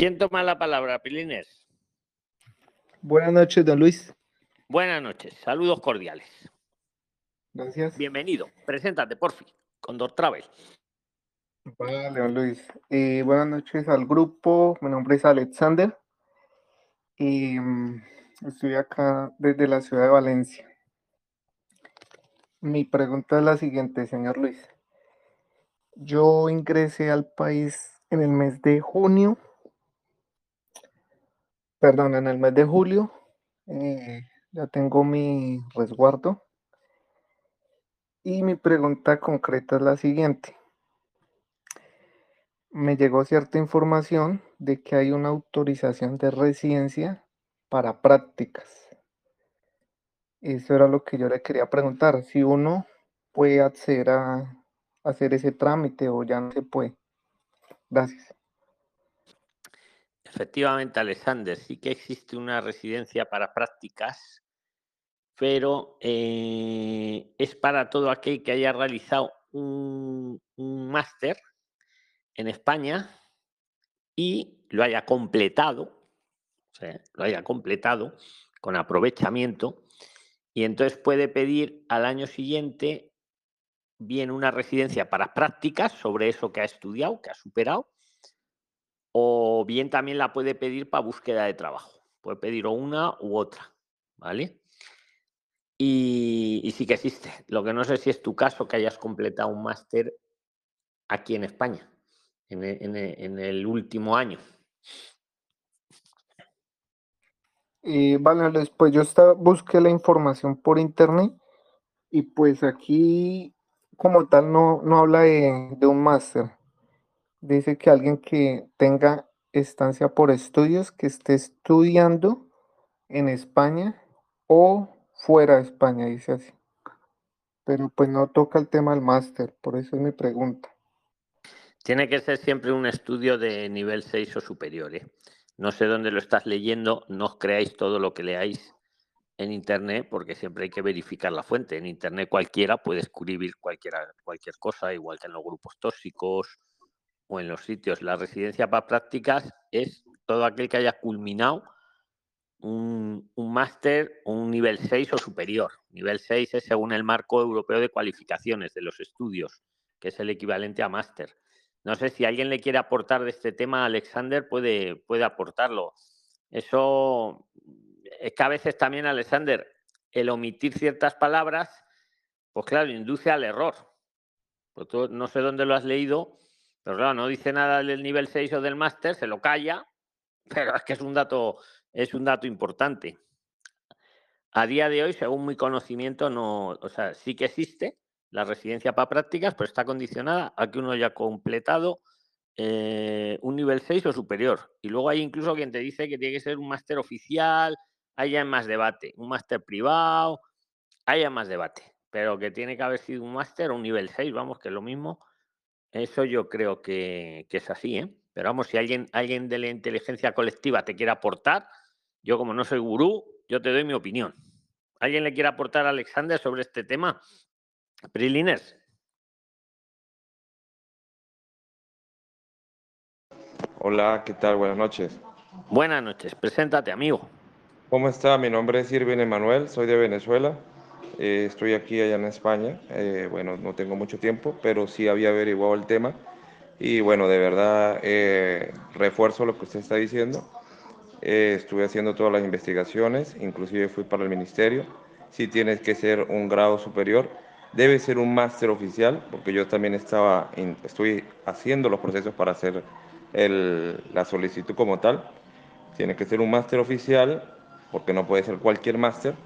¿Quién toma la palabra, Pilines? Buenas noches, don Luis. Buenas noches, saludos cordiales. Gracias. Bienvenido, preséntate, porfi, Condor Travel. Vale, don Luis. Eh, buenas noches al grupo, mi nombre es Alexander y mm, estoy acá desde la ciudad de Valencia. Mi pregunta es la siguiente, señor Luis. Yo ingresé al país en el mes de junio, perdón, en el mes de julio. eh, ya tengo mi resguardo. Y mi pregunta concreta es la siguiente. Me llegó cierta información de que hay una autorización de residencia para prácticas. Eso era lo que yo le quería preguntar, si uno puede acceder a hacer ese trámite o ya no se puede. Gracias. Efectivamente, Alexander, sí que existe una residencia para prácticas, pero eh, es para todo aquel que haya realizado un, máster en España y lo haya completado, lo haya completado con aprovechamiento, y entonces puede pedir al año siguiente bien una residencia para prácticas sobre eso que ha estudiado, que ha superado, o bien también la puede pedir para búsqueda de trabajo. Puede pedir una u otra, ¿vale? Y, sí que existe. Lo que no sé si es tu caso que hayas completado un máster aquí en España, en e- e- el último año. Eh, vale, Luis, pues yo busqué la información por internet y pues aquí como tal no, no habla de un máster. Dice que alguien que tenga estancia por estudios, que esté estudiando en España o fuera de España, dice así. Pero pues no toca el tema del máster, por eso es mi pregunta. Tiene que ser siempre un estudio de nivel 6 o superior. ¿eh? No sé dónde lo estás leyendo, no creáis todo lo que leáis en Internet, porque siempre hay que verificar la fuente. En Internet cualquiera puede escribir cualquiera, cualquier cosa, igual que en los grupos tóxicos o en los sitios. La residencia para prácticas es todo aquel que haya culminado un, un máster un nivel 6 o superior. Nivel 6 es según el marco europeo de cualificaciones de los estudios, que es el equivalente a máster. No sé si alguien le quiere aportar de este tema, Alexander, puede, puede aportarlo. Eso es que a veces también, Alexander, el omitir ciertas palabras, pues claro, induce al error. Pues no sé dónde lo has leído, pero claro, no dice nada del nivel 6 o del máster, se lo calla, pero es que es un dato, es un dato importante. A día de hoy, según mi conocimiento, no, o sea, sí que existe la residencia para prácticas, pero está condicionada a que uno haya completado eh, un nivel 6 o superior. Y luego hay incluso quien te dice que tiene que ser un máster oficial, haya más debate, un máster privado, haya más debate, pero que tiene que haber sido un máster o un nivel 6, vamos, que es lo mismo. Eso yo creo que, que es así, ¿eh? Pero vamos, si alguien, alguien de la inteligencia colectiva te quiere aportar, yo como no soy gurú, yo te doy mi opinión. ¿Alguien le quiere aportar a Alexander sobre este tema? Prilines. Hola, ¿qué tal? Buenas noches. Buenas noches, preséntate, amigo. ¿Cómo está? Mi nombre es Irvin Emanuel, soy de Venezuela. Eh, estoy aquí allá en España. Eh, bueno, no tengo mucho tiempo, pero sí había averiguado el tema. Y bueno, de verdad, eh, refuerzo lo que usted está diciendo. Eh, estuve haciendo todas las investigaciones, inclusive fui para el ministerio. Si tienes que ser un grado superior, debe ser un máster oficial, porque yo también estaba, in- estoy haciendo los procesos para hacer el- la solicitud como tal. Tiene que ser un máster oficial, porque no puede ser cualquier máster.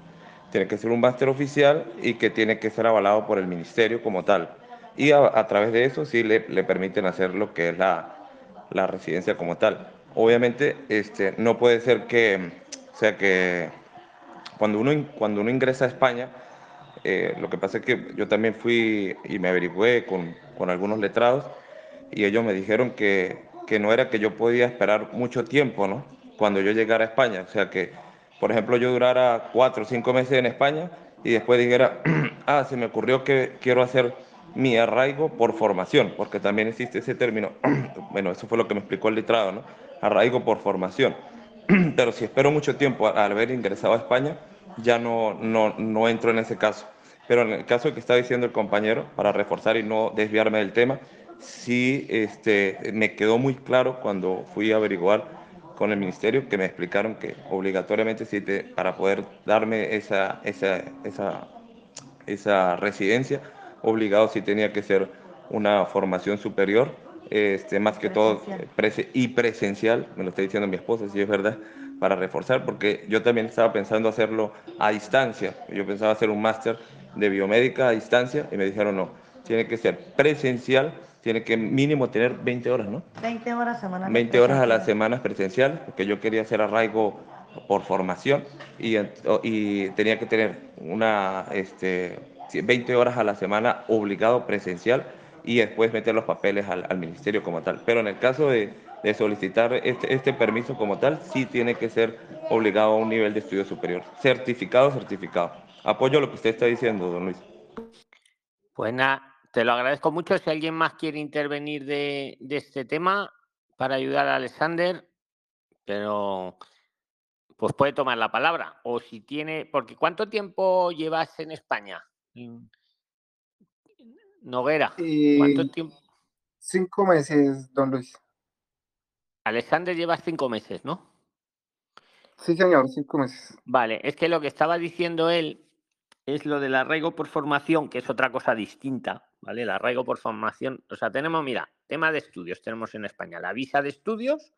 Tiene que ser un máster oficial y que tiene que ser avalado por el ministerio como tal. Y a, través de eso sí le, le permiten hacer lo que es la, la residencia como tal. Obviamente, este, no puede ser que, o sea, que cuando uno, cuando uno ingresa a España, eh, lo que pasa es que yo también fui y me averigüé con, con algunos letrados y ellos me dijeron que, que no era que yo podía esperar mucho tiempo, ¿no? Cuando yo llegara a España. O sea, que, por ejemplo, yo durara cuatro o cinco meses en España y después dijera, ah, se me ocurrió que quiero hacer mi arraigo por formación, porque también existe ese término. bueno, eso fue lo que me explicó el letrado, ¿no? arraigo por formación. Pero si espero mucho tiempo al haber ingresado a España, ya no, no, no entro en ese caso. Pero en el caso que está diciendo el compañero, para reforzar y no desviarme del tema, sí este, me quedó muy claro cuando fui a averiguar con el ministerio que me explicaron que obligatoriamente sí para poder darme esa, esa, esa, esa residencia, obligado sí tenía que ser una formación superior, este, más que todo y presencial, me lo está diciendo mi esposa, si es verdad, para reforzar, porque yo también estaba pensando hacerlo a distancia, yo pensaba hacer un máster de biomédica a distancia y me dijeron no, tiene que ser presencial, tiene que mínimo tener 20 horas, ¿no? 20 horas semanales. 20 horas a la semana presencial, porque yo quería hacer arraigo por formación y, y tenía que tener una, este, 20 horas a la semana obligado presencial y después meter los papeles al, al ministerio como tal. Pero en el caso de, de solicitar este, este, permiso como tal, sí tiene que ser obligado a un nivel de estudio superior. Certificado, certificado. Apoyo lo que usted está diciendo, don Luis. Nada, te lo agradezco mucho. Si alguien más quiere intervenir de, de este tema para ayudar a Alexander, pero pues puede tomar la palabra. O si tiene, porque ¿cuánto tiempo llevas en España? Noguera, ¿cuánto Eh, tiempo? cinco meses, don Luis. Alexander lleva cinco meses, ¿no? Sí, señor, cinco meses. Vale, es que lo que estaba diciendo él es lo del arraigo por formación, que es otra cosa distinta, ¿vale? El arraigo por formación, o sea, tenemos, mira, tema de estudios, tenemos en España la visa de estudios,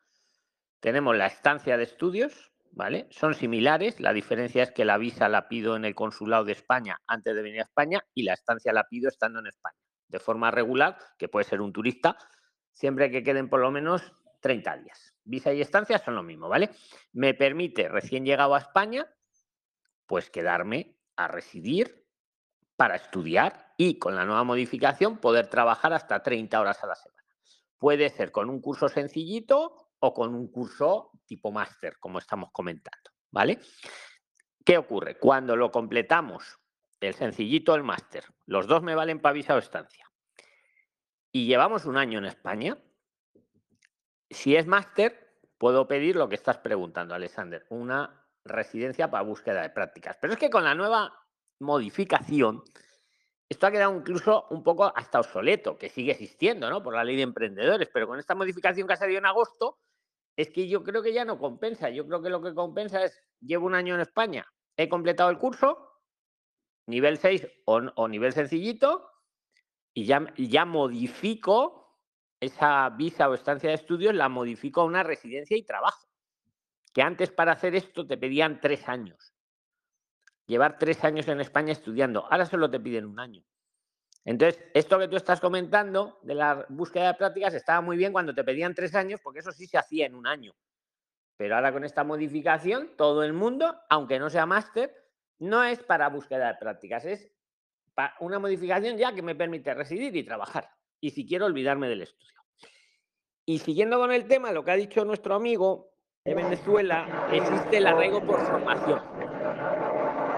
tenemos la estancia de estudios, ¿vale? Son similares, la diferencia es que la visa la pido en el consulado de España antes de venir a España y la estancia la pido estando en España, de forma regular, que puede ser un turista, siempre que queden por lo menos 30 días. Visa y estancia son lo mismo, ¿vale? Me permite, recién llegado a España, pues quedarme a residir para estudiar y con la nueva modificación poder trabajar hasta 30 horas a la semana. Puede ser con un curso sencillito o con un curso tipo máster, como estamos comentando, ¿vale? ¿Qué ocurre? Cuando lo completamos, el sencillito, el máster, los dos me valen para visa o estancia, y llevamos un año en España, si es máster, puedo pedir lo que estás preguntando, Alexander, una residencia para búsqueda de prácticas. Pero es que con la nueva modificación, esto ha quedado incluso un poco hasta obsoleto, que sigue existiendo, ¿no? Por la ley de emprendedores, pero con esta modificación que ha salido en agosto, es que yo creo que ya no compensa. Yo creo que lo que compensa es, llevo un año en España, he completado el curso, nivel 6 o, o nivel sencillito, y ya, ya modifico esa visa o estancia de estudios, la modifico a una residencia y trabajo. Que antes para hacer esto te pedían tres años. Llevar tres años en España estudiando. Ahora solo te piden un año. Entonces, esto que tú estás comentando de la búsqueda de prácticas estaba muy bien cuando te pedían tres años, porque eso sí se hacía en un año. Pero ahora con esta modificación, todo el mundo, aunque no sea máster, no es para búsqueda de prácticas, es una modificación ya que me permite residir y trabajar. Y si quiero olvidarme del estudio. Y siguiendo con el tema, lo que ha dicho nuestro amigo de Venezuela, existe el arraigo por formación.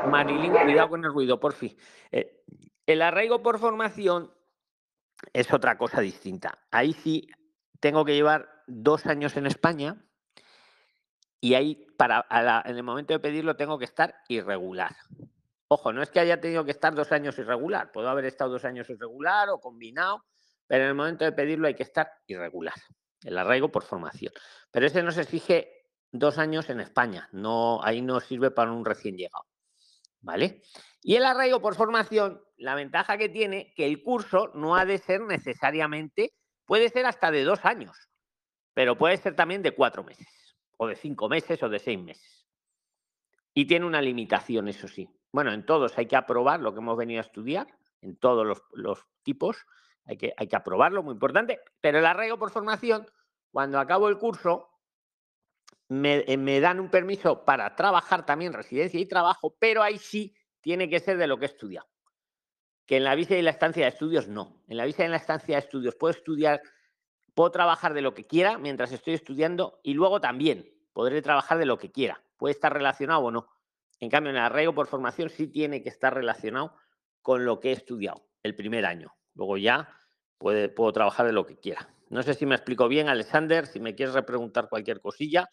Marilyn, cuidado con el ruido, por fin. Eh, el arraigo por formación es otra cosa distinta. Ahí sí tengo que llevar dos años en España y ahí para en el momento de pedirlo tengo que estar irregular. Ojo, no es que haya tenido que estar dos años irregular, puedo haber estado dos años irregular o combinado, pero en el momento de pedirlo hay que estar irregular. El arraigo por formación. Pero ese no se exige dos años en España, no, ahí no sirve para un recién llegado. ¿Vale? Y el arraigo por formación, la ventaja que tiene que el curso no ha de ser necesariamente, puede ser hasta de dos años, pero puede ser también de cuatro meses, o de cinco meses, o de seis meses. Y tiene una limitación, eso sí. Bueno, en todos hay que aprobar lo que hemos venido a estudiar, en todos los, tipos, hay que, hay que aprobarlo, muy importante, pero el arraigo por formación, cuando acabo el curso, me, eh, me, dan un permiso para trabajar también, residencia y trabajo, pero ahí sí tiene que ser de lo que he estudiado. Que en la visa y la estancia de estudios no. En la visa y en la estancia de estudios puedo estudiar, puedo trabajar de lo que quiera mientras estoy estudiando y luego también podré trabajar de lo que quiera. Puede estar relacionado o no. En cambio, en el arraigo por formación sí tiene que estar relacionado con lo que he estudiado el primer año. Luego ya puede, puedo trabajar de lo que quiera. No sé si me explico bien, Alexander, si me quieres repreguntar cualquier cosilla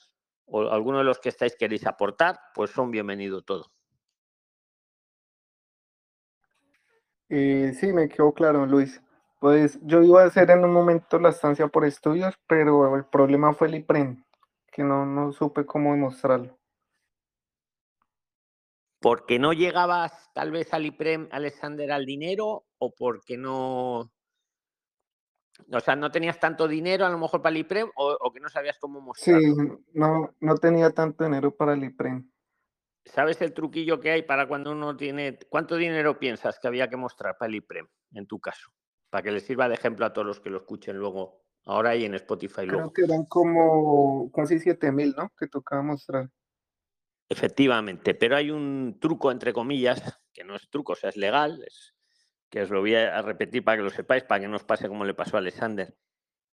o alguno de los que estáis queréis aportar, pues son bienvenidos todos. Eh, sí, me quedó claro, Luis. Pues yo iba a hacer en un momento la estancia por estudios, pero el problema fue el IPREM, que no, no supe cómo demostrarlo. ¿Porque no llegabas tal vez al IPREM, Alexander, al dinero o porque no... O sea, no tenías tanto dinero a lo mejor para el IPREM o, que no sabías cómo mostrarlo. Sí, no, no tenía tanto dinero para el IPREM. ¿Sabes el truquillo que hay para cuando uno tiene... ¿Cuánto dinero piensas que había que mostrar para el IPREM, en tu caso? Para que le sirva de ejemplo a todos los que lo escuchen luego, ahora y en Spotify luego. Creo que eran como casi 7 mil, ¿no? Que tocaba mostrar. Efectivamente, pero hay un truco, entre comillas, que no es truco, o sea, es legal, es, que os lo voy a repetir para que lo sepáis, para que no os pase como le pasó a Alexander.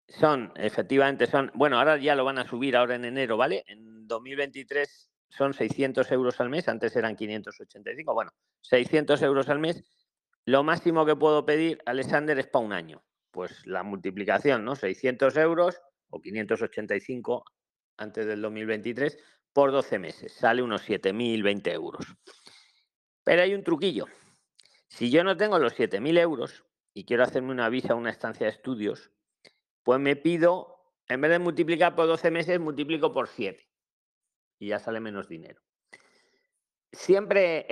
Son, efectivamente, son, bueno, ahora ya lo van a subir ahora en enero, ¿vale? En 2023 son 600 euros al mes, antes eran 585, bueno, 600 euros al mes. Lo máximo que puedo pedir, Alexander, es para un año. Pues la multiplicación, ¿no? 600 euros o 585 antes del 2023 por 12 meses. Sale unos 7.020 euros. Pero hay un truquillo. Si yo no tengo los 7.000 euros y quiero hacerme una visa, una estancia de estudios, pues me pido, en vez de multiplicar por 12 meses, multiplico por 7 y ya sale menos dinero. Siempre,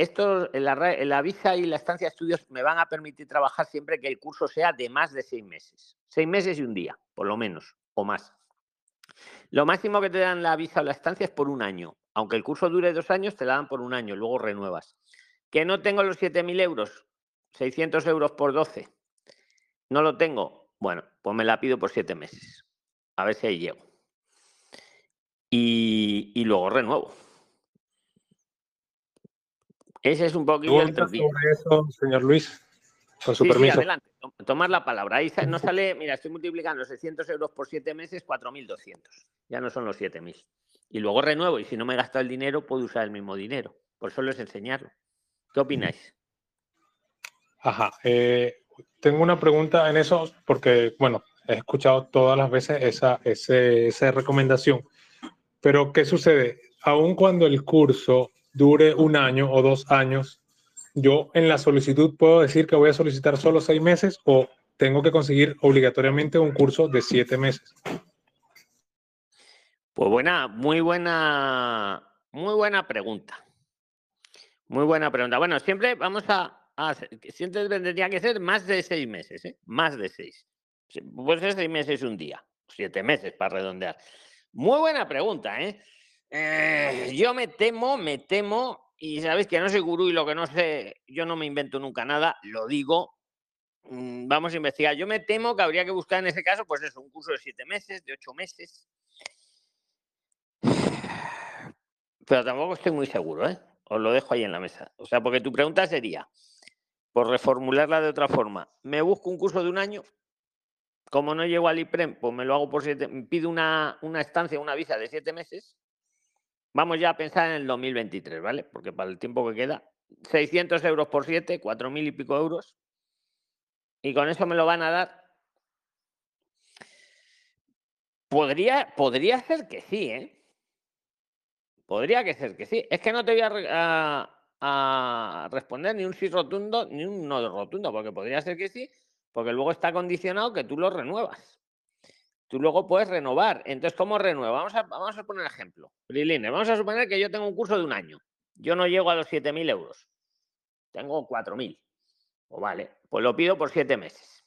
la, la visa y la estancia de estudios me van a permitir trabajar siempre que el curso sea de más de seis meses. Seis meses y un día, por lo menos, o más. Lo máximo que te dan la visa o la estancia es por un año. Aunque el curso dure dos años, te la dan por un año, luego renuevas. Que no tengo los 7.000 euros, 600 euros por 12. No lo tengo. Bueno, pues me la pido por siete meses. A ver si ahí llego. Y, y luego renuevo. Ese es un poquito el sobre eso, señor Luis, con su permiso. Sí, adelante, tomar la palabra. Ahí no sale, mira, estoy multiplicando 600 euros por siete meses, 4.200. Ya no son los 7.000. Y luego renuevo, y si no me he gastado el dinero, puedo usar el mismo dinero. Por eso es enseñarlo. ¿Qué opináis? Ajá. Eh, tengo una pregunta en eso, porque, bueno, he escuchado todas las veces esa, esa recomendación. Pero, ¿qué sucede? Aun cuando el curso dure un año o dos años, yo en la solicitud puedo decir que voy a solicitar solo seis meses o tengo que conseguir obligatoriamente un curso de siete meses. Pues buena, muy buena, muy buena pregunta. Muy buena pregunta. Bueno, siempre vamos a, a siempre tendría que ser más de seis meses, ¿eh? más de seis. Puede ser seis meses un día, siete meses para redondear. Muy buena pregunta, ¿eh? ¿eh? Yo me temo, me temo, y sabéis que no soy gurú y lo que no sé, yo no me invento nunca nada, lo digo. Mm, vamos a investigar. Yo me temo que habría que buscar en ese caso, pues eso, un curso de siete meses, de ocho meses. Pero tampoco estoy muy seguro, ¿eh? Os lo dejo ahí en la mesa. O sea, porque tu pregunta sería, por reformularla de otra forma, ¿me busco un curso de un año? como no llego al IPREM, pues me lo hago por siete, pido una, una estancia, una visa de siete meses. Vamos ya a pensar en el 2023, ¿vale? Porque para el tiempo que queda, 600 euros por siete, cuatro mil y pico euros. Y con eso me lo van a dar. Podría, podría ser que sí, ¿eh? Podría que ser que sí. Es que no te voy a, responder ni un sí rotundo ni un no rotundo, porque podría ser que sí, porque luego está condicionado que tú lo renuevas. Tú luego puedes renovar. Entonces, ¿cómo renueva? Vamos a, vamos a poner ejemplo. Priline, vamos a suponer que yo tengo un curso de un año. Yo no llego a los 7.000 euros. Tengo 4.000. O vale, pues lo pido por 7 meses.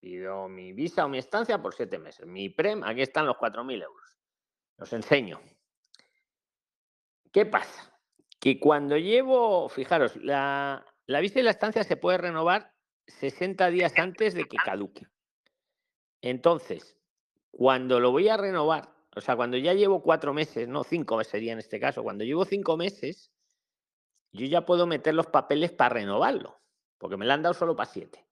Pido mi visa o mi estancia por 7 meses. Mi PREM, aquí están los 4.000 euros. Los enseño. ¿Qué pasa? Que cuando llevo, fijaros, la, la visa y la estancia se puede renovar 60 días antes de que caduque. Entonces, cuando lo voy a renovar, o sea, cuando ya llevo cuatro meses, no cinco sería en este caso, cuando llevo cinco meses, yo ya puedo meter los papeles para renovarlo, porque me lo han dado solo para siete.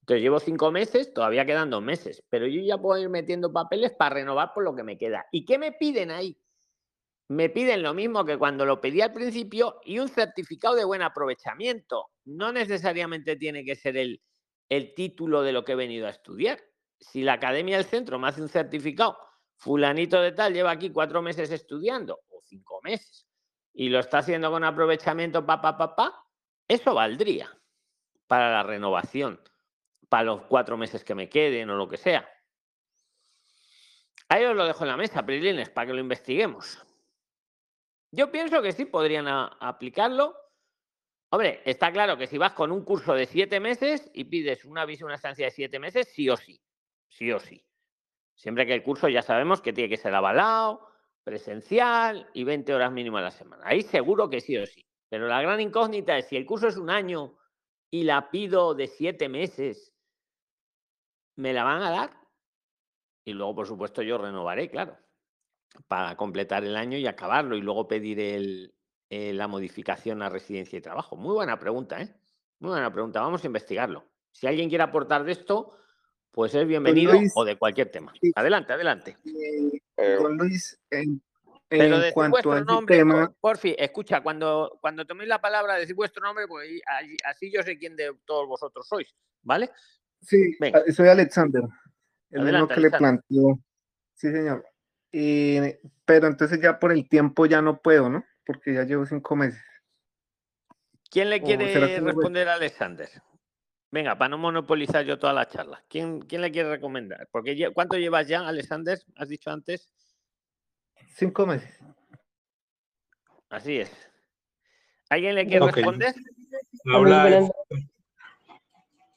Entonces llevo cinco meses, todavía quedan dos meses, pero yo ya puedo ir metiendo papeles para renovar por lo que me queda. ¿Y qué me piden ahí? Me piden lo mismo que cuando lo pedí al principio y un certificado de buen aprovechamiento no necesariamente tiene que ser el, el título de lo que he venido a estudiar. si la academia del centro me hace un certificado, fulanito de tal lleva aquí cuatro meses estudiando o cinco meses y lo está haciendo con aprovechamiento, pa, pa, pa, pa, eso valdría para la renovación, para los cuatro meses que me queden o lo que sea. Ahí os lo dejo en la mesa, Prilines, para que lo investiguemos. Yo pienso que sí podrían aplicarlo. Hombre, está claro que si vas con un curso de siete meses y pides una visa, una estancia de siete meses, sí o sí. Sí o sí. Siempre que el curso ya sabemos que tiene que ser avalado, presencial y 20 horas mínimo a la semana. Ahí seguro que sí o sí. Pero la gran incógnita es si el curso es un año y la pido de siete meses, ¿me la van a dar? Y luego, por supuesto, yo renovaré, claro, para completar el año y acabarlo y luego pedir el, eh, la modificación a residencia y trabajo. Muy buena pregunta, ¿eh? Muy buena pregunta. Vamos a investigarlo. Si alguien quiere aportar de esto, pues es bienvenido o de cualquier tema. Adelante, adelante. Eh, Luis, en, cuanto a nombre, tema... Por, fin, escucha, cuando, cuando toméis la palabra, decir vuestro nombre, pues así yo sé quién de todos vosotros sois, ¿vale? Sí, soy Alexander, el mismo que le planteó. Sí, señor. Pero entonces ya por el tiempo ya no puedo, ¿no? Porque ya llevo cinco meses. ¿Quién le quiere responder a Alexander? Venga, para no monopolizar yo toda la charla. ¿Quién, quién le quiere recomendar? Porque ¿Cuánto llevas ya, Alexander? ¿Has dicho antes? Cinco meses. Así es. ¿Alguien le quiere responder? Habla.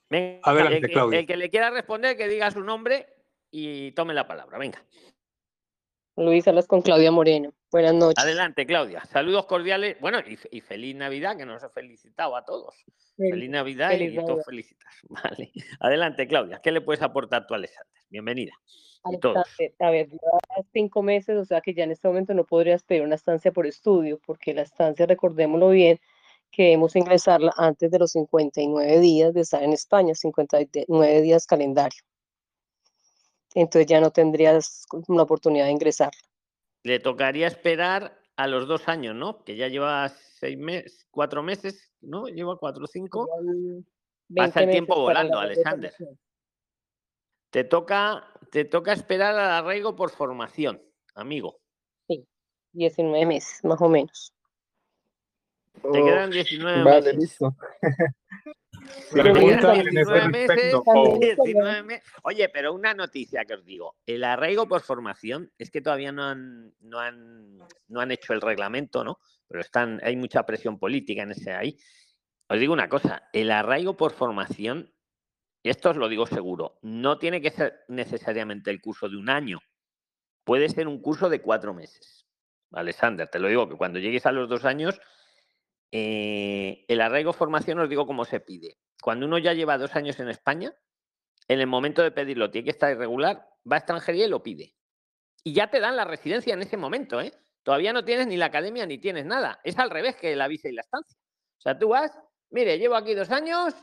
Venga, Adelante, el, que, el que le quiera responder, que diga su nombre y tome la palabra. Venga. Luis, hablas con Claudia Moreno. Buenas noches. Adelante, Claudia. Saludos cordiales. Bueno, y, feliz Navidad, que nos ha felicitado a todos. Feliz, Navidad y todos felicitas. Vale. Adelante, Claudia. ¿Qué le puedes aportar tú a Alexander? Bienvenida. A ver, cinco meses, o sea que ya en este momento no podrías pedir una estancia por estudio, porque la estancia, recordémoslo bien, que debemos ingresarla antes de los 59 días de estar en España, 59 días calendario. Entonces ya no tendrías una oportunidad de ingresarla le tocaría esperar a los dos años, ¿no? Que ya lleva seis meses, cuatro meses, ¿no? Lleva cuatro o cinco. Pasa el tiempo volando, Alexander. Te toca, te toca esperar al arraigo por formación, amigo. Sí, 19 meses, más o menos. Te quedan 19 vale, Listo. Oye, pero una noticia que os digo. El arraigo por formación es que todavía no han, no han, no han hecho el reglamento, ¿no? Pero están, hay mucha presión política en ese ahí. Os digo una cosa, el arraigo por formación, esto os lo digo seguro, no tiene que ser necesariamente el curso de un año. Puede ser un curso de cuatro meses. Alexander, te lo digo que cuando llegues a los dos años eh, el arraigo formación os digo cómo se pide. Cuando uno ya lleva dos años en España, en el momento de pedirlo tiene que estar irregular, va a extranjería y lo pide. Y ya te dan la residencia en ese momento, ¿eh? Todavía no tienes ni la academia ni tienes nada. Es al revés que la visa y la estancia. O sea, tú vas, mire, llevo aquí dos años,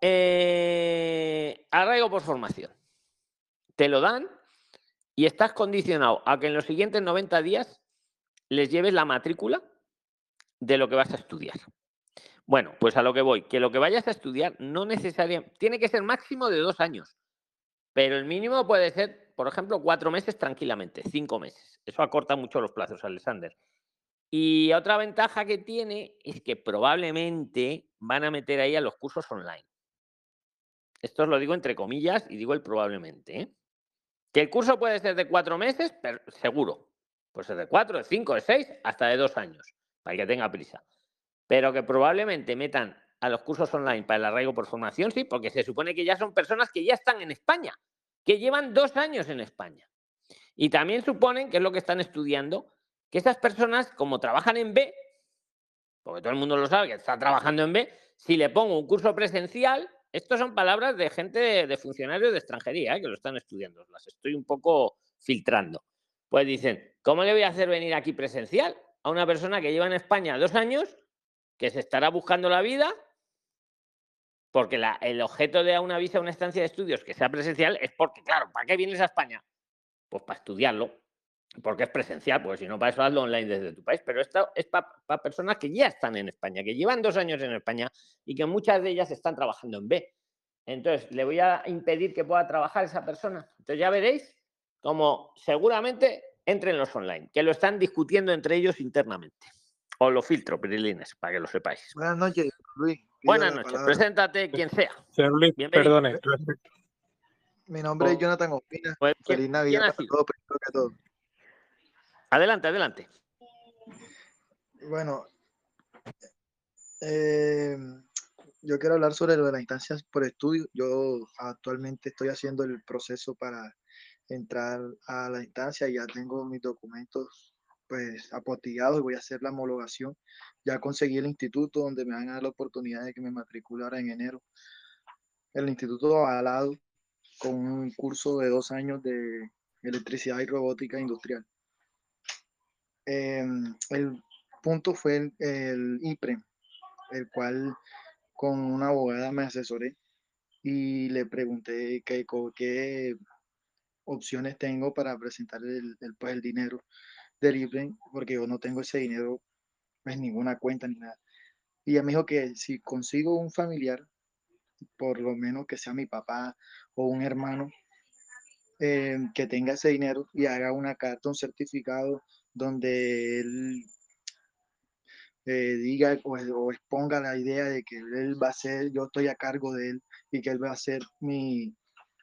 eh, arraigo por formación. Te lo dan y estás condicionado a que en los siguientes 90 días les lleves la matrícula de lo que vas a estudiar. Bueno, pues a lo que voy, que lo que vayas a estudiar no necesariamente, tiene que ser máximo de dos años, pero el mínimo puede ser, por ejemplo, cuatro meses tranquilamente, cinco meses. Eso acorta mucho los plazos, Alexander. Y otra ventaja que tiene es que probablemente van a meter ahí a los cursos online. Esto os lo digo entre comillas y digo el probablemente. ¿eh? Que el curso puede ser de cuatro meses, pero seguro. Puede ser de cuatro, de cinco, de seis, hasta de dos años para que tenga prisa. Pero que probablemente metan a los cursos online para el arraigo por formación, sí, porque se supone que ya son personas que ya están en España, que llevan dos años en España. Y también suponen, que es lo que están estudiando, que esas personas, como trabajan en B, porque todo el mundo lo sabe que está trabajando en B, si le pongo un curso presencial, estas son palabras de gente de, funcionarios de extranjería, ¿eh? que lo están estudiando, las estoy un poco filtrando. Pues dicen, ¿cómo le voy a hacer venir aquí presencial? A una persona que lleva en España dos años, que se estará buscando la vida, porque el objeto de una visa, una estancia de estudios que sea presencial es porque, claro, ¿para qué vienes a España? Pues para estudiarlo, porque es presencial, porque si no, para eso hazlo online desde tu país. Pero esto es para, personas que ya están en España, que llevan dos años en España y que muchas de ellas están trabajando en B. Entonces, le voy a impedir que pueda trabajar esa persona. Entonces, ya veréis como seguramente entren los online, que lo están discutiendo entre ellos internamente. O lo filtro, Pirilines, para que lo sepáis. Buenas noches, Luis. Buenas noches, preséntate quien sea. Señor Luis, perdone. Mi nombre es Jonathan Ospina. Pues, Feliz Navidad para todos, que todo. Adelante, adelante. Bueno, eh, yo quiero hablar sobre lo de las instancias por estudio. Yo actualmente estoy haciendo el proceso para entrar a la instancia, ya tengo mis documentos pues apostillados y voy a hacer la homologación. Ya conseguí el instituto donde me van a dar la oportunidad de que me matriculara en enero. El instituto avalado con un curso de dos años de electricidad y robótica industrial. Em, el punto fue el, IPREM, el cual con una abogada me asesoré y le pregunté qué, qué opciones tengo para presentar el, pues, el dinero del IPREM, porque yo no tengo ese dinero en ninguna cuenta ni nada. Y ella me dijo que si consigo un familiar, por lo menos que sea mi papá o un hermano, eh, que tenga ese dinero y haga una carta, un certificado donde él eh, diga o, exponga la idea de que él va a ser, yo estoy a cargo de él y que él va a ser mi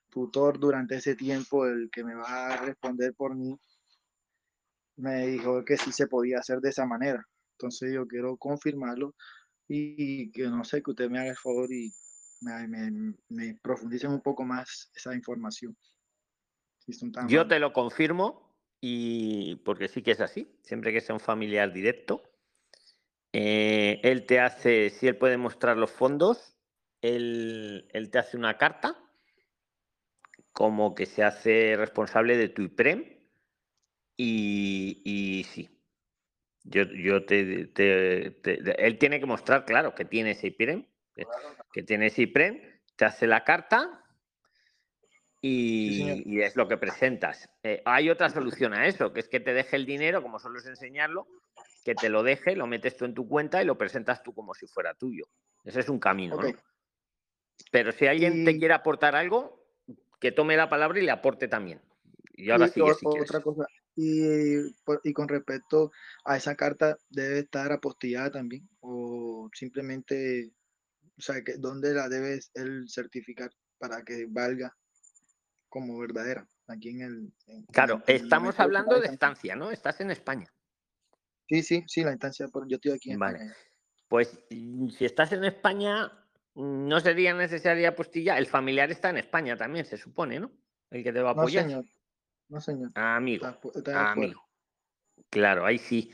tutor durante ese tiempo, el que me va a responder por mí, me dijo que sí se podía hacer de esa manera. Entonces yo quiero confirmarlo y que no sé, que usted me haga el favor y me, me, me profundicen un poco más esa información. yo te lo confirmo y porque sí que es así, siempre que sea un familiar directo, eh, él te hace, si él puede mostrar los fondos, él, él, te hace una carta como que se hace responsable de tu IPREM y, y sí. Yo, yo te, te, él tiene que mostrar, claro, que tiene ese IPREM, que tiene ese IPREM, te hace la carta y, es lo que presentas. Eh, hay otra solución a eso, que es que te deje el dinero, como solo es enseñarlo, que te lo deje, lo metes tú en tu cuenta y lo presentas tú como si fuera tuyo. Ese es un camino, ¿no? Pero si alguien te quiere aportar algo, que tome la palabra y le aporte también. Y ahora sí, otra cosa. Y, y, con respecto a esa carta, ¿debe estar apostillada también? ¿O simplemente, o sea, que, ¿dónde la debes el certificar para que valga como verdadera? Aquí en el. claro, estamos hablando de estancia, ¿no? Estás en España. Sí, sí, sí, la instancia, yo estoy aquí en vale. Pues mm, si estás en España, no sería necesaria apostilla. El familiar está en España también, se supone, ¿no? El que te va a apoyar. No, señor. No, señor. amigo. amigo. Claro, ahí sí.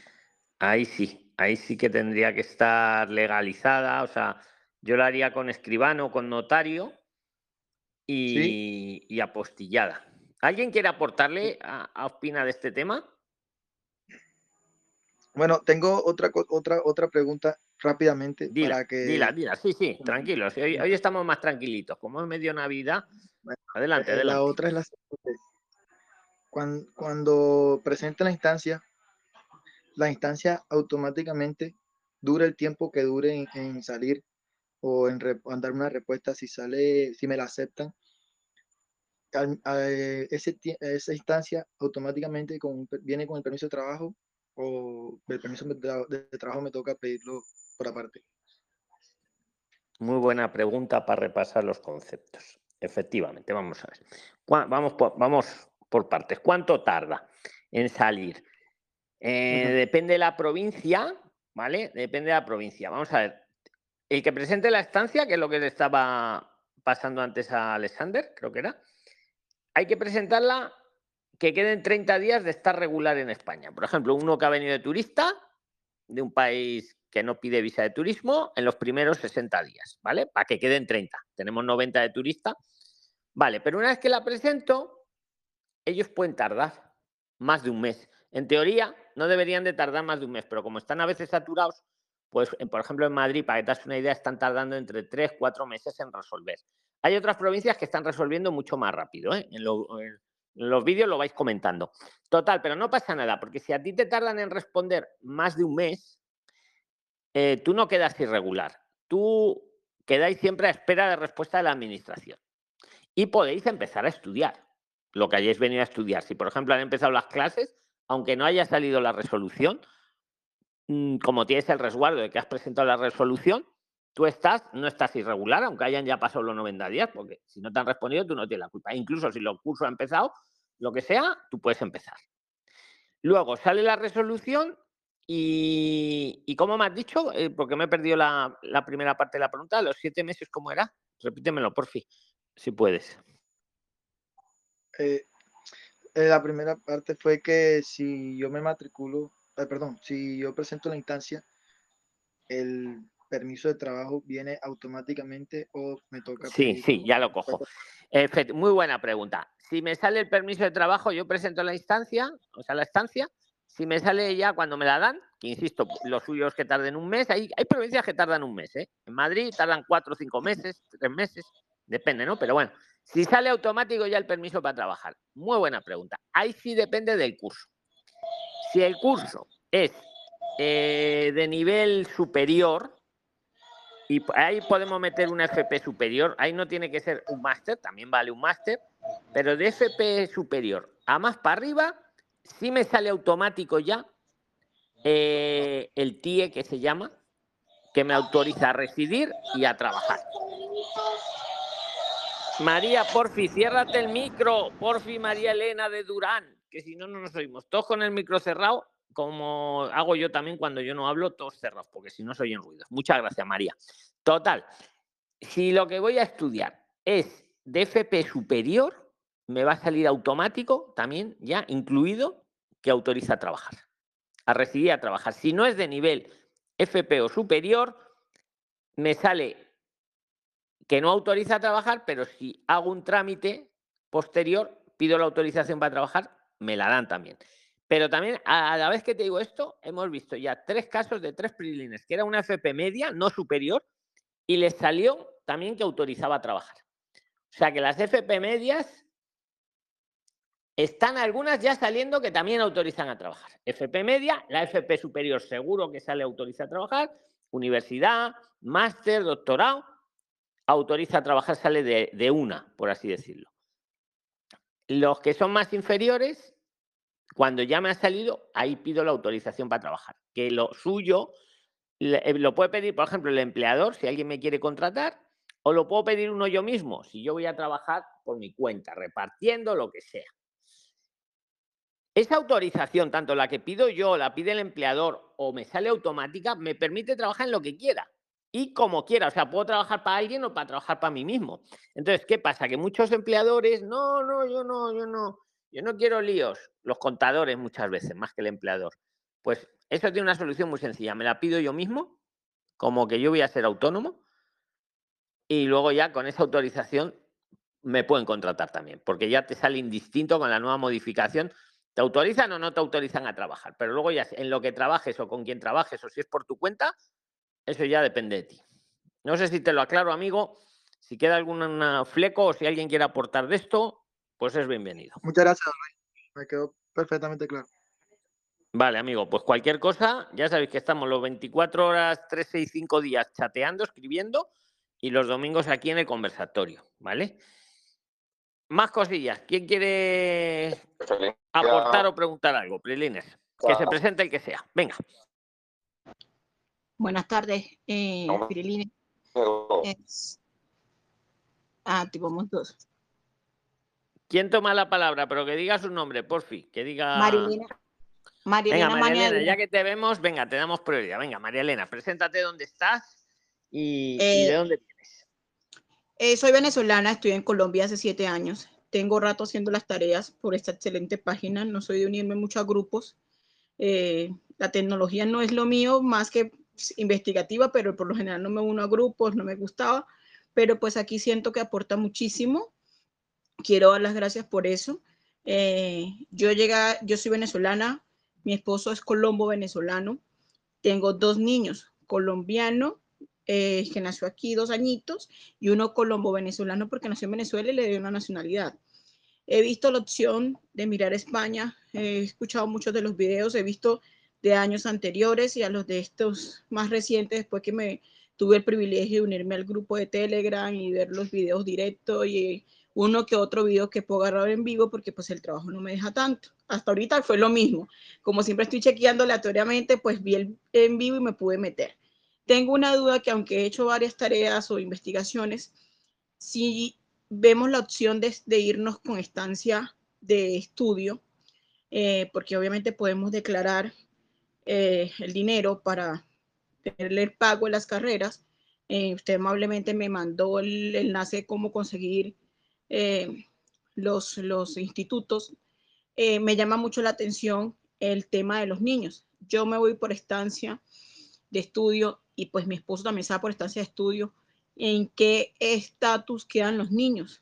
Ahí sí. Ahí sí que tendría que estar legalizada. O sea, yo la haría con escribano, con notario y, y apostillada. ¿Alguien quiere aportarle a, a Ospina de este tema? Bueno, tengo otra, otra, otra pregunta rápidamente. Dila, para que... dila, dila. Sí, sí, tranquilos. Hoy, hoy, estamos más tranquilitos. Como es medio Navidad, adelante, adelante. La otra es la siguiente. Cuando, cuando presente la instancia, la instancia automáticamente dura el tiempo que dure en, salir o en, dar una respuesta si sale, si me la aceptan. ese, esa instancia automáticamente con, viene con el permiso de trabajo o el permiso de, trabajo me toca pedirlo por aparte? Muy buena pregunta para repasar los conceptos. Efectivamente, vamos a ver. Vamos por, vamos por partes. ¿Cuánto tarda en salir? Eh, depende de la provincia, ¿vale? Depende de la provincia. Vamos a ver. El que presente la estancia, que es lo que le estaba pasando antes a Alexander, creo que era, hay que presentarla que queden 30 días de estar regular en España. Por ejemplo, uno que ha venido de turista de un país que no pide visa de turismo en los primeros 60 días, ¿vale? Para que queden 30. Tenemos 90 de turista. Vale, pero una vez que la presento, ellos pueden tardar más de un mes. En teoría, no deberían de tardar más de un mes, pero como están a veces saturados, pues, por ejemplo, en Madrid, para que te das una idea, están tardando entre 3, 4 meses en resolver. Hay otras provincias que están resolviendo mucho más rápido. ¿eh? En, lo, los vídeos lo vais comentando. Total, pero no pasa nada, porque si a ti te tardan en responder más de un mes, eh, tú no quedas irregular. Tú quedáis siempre a espera de respuesta de la administración. Y podéis empezar a estudiar lo que hayáis venido a estudiar. Si, por ejemplo, han empezado las clases, aunque no haya salido la resolución, mm, como tienes el resguardo de que has presentado la resolución, tú estás, no estás irregular, aunque hayan ya pasado los 90 días, porque si no te han respondido, tú no tienes la culpa. Incluso si el curso ha empezado, lo que sea, tú puedes empezar. Luego sale la resolución y, y como me has dicho, eh, porque me he perdido la, la, primera parte de la pregunta, los siete meses, ¿cómo era? Repítemelo, por fin, si puedes. Eh, eh, la primera parte fue que si yo me matriculo, perdón, si yo presento la instancia, el permiso de trabajo viene automáticamente o me toca. Sí, sí, ya lo cojo. muy buena pregunta. Si me sale el permiso de trabajo, yo presento la instancia, o sea, la estancia. Si me sale ya cuando me la dan, que insisto, lo suyo es que tarden un mes. Hay, hay provincias que tardan un mes, ¿eh? En Madrid tardan cuatro o cinco meses, tres meses, depende, ¿no? Pero bueno, si sale automático ya el permiso para trabajar. Muy buena pregunta. Ahí sí depende del curso. Si el curso es eh, de nivel superior, y ahí podemos meter un FP superior, ahí no tiene que ser un máster, también vale un máster, pero de FP superior a más para arriba, sí me sale automático ya eh, el TIE que se llama, que me autoriza a residir y a trabajar. María, porfi, ciérrate el micro. Porfi, María Elena de Durán, que si no, no nos oímos. Todos con el micro cerrado, como hago yo también cuando yo no hablo, todos cerrados, porque si no se oyen ruidos. Muchas gracias, María. Total, si lo que voy a estudiar es DFP superior, me va a salir automático también, ya incluido, que autoriza a trabajar, a recibir a trabajar. Si no es de nivel FP o superior, me sale que no autoriza a trabajar, pero si hago un trámite posterior, pido la autorización para trabajar, me la dan también. Pero también, a la vez que te digo esto, hemos visto ya tres casos de tres prilines, que era una FP media, no superior, y les salió también que autorizaba a trabajar. O sea que las FP medias están algunas ya saliendo que también autorizan a trabajar. FP media, la FP superior seguro que sale autoriza a trabajar, universidad, máster, doctorado, autoriza a trabajar sale de, una, por así decirlo. Los que son más inferiores, cuando ya me ha salido, ahí pido la autorización para trabajar. Que lo suyo eh, lo puede pedir, por ejemplo, el empleador, si alguien me quiere contratar, o lo puedo pedir uno yo mismo, si yo voy a trabajar por mi cuenta, repartiendo lo que sea. Esa autorización, tanto la que pido yo, la pide el empleador o me sale automática, me permite trabajar en lo que quiera y como quiera. O sea, puedo trabajar para alguien o para trabajar para mí mismo. Entonces, ¿qué pasa? Que muchos empleadores, no, no, yo no, yo no, yo no quiero líos. Los contadores muchas veces, más que el empleador. Pues eso tiene una solución muy sencilla. Me la pido yo mismo, como que yo voy a ser autónomo, y luego ya con esa autorización me pueden contratar también, porque ya te sale indistinto con la nueva modificación. ¿Te autorizan o no te autorizan a trabajar? Pero luego ya en lo que trabajes o con quien trabajes o si es por tu cuenta, eso ya depende de ti. No sé si te lo aclaro, amigo. Si queda algún fleco o si alguien quiere aportar de esto, pues es bienvenido. Muchas gracias, Me quedó perfectamente claro. Vale, amigo, pues cualquier cosa, ya sabéis que estamos los 24 horas, 3, 6, 5 días chateando, escribiendo y los domingos aquí en el conversatorio, ¿vale? Más cosillas. ¿Quién quiere aportar o preguntar algo? Prilines. Que se presente el que sea. Venga. Buenas tardes, eh, Ah, tipo dos. ¿Quién toma la palabra? Pero que diga su nombre, porfi. Que diga. Marilena. María Elena, ya que te vemos, venga, te damos prioridad. Venga, María Elena, preséntate dónde estás y, de eh, dónde vienes. Eh, soy venezolana, estoy en Colombia hace siete años. Tengo rato haciendo las tareas por esta excelente página. No soy de unirme mucho a grupos. Eh, la tecnología no es lo mío, más que investigativa, pero por lo general no me uno a grupos, no me gustaba, pero pues aquí siento que aporta muchísimo. Quiero dar las gracias por eso. Eh, yo llega, yo soy venezolana, mi esposo es colombo venezolano, tengo dos niños, colombiano eh, que nació aquí dos añitos y uno colombo venezolano porque nació en Venezuela y le dio una nacionalidad. He visto la opción de mirar España, he escuchado muchos de los videos, he visto de años anteriores y a los de estos más recientes, después que me tuve el privilegio de unirme al grupo de Telegram y ver los videos directos y uno que otro video que puedo agarrar en vivo porque pues el trabajo no me deja tanto. Hasta ahorita fue lo mismo. Como siempre estoy chequeando aleatoriamente, pues vi el en vivo y me pude meter. Tengo una duda que aunque he hecho varias tareas o investigaciones, si vemos la opción de, irnos con estancia de estudio, eh, porque obviamente podemos declarar eh, el dinero para tenerle el pago en las carreras. Eh, usted amablemente me mandó el enlace de cómo conseguir los, los institutos. me llama mucho la atención el tema de los niños. Yo me voy por estancia de estudio y pues mi esposo también va por estancia de estudio en qué estatus quedan los niños,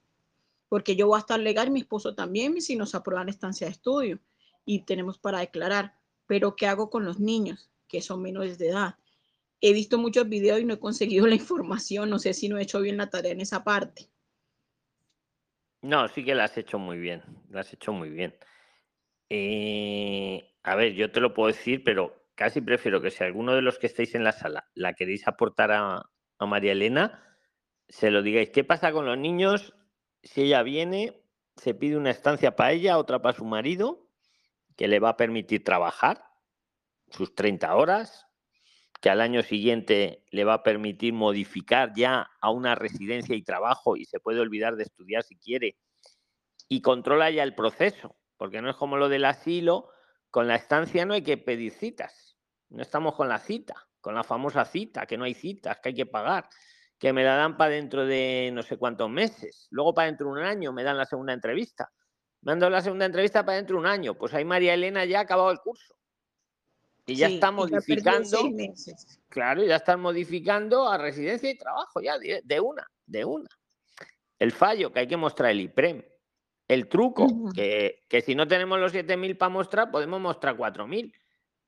porque yo voy a estar legal, mi esposo también, si nos aprueban estancia de estudio y tenemos para declarar, pero ¿qué hago con los niños que son menores de edad? He visto muchos videos y no he conseguido la información, no sé si no he hecho bien la tarea en esa parte. No, sí que la has hecho muy bien, la has hecho muy bien. Eh, a ver, yo te lo puedo decir, pero casi prefiero que si alguno de los que estáis en la sala la queréis aportar a, a María Elena, se lo digáis. ¿Qué pasa con los niños si ella viene, se pide una estancia para ella, otra para su marido, que le va a permitir trabajar sus 30 horas, que al año siguiente le va a permitir modificar ya a una residencia y trabajo y se puede olvidar de estudiar si quiere y controla ya el proceso, porque no es como lo del asilo, con la estancia no hay que pedir citas, no estamos con la cita con la famosa cita, que no hay citas, que hay que pagar, que me la dan para dentro de no sé cuántos meses, luego para dentro de un año me dan la segunda entrevista. Me han dado la segunda entrevista para dentro de un año, pues ahí María Elena ya ha acabado el curso. Y ya está modificando. Claro, ya están modificando a residencia y trabajo, ya de, una, de una. El fallo que hay que mostrar el IPREM. El truco, que, que si no tenemos los 7.000 para mostrar, podemos mostrar 4.000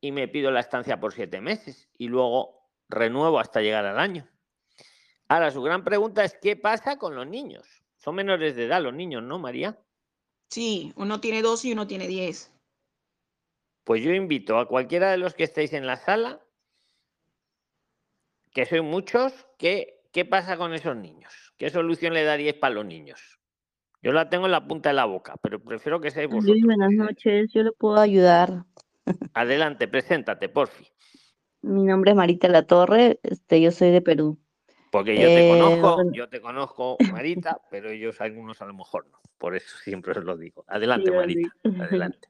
y me pido la estancia por siete meses y luego renuevo hasta llegar al año. Ahora, su gran pregunta es, ¿qué pasa con los niños? Son menores de edad los niños, ¿no, María? Sí, uno tiene dos y uno tiene diez. Pues yo invito a cualquiera de los que estéis en la sala, que soy muchos, que, ¿qué pasa con esos niños? ¿Qué solución le daríais para los niños? Yo la tengo en la punta de la boca, pero prefiero que seáis vosotros. buenas noches, yo le puedo ayudar. Adelante, preséntate, porfi. Mi nombre es Marita La Torre, este, yo soy de Perú. Porque yo te eh, conozco, yo te conozco, Marita, pero ellos algunos a lo mejor no. Por eso siempre os lo digo. Adelante, Marita, adelante.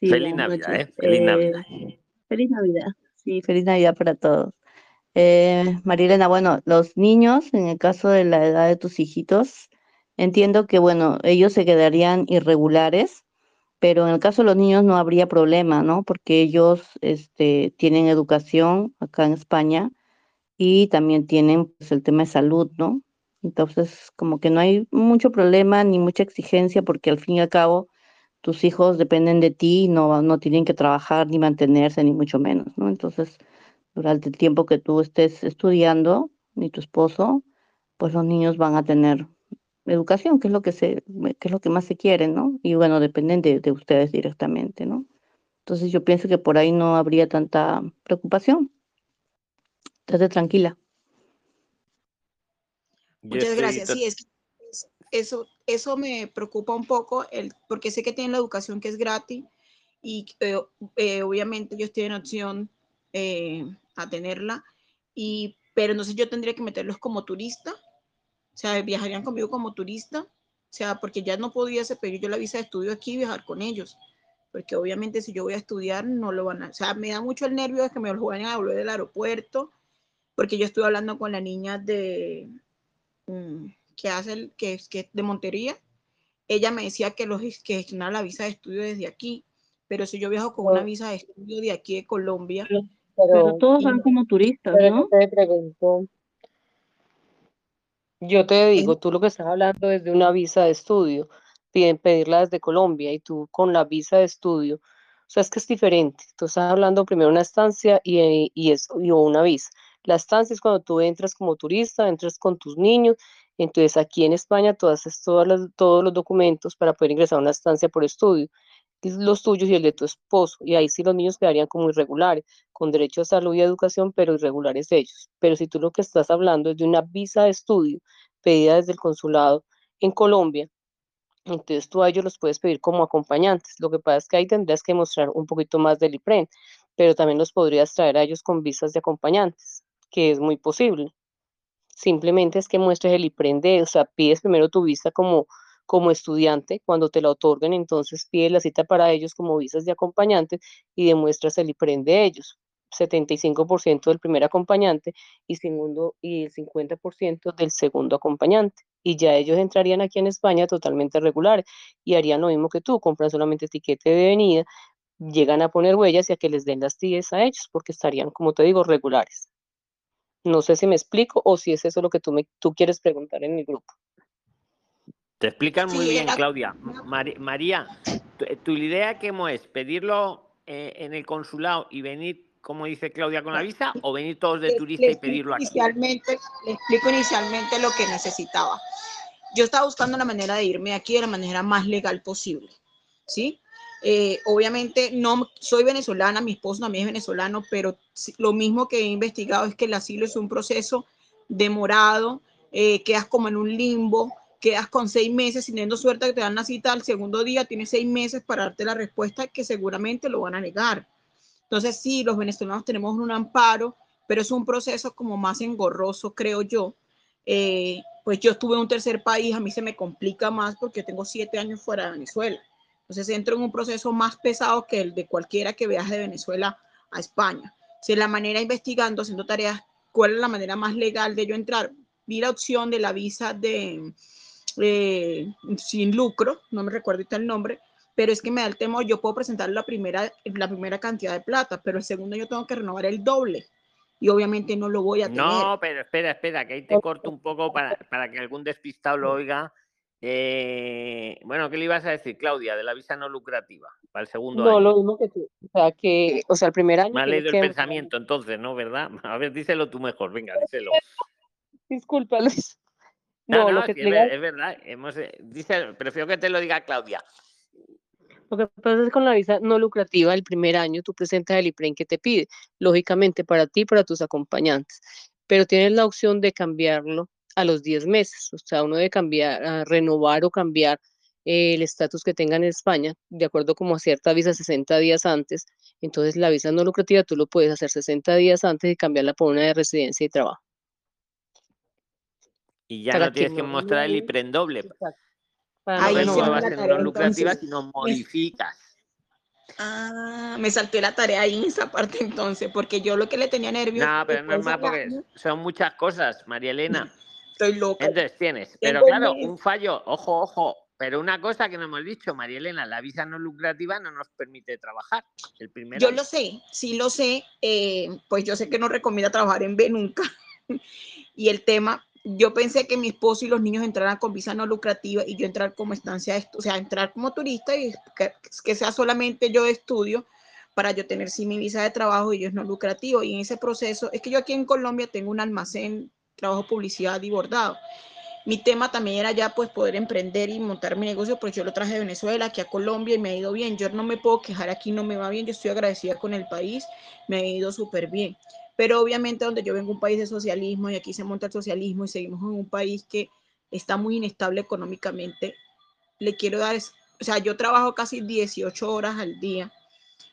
feliz Navidad, ¿eh? Feliz Navidad. Feliz Navidad, sí, feliz Navidad para todos. Eh, Marilena, bueno, los niños, en el caso de la edad de tus hijitos, entiendo que, bueno, ellos se quedarían irregulares pero en el caso de los niños no habría problema, ¿no? Porque ellos este, tienen educación acá en España y también tienen pues, el tema de salud, ¿no? Entonces, como que no hay mucho problema ni mucha exigencia porque al fin y al cabo tus hijos dependen de ti, no, no tienen que trabajar ni mantenerse, ni mucho menos, ¿no? Entonces, durante el tiempo que tú estés estudiando, ni tu esposo, pues los niños van a tener educación, que es lo que se, que es lo que más se quiere, ¿no? Y bueno, dependen de, de ustedes directamente, ¿no? Entonces yo pienso que por ahí no habría tanta preocupación. Estate tranquila. Muchas gracias. Sí, es, eso, eso me preocupa un poco, el, porque sé que tienen la educación que es gratis y eh, eh, obviamente ellos tienen opción eh, a tenerla, y, pero entonces yo tendría que meterlos como turista sea, viajarían conmigo como turista, o sea, porque ya no podía pedir yo la visa de estudio aquí y viajar con ellos, porque obviamente si yo voy a estudiar no lo van a, o sea, me da mucho el nervio de que me lo vayan a volver del aeropuerto, porque yo estuve hablando con la niña de, mm, que hace, el, que, es, que de Montería, ella me decía que, los, que gestionara la visa de estudio desde aquí, pero si yo viajo con una visa de estudio de aquí de Colombia. Pero, todos van como turistas, ¿no? Te pregunto, yo te digo, tú lo que estás hablando es de una visa de estudio, piden pedirla desde Colombia y tú con la visa de estudio, o sea, es que es diferente. Tú estás hablando primero una estancia y, y, es, y una visa. La estancia es cuando tú entras como turista, entras con tus niños, entonces aquí en España tú haces todos los, todos los documentos para poder ingresar a una estancia por estudio. Los tuyos y el de tu esposo. Y ahí sí los niños quedarían como irregulares, con derecho a salud y educación, pero irregulares ellos. Pero si tú lo que estás hablando es de una visa de estudio pedida desde el consulado en Colombia, entonces tú a ellos los puedes pedir como acompañantes. Lo que pasa es que ahí tendrías que mostrar un poquito más del IPREN, pero también los podrías traer a ellos con visas de acompañantes, que es muy posible. Simplemente es que muestres el IPREN de, o sea, pides primero tu visa como como estudiante, cuando te la otorguen, entonces pide la cita para ellos como visas de acompañante y demuestras el IPREN de ellos. 75% del primer acompañante y, segundo, y el 50% del segundo acompañante. Y ya ellos entrarían aquí en España totalmente regulares y harían lo mismo que tú, compran solamente etiquete de venida, llegan a poner huellas y a que les den las TIES a ellos, porque estarían, como te digo, regulares. No sé si me explico o si es eso lo que tú, me, tú quieres preguntar en mi grupo. Te explican muy bien, Claudia. María, tu, idea qué es pedirlo eh, en el consulado y venir, como dice Claudia, con la visa o venir todos de turista y pedirlo aquí. Inicialmente, le explico inicialmente lo que necesitaba. Yo estaba buscando la manera de irme aquí de la manera más legal posible, ¿sí? Eh, obviamente no soy venezolana, mi esposo también es venezolano, pero lo mismo que he investigado es que el asilo es un proceso demorado, eh, quedas como en un limbo, quedas con seis meses, teniendo suerte que te dan la cita al segundo día, tienes seis meses para darte la respuesta que seguramente lo van a negar. Entonces, sí, los venezolanos tenemos un amparo, pero es un proceso como más engorroso, creo yo. Eh, pues yo estuve en un tercer país, a mí se me complica más porque tengo siete años fuera de Venezuela. Entonces entro en un proceso más pesado que el de cualquiera que viaje de Venezuela a España. Si la manera investigando, haciendo tareas, ¿cuál es la manera más legal de yo entrar? Vi la opción de la visa de, eh, sin lucro, no me recuerdo el nombre, pero es que me da el temor, yo puedo presentar la primera, la primera cantidad de plata, pero el segundo yo tengo que renovar el doble y obviamente no lo voy a tener. No, pero espera, espera, que ahí te corto un poco para, para que algún despistado lo oiga. Eh, bueno, ¿qué le ibas a decir, Claudia, de la visa no lucrativa para el segundo año? No, lo mismo que tú. O sea, que, o sea, el primer año. Me ha leído el pensamiento, entonces, ¿no? ¿Verdad? A ver, díselo tú mejor, venga, díselo. Disculpa, Luis. No, no, es, verdad. Hemos, eh, dice, prefiero que te lo diga Claudia. Lo que pasa es que con la visa no lucrativa el primer año tú presentas el IPREN que te pide, lógicamente para ti y para tus acompañantes, pero tienes la opción de cambiarlo a los 10 meses, o sea, uno debe cambiar, renovar o cambiar eh, el estatus que tengan en España, de acuerdo como a cierta visa 60 días antes, entonces la visa no lucrativa tú lo puedes hacer 60 días antes y cambiarla por una de residencia y trabajo. Y ya no tienes que mostrar el IPREN doble. Ahí no nuevas no lucrativas, sino modificas. Ah, me salté la tarea ahí en esa parte entonces, porque yo lo que le tenía nervios. No, pero no es más porque son muchas cosas, María Elena. Estoy loca. Entonces tienes, pero claro, un fallo, ojo, ojo, pero una cosa que no hemos dicho, María Elena, la visa no lucrativa no nos permite trabajar. El primer yo lo sé, sí lo sé, eh, pues yo sé que no recomienda trabajar en B nunca. y el tema yo pensé que mi esposo y los niños entraran con visa no lucrativa y yo entrar como estancia, o sea, entrar como turista y que, sea solamente yo de estudio para yo tener sí mi visa de trabajo y ellos no lucrativo. Y en ese proceso, es que yo aquí en Colombia tengo un almacén, trabajo publicidad y bordado. Mi tema también era ya pues poder emprender y montar mi negocio, pues yo lo traje de Venezuela aquí a Colombia y me ha ido bien. Yo no me puedo quejar aquí, no me va bien, yo estoy agradecida con el país, me ha ido súper bien. Pero obviamente donde yo vengo un país de socialismo y aquí se monta el socialismo y seguimos en un país que está muy inestable económicamente, le quiero dar, o sea, yo trabajo casi 18 horas al día,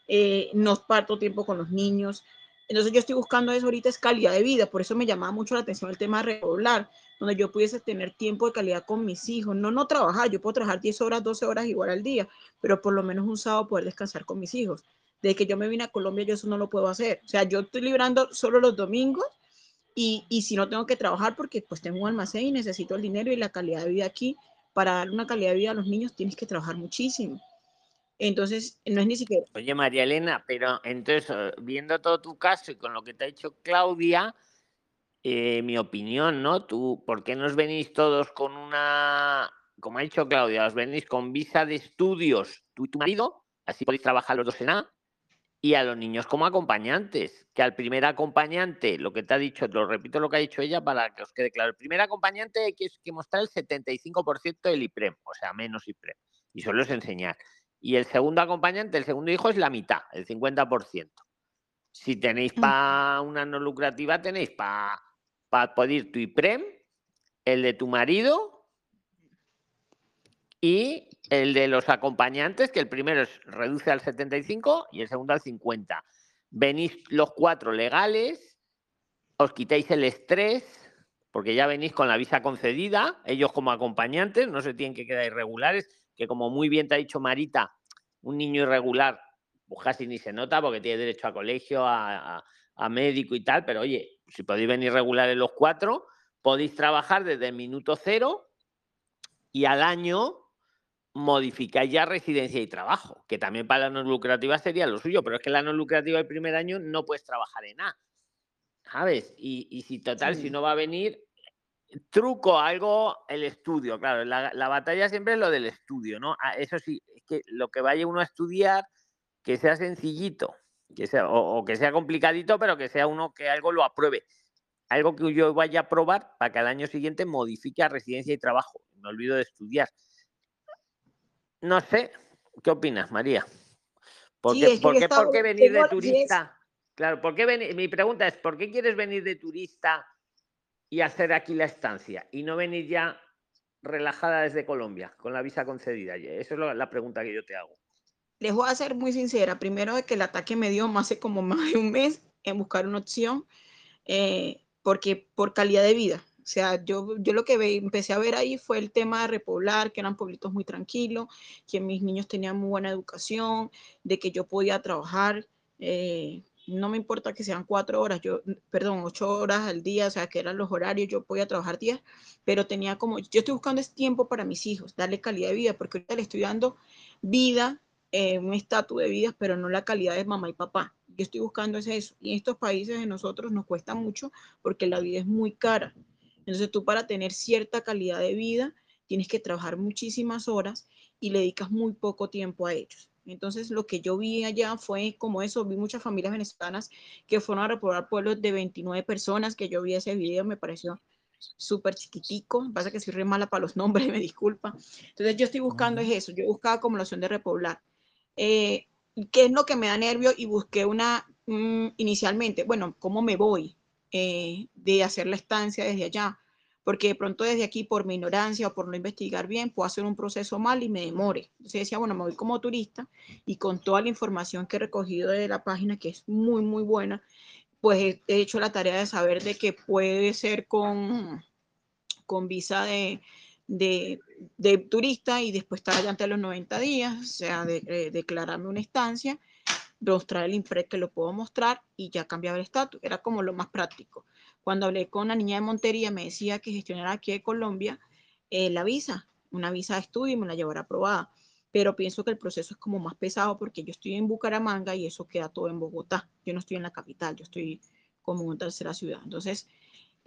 eh, no parto tiempo con los niños, entonces yo estoy buscando eso ahorita es calidad de vida, por eso me llamaba mucho la atención el tema de redoblar, donde yo pudiese tener tiempo de calidad con mis hijos, no no trabajar, yo puedo trabajar 10 horas, 12 horas igual al día, pero por lo menos un sábado poder descansar con mis hijos de que yo me vine a Colombia, yo eso no lo puedo hacer. O sea, yo estoy librando solo los domingos y, y si no tengo que trabajar porque pues tengo un almacén y necesito el dinero y la calidad de vida aquí, para dar una calidad de vida a los niños tienes que trabajar muchísimo. Entonces, no es ni siquiera... Oye, María Elena, pero entonces, eh, viendo todo tu caso y con lo que te ha dicho Claudia, eh, mi opinión, ¿no? Tú, ¿por qué nos venís todos con una, como ha dicho Claudia, os venís con visa de estudios, tú y tu marido, así podéis trabajar los dos en A, y a los niños como acompañantes, que al primer acompañante, lo que te ha dicho, lo repito lo que ha dicho ella para que os quede claro, el primer acompañante hay que, que mostrar el 75% del IPREM, o sea, menos IPREM, y solo es enseñar. Y el segundo acompañante, el segundo hijo, es la mitad, el 50%. Si tenéis para una no lucrativa, tenéis para pa pedir tu IPREM, el de tu marido y el de los acompañantes, que el primero es, reduce al 75 y el segundo al 50. Venís los cuatro legales, os quitáis el estrés, porque ya venís con la visa concedida, ellos como acompañantes, no se tienen que quedar irregulares, que como muy bien te ha dicho Marita, un niño irregular, pues casi ni se nota porque tiene derecho a colegio, a, médico y tal, pero oye, si podéis venir regulares los cuatro, podéis trabajar desde el minuto cero y al año modificáis ya residencia y trabajo, que también para la no lucrativa sería lo suyo, pero es que la no lucrativa el primer año no puedes trabajar en nada. ¿Sabes? Y, si total, si no va a venir, truco, algo, el estudio, claro, la, batalla siempre es lo del estudio, ¿no? Ah, eso sí, es que lo que vaya uno a estudiar, que sea sencillito, que sea, o, que sea complicadito, pero que sea uno que algo lo apruebe. Algo que yo vaya a probar para que al año siguiente modifique a residencia y trabajo. No olvido de estudiar. No sé, ¿qué opinas, María? ¿Por, qué, ¿por qué, venir de turista? Claro, ¿por qué mi pregunta es, ¿por qué quieres venir de turista y hacer aquí la estancia y no venir ya relajada desde Colombia con la visa concedida. Esa es la pregunta que yo te hago. Les voy a ser muy sincera. Primero de que el ataque me dio más hace como más de un mes en buscar una opción, eh, porque por calidad de vida. O sea, yo, yo lo que empecé a ver ahí fue el tema de repoblar, que eran pueblitos muy tranquilos, que mis niños tenían muy buena educación, de que yo podía trabajar. Eh, no me importa que sean cuatro horas, yo, perdón, ocho horas al día, o sea, que eran los horarios, yo podía trabajar días, pero tenía como, yo estoy buscando ese tiempo para mis hijos, darle calidad de vida, porque ahorita le estoy dando vida, eh, un estatus de vida, pero no la calidad de mamá y papá. Yo estoy buscando es eso. Y en estos países de nosotros nos cuesta mucho porque la vida es muy cara. Entonces tú para tener cierta calidad de vida tienes que trabajar muchísimas horas y le dedicas muy poco tiempo a ellos. Entonces, lo que yo vi allá fue como eso, vi muchas familias venezolanas que fueron a repoblar pueblos de 29 personas, que yo vi ese video, me pareció súper chiquitico, pasa que soy re mala para los nombres, me disculpa. Entonces, yo estoy buscando es eso, yo buscaba como la opción de repoblar. Eh, ¿Qué es lo que me da nervio? Y busqué una, mm, inicialmente, bueno, ¿cómo me voy eh, de hacer la estancia desde allá? porque de pronto desde aquí por mi ignorancia o por no investigar bien puedo hacer un proceso mal y me demore. Entonces decía, bueno, me voy como turista y con toda la información que he recogido de la página, que es muy, muy buena, pues he hecho la tarea de saber de que puede ser con, con visa de, de, de turista y después estar allá ante los 90 días, o sea, de, eh, declararme una estancia, mostrar el IMPRED que lo puedo mostrar y ya cambiar el estatus. Era como lo más práctico. Cuando hablé con una niña de Montería, me decía que gestionara aquí de Colombia eh, la visa, una visa de estudio y me la llevara aprobada. Pero pienso que el proceso es como más pesado porque yo estoy en Bucaramanga y eso queda todo en Bogotá. Yo no estoy en la capital, yo estoy como en tercera ciudad. Entonces,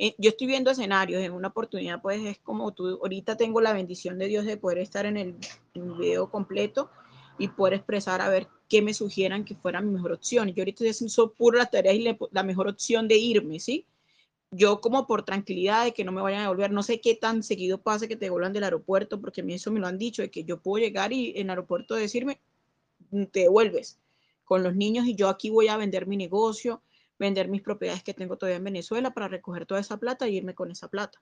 eh, yo estoy viendo escenarios, en una oportunidad pues es como tú, ahorita tengo la bendición de Dios de poder estar en el, video completo y poder expresar a ver qué me sugieran que fuera mi mejor opción. Yo ahorita estoy haciendo puro las tareas y la mejor opción de irme, ¿sí? yo como por tranquilidad de que no me vayan a devolver, no sé qué tan seguido pasa que te devuelvan del aeropuerto, porque a mí eso me lo han dicho, de que yo puedo llegar y en el aeropuerto decirme, mm, te devuelves con los niños y yo aquí voy a vender mi negocio, vender mis propiedades que tengo todavía en Venezuela para recoger toda esa plata y irme con esa plata.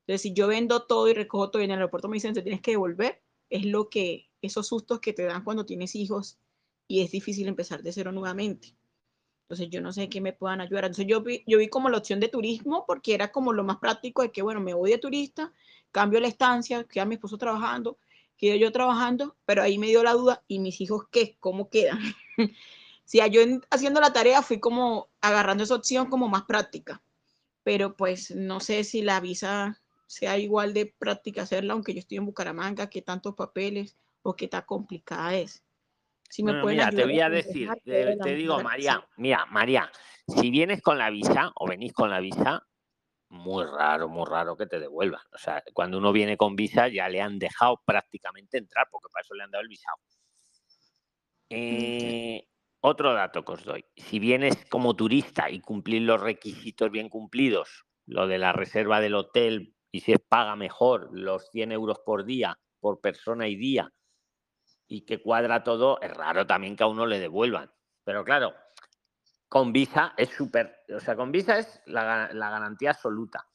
Entonces, si yo vendo todo y recojo todo y en el aeropuerto me dicen, te tienes que devolver, es lo que, esos sustos que te dan cuando tienes hijos y es difícil empezar de cero nuevamente. Entonces yo no sé qué me puedan ayudar. Entonces yo vi, yo vi como la opción de turismo porque era como lo más práctico de que, bueno, me voy de turista, cambio la estancia, queda mi esposo trabajando, quedo yo trabajando, pero ahí me dio la duda, ¿y mis hijos qué? ¿Cómo quedan? si yo haciendo la tarea fui como agarrando esa opción como más práctica, pero pues no sé si la visa sea igual de práctica hacerla, aunque yo estoy en Bucaramanga, qué tantos papeles o qué tan complicada es mira, te voy a decir, te, digo, María, mira, María, si vienes con la visa o venís con la visa, muy raro, muy raro que te devuelvan. O sea, cuando uno viene con visa ya le han dejado prácticamente entrar, porque para eso le han dado el visado. Eh, otro dato que os doy. Si vienes como turista y cumplir los requisitos bien cumplidos, lo de la reserva del hotel y si es paga mejor, los 100 euros por día, por persona y día, y que cuadra todo, es raro también que a uno le devuelvan. Pero claro, con visa es súper, o sea, con visa es la, la, garantía absoluta.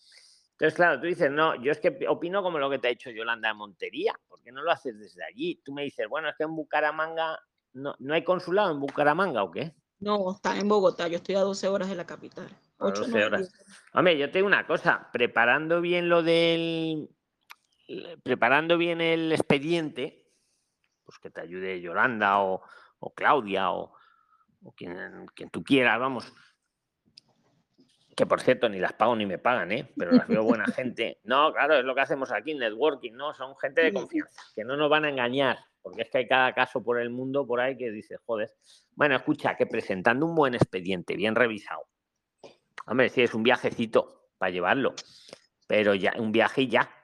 Entonces, claro, tú dices, no, yo es que opino como lo que te ha dicho Yolanda de Montería, ¿por qué no lo haces desde allí? Tú me dices, bueno, es que en Bucaramanga, ¿no, ¿no hay consulado en Bucaramanga o qué? No, está en Bogotá, yo estoy a 12 horas de la capital. 8, 12 horas. Hombre, yo tengo una cosa, preparando bien lo del, preparando bien el expediente, pues que te ayude Yolanda o, o Claudia o, o quien, quien, tú quieras, vamos. Que por cierto, ni las pago ni me pagan, ¿eh? pero las veo buena gente. No, claro, es lo que hacemos aquí, networking, ¿no? Son gente de confianza, que no nos van a engañar, porque es que hay cada caso por el mundo por ahí que dice, joder. Bueno, escucha, que presentando un buen expediente, bien revisado. Hombre, sí, es un viajecito para llevarlo, pero ya, un viaje y ya.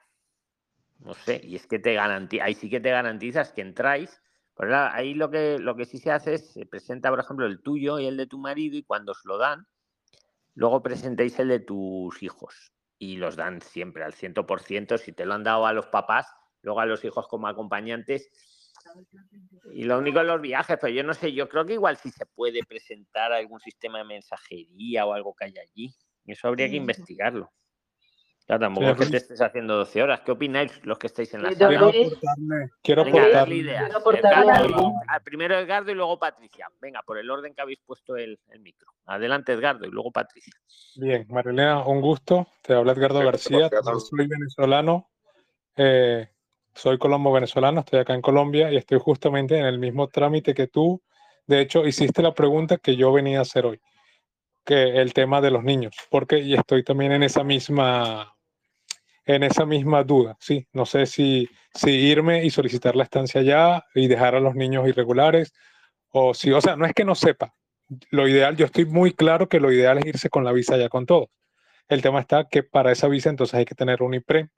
No sé, y es que te garantiza, ahí sí que te garantizas que entráis pues ahí lo que, lo que sí se hace es, se presenta, por ejemplo, el tuyo y el de tu marido y cuando os lo dan, luego presentéis el de tus hijos y los dan siempre al 100%. Si te lo han dado a los papás, luego a los hijos como acompañantes. Y lo único en los viajes, pero yo no sé, yo creo que igual sí se puede presentar algún sistema de mensajería o algo que haya allí. Eso habría que investigarlo. Claro, tampoco es que te estés haciendo 12 horas. ¿Qué opináis los que estáis en la sala? Quiero aportarle. Quiero aportarle. Quiero aportarle primero Edgardo y luego Patricia. Venga, por el orden que habéis puesto el, el, micro. Adelante, Edgardo, y luego Patricia. Bien, Marilena, un gusto. Te habla Edgardo García. Soy venezolano. Eh, soy colombo venezolano. Estoy acá en Colombia y estoy justamente en el mismo trámite que tú. De hecho, hiciste la pregunta que yo venía a hacer hoy que el tema de los niños, porque y estoy también en esa misma en esa misma duda, sí, no sé si, si irme y solicitar la estancia ya y dejar a los niños irregulares o si, o sea, no es que no sepa, lo ideal, yo estoy muy claro que lo ideal es irse con la visa ya con todos. El tema está que para esa visa entonces hay que tener un IPREM.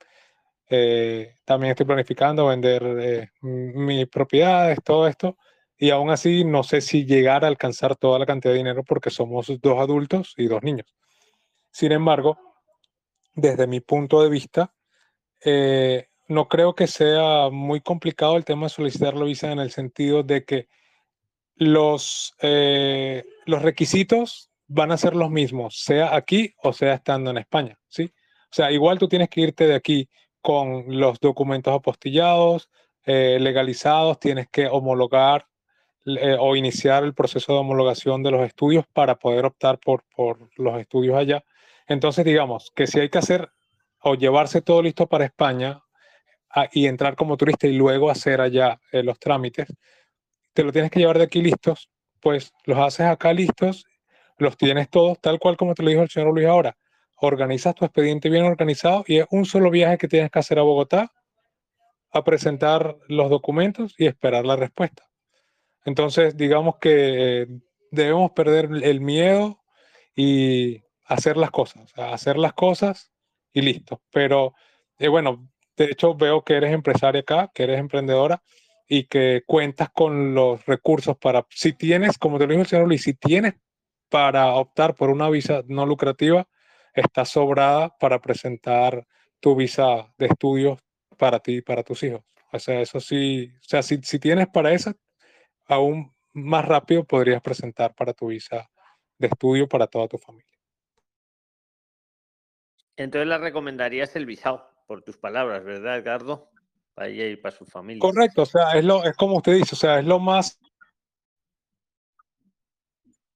Eh, también estoy planificando vender eh, mis propiedades, todo esto, y aún así no sé si llegar a alcanzar toda la cantidad de dinero porque somos dos adultos y dos niños. Sin embargo, desde mi punto de vista, eh, no creo que sea muy complicado el tema de solicitar la visa en el sentido de que los, eh, los requisitos van a ser los mismos, sea aquí o sea estando en España, ¿sí? O sea, igual tú tienes que irte de aquí con los documentos apostillados, eh, legalizados, tienes que homologar eh, o iniciar el proceso de homologación de los estudios para poder optar por, por los estudios allá. Entonces, digamos que si hay que hacer o llevarse todo listo para España y entrar como turista y luego hacer allá eh, los trámites, te lo tienes que llevar de aquí listos, pues los haces acá listos, los tienes todos tal cual como te lo dijo el señor Luis ahora. Organizas tu expediente bien organizado y es un solo viaje que tienes que hacer a Bogotá a presentar los documentos y esperar la respuesta. Entonces, digamos que eh, debemos perder el miedo y hacer las cosas, hacer las cosas y listo. Pero eh, bueno, de hecho veo que eres empresaria acá, que eres emprendedora y que cuentas con los recursos para, si tienes, como te lo dijo el señor Luis, si tienes para optar por una visa no lucrativa, está sobrada para presentar tu visa de estudios para ti y para tus hijos. O sea, eso sí, o sea, si, si tienes para eso, aún más rápido podrías presentar para tu visa de estudio para toda tu familia. Entonces le recomendarías el visado, por tus palabras, ¿verdad, Edgardo? Para ella y para su familia. Correcto, o sea, es, lo, es como usted dice, o sea, es lo más...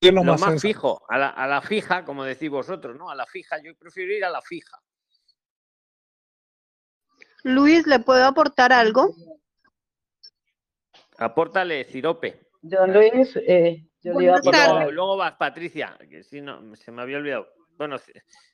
Es lo, lo más, más fijo, a la, a la, fija, como decís vosotros, ¿no? A la fija, yo prefiero ir a la fija. Luis, ¿le puedo aportar algo? Apórtale, Cirope. Don Luis, eh, yo le iba a luego, luego, vas, Patricia, que si no, se me había olvidado. Bueno,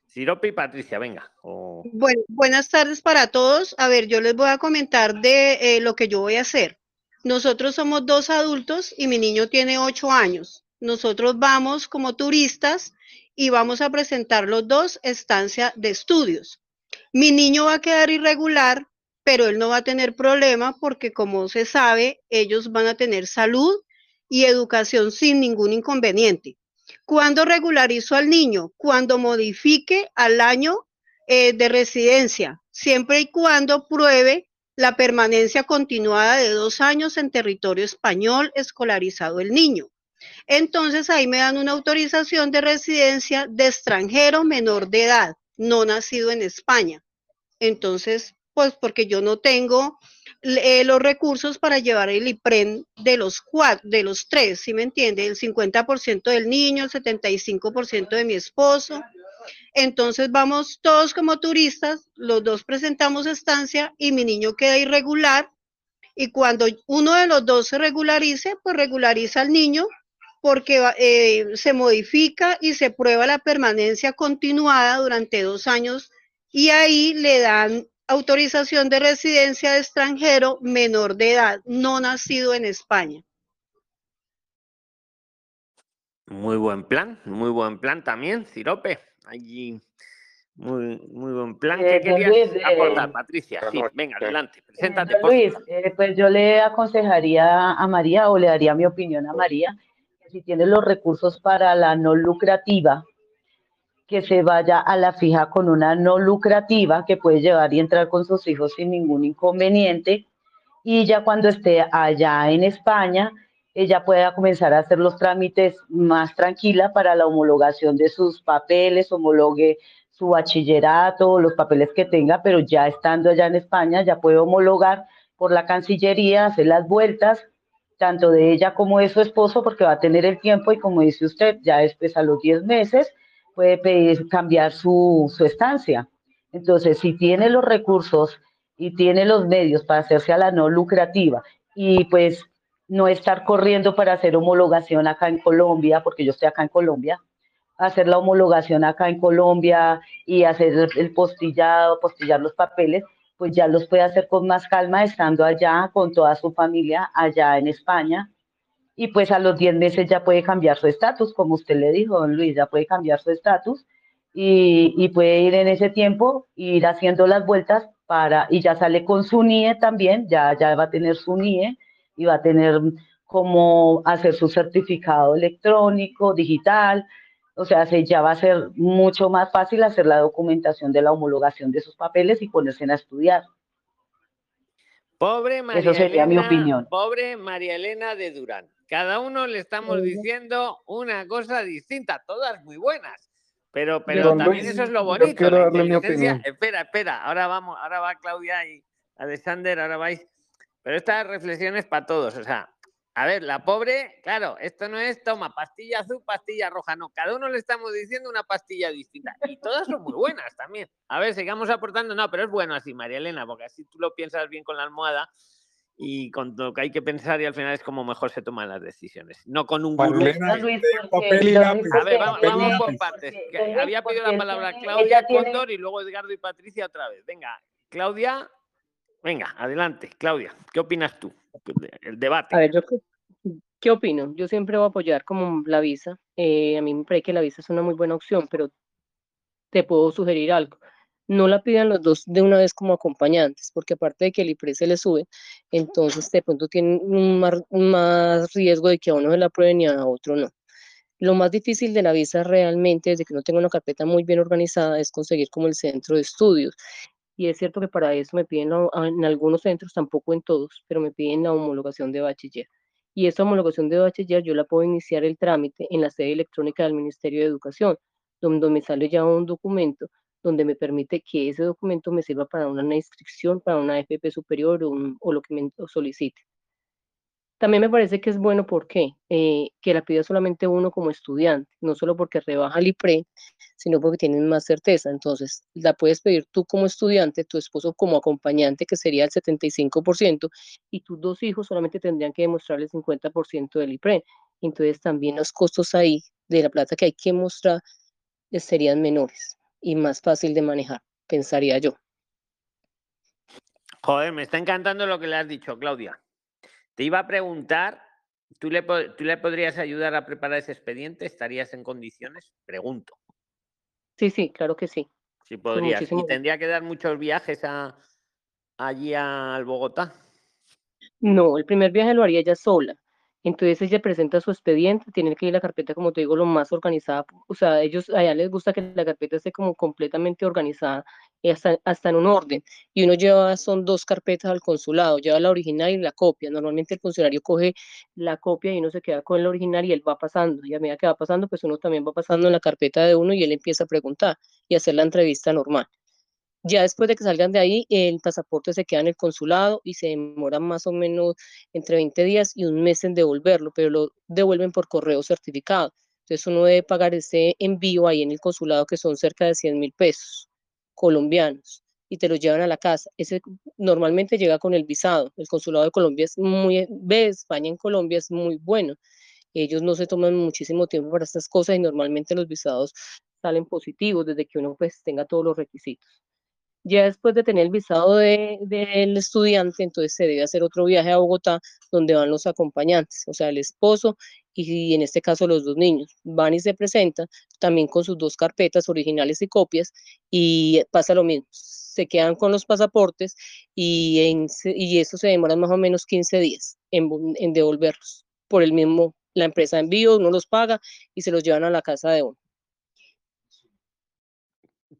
Sirope y Patricia, venga. Bueno, buenas tardes para todos. A ver, yo les voy a comentar de eh, lo que yo voy a hacer. Nosotros somos dos adultos y mi niño tiene ocho años. Nosotros vamos como turistas y vamos a presentar los dos estancia de estudios. Mi niño va a quedar irregular, pero él no va a tener problema porque como se sabe, ellos van a tener salud y educación sin ningún inconveniente. ¿Cuándo regularizo al niño? Cuando modifique al año eh, de residencia, siempre y cuando pruebe la permanencia continuada de dos años en territorio español escolarizado el niño. Entonces ahí me dan una autorización de residencia de extranjero menor de edad, no nacido en España. Entonces, pues porque yo no tengo eh, los recursos para llevar el IPREN de los cuatro, de los tres, ¿sí me entiende? El 50% del niño, el 75% de mi esposo. Entonces vamos todos como turistas, los dos presentamos estancia y mi niño queda irregular. Y cuando uno de los dos se regularice, pues regulariza al niño porque eh, se modifica y se prueba la permanencia continuada durante dos años y ahí le dan autorización de residencia de extranjero menor de edad, no nacido en España. Muy buen plan, muy buen plan también, Cirope. Allí, muy, muy buen plan. ¿Qué Eh, querías Luis, aportar, eh, Patricia? Sí, venga, adelante, Eh, preséntate. don por Luis, eh, pues yo le aconsejaría a María o le daría mi opinión a María, que si tiene los recursos para la no lucrativa, que se vaya a la fija con una no lucrativa que puede llevar y entrar con sus hijos sin ningún inconveniente. Y ya cuando esté allá en España, ella pueda comenzar a hacer los trámites más tranquila para la homologación de sus papeles, homologue su bachillerato, los papeles que tenga, pero ya estando allá en España, ya puede homologar por la Cancillería, hacer las vueltas, tanto de ella como de su esposo, porque va a tener el tiempo y como dice usted, ya después a los 10 meses puede pedir cambiar su, su estancia. Entonces, si tiene los recursos y tiene los medios para hacerse a la no lucrativa y pues no estar corriendo para hacer homologación acá en Colombia, porque yo estoy acá en Colombia, hacer la homologación acá en Colombia y hacer el, postillado, postillar los papeles, pues ya los puede hacer con más calma estando allá con toda su familia allá en España. Y pues a los 10 meses ya puede cambiar su estatus, como usted le dijo, don Luis, ya puede cambiar su estatus y, y puede ir en ese tiempo, ir haciendo las vueltas para, y ya sale con su NIE también, ya, ya va a tener su NIE y va a tener cómo hacer su certificado electrónico, digital, o sea, se, ya va a ser mucho más fácil hacer la documentación de la homologación de sus papeles y ponerse a estudiar. Pobre María Eso sería mi opinión. Pobre María Elena de Durán. Cada uno le estamos diciendo una cosa distinta, todas muy buenas. Pero, pero Don también Luis, eso es lo bonito. quiero darle mi opinión. Espera, espera, ahora vamos, ahora va Claudia y Alexander, ahora vais. Pero esta reflexión es para todos. O sea, a ver, la pobre, claro, esto no es toma pastilla azul, pastilla roja, no. Cada uno le estamos diciendo una pastilla distinta. Y todas son muy buenas también. A ver, sigamos aportando. No, pero es bueno así, María Elena, porque así tú lo piensas bien con la almohada y con lo que hay que pensar y al final es como mejor se toman las decisiones. No con un gurú. Luis, papel y lápiz. A ver, vamos, vamos por partes. porque- había pedido la palabra Claudia tiene- Cóndor y luego Edgardo y Patricia otra vez. Venga, Claudia, venga, adelante. Claudia, ¿qué opinas tú? El debate. A ver, yo qué, qué opino. Yo siempre voy a apoyar como la visa. Eh, a mí me parece que la visa es una muy buena opción, pero te puedo sugerir algo. No la pidan los dos de una vez como acompañantes, porque aparte de que el IPRE se le sube, entonces de pronto tienen un más, más riesgo de que a uno se la aprueben y a otro no. Lo más difícil de la visa realmente, desde que no tengo una carpeta muy bien organizada, es conseguir como el centro de estudios. Y es cierto que para eso me piden la- en algunos centros, tampoco en todos, pero me piden la homologación de bachiller. Y esta homologación de bachiller yo la puedo iniciar el trámite en la sede electrónica del Ministerio de Educación, donde me sale ya un documento donde me permite que ese documento me sirva para una inscripción, para una FP superior o, lo que me solicite. También me parece que es bueno porque eh, que la pida solamente uno como estudiante, no solo porque rebaja el IPRE, sino porque tienen más certeza. Entonces, la puedes pedir tú como estudiante, tu esposo como acompañante, que sería el 75%, y tus dos hijos solamente tendrían que demostrar el 50% del IPRE. Entonces, también los costos ahí de la plata que hay que mostrar eh, serían menores y más fácil de manejar, pensaría yo. Joder, me está encantando lo que le has dicho, Claudia. Te iba a preguntar, ¿tú le, ¿tú le podrías ayudar a preparar ese expediente? ¿Estarías en condiciones? Pregunto. Sí, sí, claro que sí. Si podrías. muchísimo ¿Y tendría que dar muchos viajes a, allí al Bogotá? No, el primer viaje lo haría ella sola. Entonces ella presenta su expediente, tiene que ir la carpeta, como te digo, lo más organizada, o sea, ellos, allá les gusta que la carpeta esté como completamente organizada, y hasta, hasta en un orden. Y uno lleva, son dos carpetas al consulado, lleva la original y la copia. Normalmente el funcionario coge la copia y uno se queda con la original y él va pasando. Y a medida que va pasando, pues uno también va pasando en la carpeta de uno y él empieza a preguntar y hacer la entrevista normal. Ya después de que salgan de ahí, el pasaporte se queda en el consulado y se demora más o menos entre 20 días y un mes en devolverlo, pero lo devuelven por correo certificado. Entonces uno debe pagar ese envío ahí en el consulado que son cerca de 100 mil pesos colombianos y te lo llevan a la casa. Ese normalmente llega con el visado. El consulado de Colombia es muy, ve España en Colombia es muy bueno. Ellos no se toman muchísimo tiempo para estas cosas y normalmente los visados salen positivos desde que uno pues tenga todos los requisitos. Ya después de tener el visado del de, estudiante, entonces se debe hacer otro viaje a Bogotá donde van los acompañantes, o sea, el esposo y, en este caso los dos niños. Van y se presentan también con sus dos carpetas originales y copias y pasa lo mismo. Se quedan con los pasaportes y, en, y eso se demora más o menos 15 días en, en devolverlos por el mismo, la empresa de envío, uno los paga y se los llevan a la casa de uno.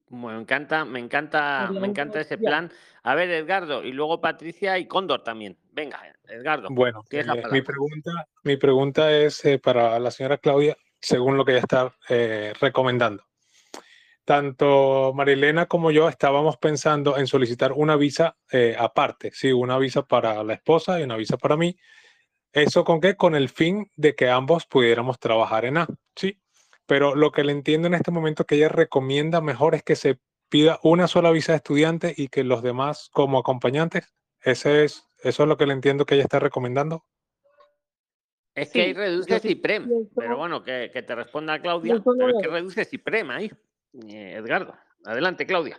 Me encanta, me encanta, me encanta ese plan. A ver, Edgardo, y luego Patricia y Cóndor también. Venga, Edgardo. Bueno, eh, mi, pregunta, mi pregunta es eh, para la señora Claudia, según lo que ella está eh, recomendando. Tanto Marilena como yo estábamos pensando en solicitar una visa aparte, sí, una visa para la esposa y una visa para mí. ¿Eso con qué? Con el fin de que ambos pudiéramos trabajar en A, ¿sí? Pero lo que le entiendo en este momento que ella recomienda mejor es que se pida una sola visa de estudiante y que los demás como acompañantes. Ese es, eso es lo que le entiendo que ella está recomendando. Es que ahí reduce CIPREM, pero bueno, que, te responda Claudia, pero es que reduce CIPREM ahí, eh, Edgardo. Adelante, Claudia.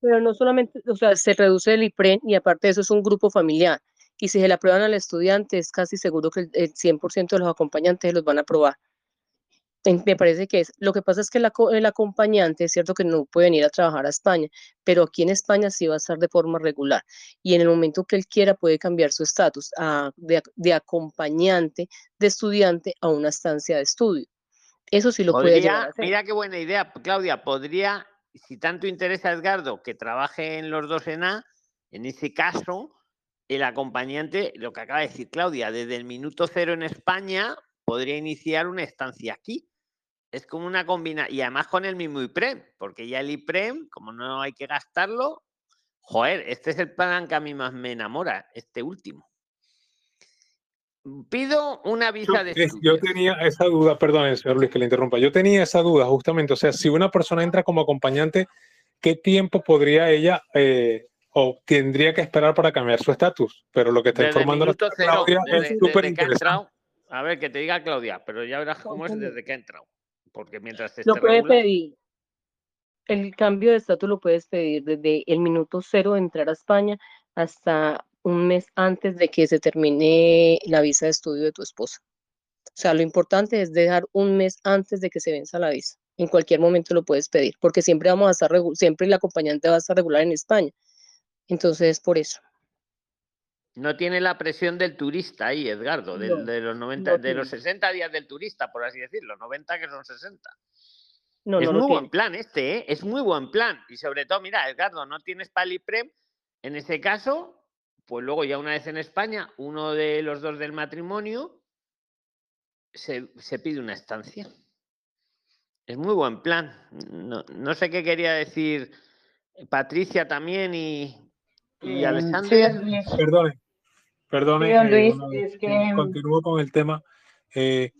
Pero no solamente, o sea, se reduce el IPREM y aparte de eso es un grupo familiar. Y si se le aprueban al estudiante, es casi seguro que el 100% de los acompañantes los van a aprobar me parece que es. Lo que pasa es que el acompañante es cierto que no puede venir a trabajar a España, pero aquí en España sí va a estar de forma regular. Y en el momento que él quiera puede cambiar su estatus de, acompañante, de estudiante a una estancia de estudio. Eso sí lo puede llevar a hacer. Mira qué buena idea, Claudia. Podría, si tanto interesa a Edgardo que trabaje en los dos en A, en ese caso, el acompañante, lo que acaba de decir Claudia, desde el minuto cero en España podría iniciar una estancia aquí es como una combinación, y además con el mismo IPREM, porque ya el IPREM, como no hay que gastarlo, joder, este es el plan que a mí más me enamora, este último. Pido una visa de. Yo tenía esa duda, perdón, señor Luis, que le interrumpa. Yo tenía esa duda justamente, o sea, si una persona entra como acompañante, ¿qué tiempo podría ella eh, o tendría que esperar para cambiar su estatus? Pero lo que está informando la Claudia es súper interesante. A ver, que te diga Claudia, pero ya verás cómo es desde que ha entrado. Porque mientras Lo puede pedir. El cambio de estatus lo puedes pedir desde el minuto cero de entrar a España hasta un mes antes de que se termine la visa de estudio de tu esposa. O sea, lo importante es dejar un mes antes de que se venza la visa. En cualquier momento lo puedes pedir, porque siempre vamos a estar, siempre el acompañante va a estar regular en España. Entonces, por eso. No tiene la presión del turista ahí, Edgardo, de, los 90, de los 60 días del turista, por así decirlo, 90 que son 60. No, es muy buen plan este, ¿eh? es muy buen plan. Y sobre todo, mira, Edgardo, no tienes paliprem. En ese caso, pues luego ya una vez en España, uno de los dos del matrimonio se, se pide una estancia. Es muy buen plan. No, no, sé qué quería decir Patricia también y, y Alessandra. Perdone, perdone. Eh, Luis, Continúo con el tema. Eh,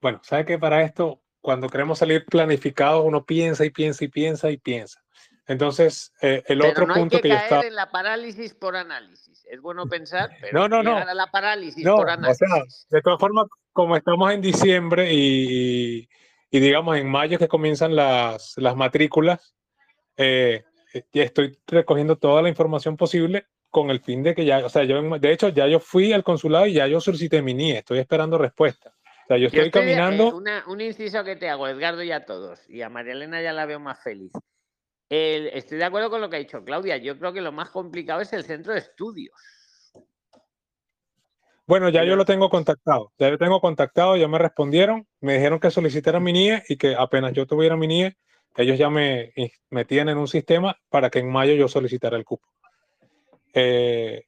bueno, sabe que para esto, cuando queremos salir planificados, uno piensa y piensa y piensa y piensa. Entonces, eh, el otro punto que, yo estaba. en la parálisis por análisis. Es bueno pensar, pero no, no, no. la parálisis por análisis. O sea, de todas formas, como estamos en diciembre y, y digamos en mayo que comienzan las, las matrículas, eh, estoy recogiendo toda la información posible con el fin de que ya, o sea, yo, de hecho, ya yo fui al consulado y ya yo solicité mi NIE, estoy esperando respuesta. O sea, yo estoy, caminando. Eh, un inciso que te hago, Edgardo, y a todos, y a María Elena ya la veo más feliz. estoy de acuerdo con lo que ha dicho Claudia. Yo creo que lo más complicado es el centro de estudios. Bueno, ya yo lo tengo contactado. Ya yo tengo contactado, ya me respondieron, me dijeron que solicitara mi NIE y que apenas yo tuviera mi NIE, ellos ya me metían en un sistema para que en mayo yo solicitara el cupo. Eh,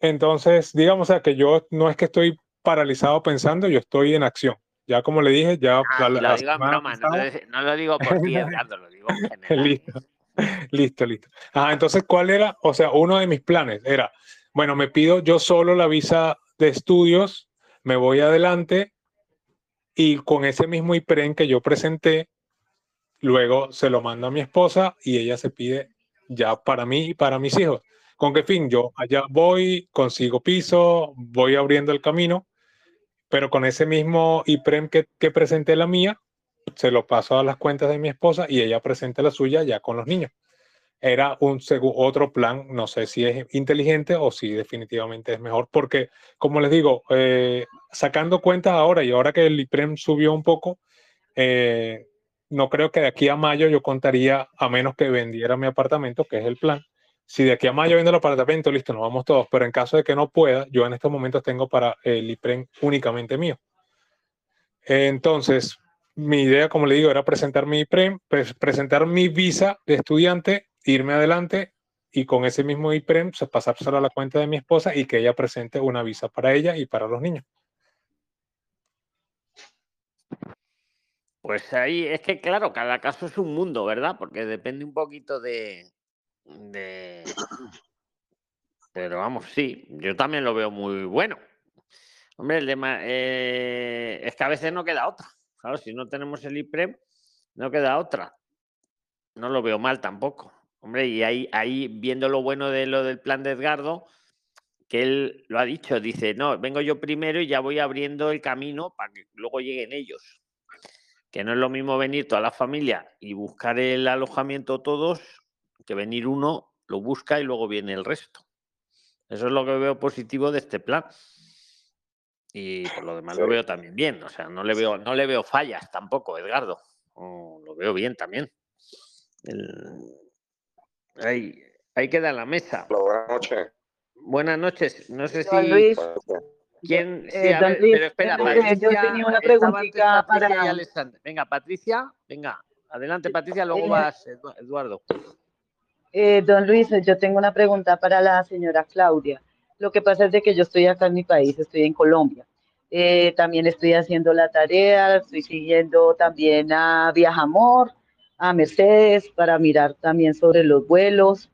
entonces, digamos o sea, que yo no es que estoy paralizado pensando, yo estoy en acción. Ya como le dije, ya... Ah, lo digo en broma, no, lo digo por ti, Edgardo, lo digo en general. listo, listo, listo. Ah, entonces, ¿cuál era? O sea, uno de mis planes era, bueno, me pido yo solo la visa de estudios, me voy adelante y con ese mismo IPREN que yo presenté, luego se lo mando a mi esposa y ella se pide ya para mí y para mis hijos. ¿Con qué fin? Yo allá voy, consigo piso, voy abriendo el camino, pero con ese mismo IPREM que, que presenté la mía, se lo paso a las cuentas de mi esposa y ella presenta la suya ya con los niños era un otro plan, no sé si es inteligente o si definitivamente es mejor, porque como les digo, eh, sacando cuentas ahora y ahora que el IPREM subió un poco, eh, no creo que de aquí a mayo yo contaría, a menos que vendiera mi apartamento, que es el plan. Si de aquí a mayo vendo el apartamento, listo, nos vamos todos, pero en caso de que no pueda, yo en estos momentos tengo para el IPREM únicamente mío. Entonces, mi idea, como le digo, era presentar mi IPREM, presentar mi visa de estudiante irme adelante y con ese mismo IPREM pasar pasárselo a la cuenta de mi esposa y que ella presente una visa para ella y para los niños. Pues ahí es que, claro, cada caso es un mundo, ¿verdad? Porque depende un poquito de. de... Pero vamos, sí, yo también lo veo muy bueno. Hombre, el eh, es que a veces no queda otra. Claro, si no tenemos el IPREM, no queda otra. No lo veo mal tampoco. Hombre, y ahí, ahí viendo lo bueno de lo del plan de Edgardo, que él lo ha dicho, dice, no, vengo yo primero y ya voy abriendo el camino para que luego lleguen ellos. Que no es lo mismo venir toda la familia y buscar el alojamiento todos, que venir uno, lo busca y luego viene el resto. Eso es lo que veo positivo de este plan. Y por lo demás lo veo también bien. O sea, no le veo, no le veo fallas tampoco, Edgardo. lo veo bien también. El, Ahí, ahí queda la mesa. Buenas noches. Buenas noches. No sé si. ¿Quién? Sí, a ver, pero espera, Patricia, yo tenía una preguntita para. Venga, Patricia, venga, adelante, Patricia, luego eh, vas, Eduardo. Eh, don Luis, yo tengo una pregunta para la señora Claudia. Lo que pasa es de que yo estoy acá en mi país, estoy en Colombia. Eh, también estoy haciendo la tarea, estoy siguiendo también a Viajamor a Mercedes para mirar también sobre los vuelos.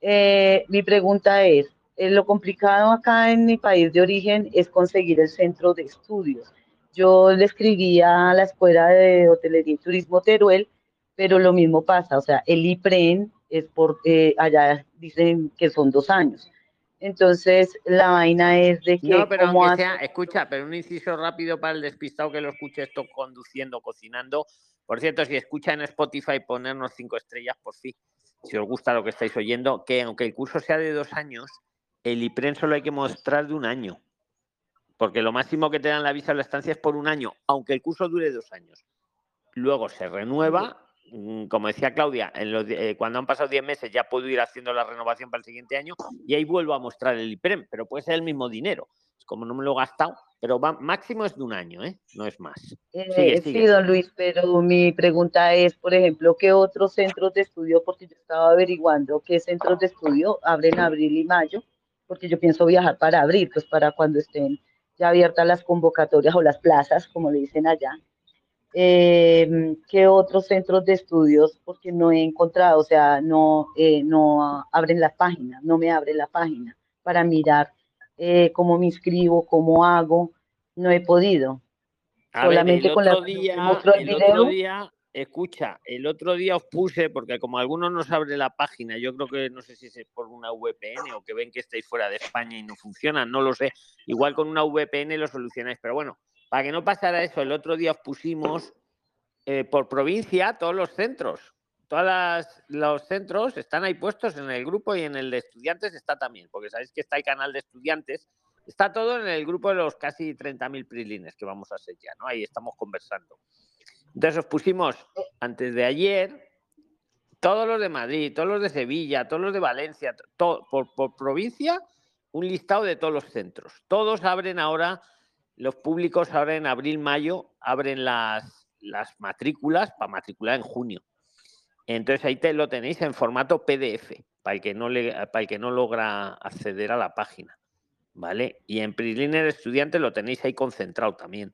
Eh, mi pregunta es, eh, lo complicado acá en mi país de origen es conseguir el centro de estudios. Yo le escribí a la Escuela de Hotelería y Turismo Teruel, pero lo mismo pasa, o sea, el IPREN es por, eh, allá dicen que son dos años. Entonces, la vaina es de que... No, pero aunque sea, escucha, pero un inciso rápido para el despistado que lo escuche esto conduciendo, cocinando, por cierto, si escuchan en Spotify, ponernos cinco estrellas por fin, si os gusta lo que estáis oyendo, que aunque el curso sea de dos años, el IPREN solo hay que mostrar de un año. Porque lo máximo que te dan la visa de la estancia es por un año, aunque el curso dure dos años. Luego se renueva, mm, como decía Claudia, eh, cuando han pasado diez meses ya puedo ir haciendo la renovación para el siguiente año y ahí vuelvo a mostrar el IPREM, pero puede ser el mismo dinero. Como no me lo he gastado, pero máximo es de un año, ¿eh? no es más. Eh, sí, don Luis, pero mi pregunta es, por ejemplo, ¿qué otros centros de estudio? Porque yo estaba averiguando qué centros de estudio abren abril y mayo, porque yo pienso viajar para abril, pues para cuando estén ya abiertas las convocatorias o las plazas, como le dicen allá. Em, ¿Qué otros centros de estudios? Porque no he encontrado, o sea, no, eh, no abren la página, no me abre la página para mirar eh, cómo me inscribo, cómo hago, no he podido. Solamente con la día, el otro día, escucha, el otro día os puse, porque como algunos no abre la página, yo creo que no sé si es por una VPN o que ven que estáis fuera de España y no funciona, no lo sé. Igual con una VPN lo solucionáis, pero bueno, para que no pasara eso, el otro día os pusimos eh, por provincia todos los centros todos los centros están ahí puestos en el grupo y en el de estudiantes está también, porque sabéis que está el canal de estudiantes, está todo en el grupo de los casi 30.000 prilines que vamos a hacer ya, ¿no? Ahí estamos conversando. Entonces os pusimos antes de ayer todos los de Madrid, todos los de Sevilla, todos los de Valencia, todo, por, provincia, un listado de todos los centros. Todos abren ahora, los públicos ahora en abril, mayo, abren las, las matrículas para matricular en junio. Entonces ahí te lo tenéis en formato PDF, para el que no, le, para el que no logra acceder a la página. ¿Vale? Y en Priliner Estudiante lo tenéis ahí concentrado también.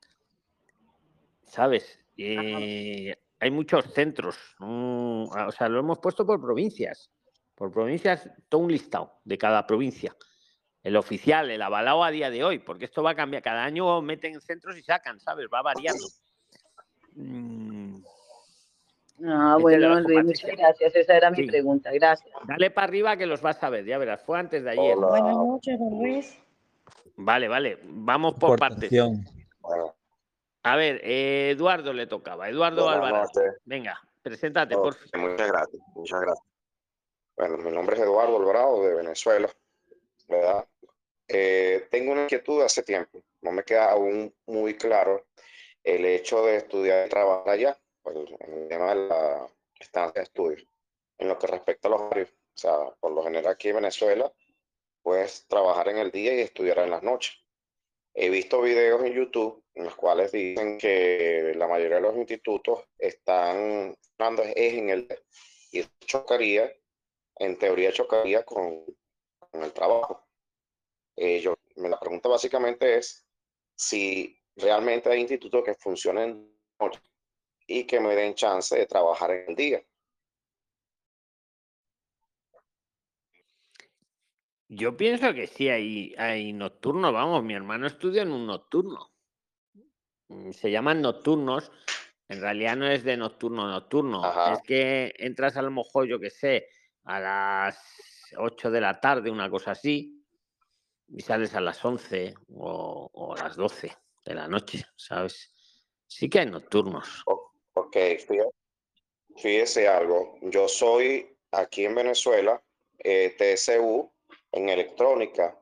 ¿Sabes? Eh, hay muchos centros. o sea, lo hemos puesto por provincias. Por provincias, todo un listado de cada provincia. El oficial, el avalado a día de hoy, porque esto va a cambiar. Cada año meten centros y sacan, ¿sabes? Va variando. Mm. Ah, este bueno, Luis, muchas gracias. Esa era mi pregunta. Gracias. Dale para arriba que los vas a ver, ya verás. Fue antes de ayer. Buenas noches, Luis. Vale, vale. Vamos por partes. A ver, Eduardo le tocaba. Eduardo Álvarez. Venga, preséntate, por favor. Muchas gracias, muchas gracias. Bueno, mi nombre es Eduardo Alvarado de Venezuela, ¿verdad? Eh, tengo una inquietud hace tiempo. No me queda aún muy claro el hecho de estudiar y trabajar allá, pues, en el tema de la estancia de estudio. En lo que respecta a los horarios, o sea, por lo general aquí en Venezuela, puedes trabajar en el día y estudiar en las noches. He visto videos en YouTube en los cuales dicen que la mayoría de los institutos están dando es en el y chocaría, en teoría chocaría con, con el trabajo. Eh, yo, la pregunta básicamente es si realmente hay institutos que funcionen y que me den chance de trabajar en el día. Yo pienso que sí, hay, hay nocturno, vamos, mi hermano estudia en un nocturno. Mm, se llaman nocturnos, en realidad no es de nocturno nocturno, es que entras a lo mejor, yo que sé, a las 8 de la tarde, una cosa así, y sales a las 11 o, a las 12 de la noche, ¿sabes? Sí que hay nocturnos. ok, fíjese, algo, yo soy aquí en Venezuela, eh, TSU, en electrónica.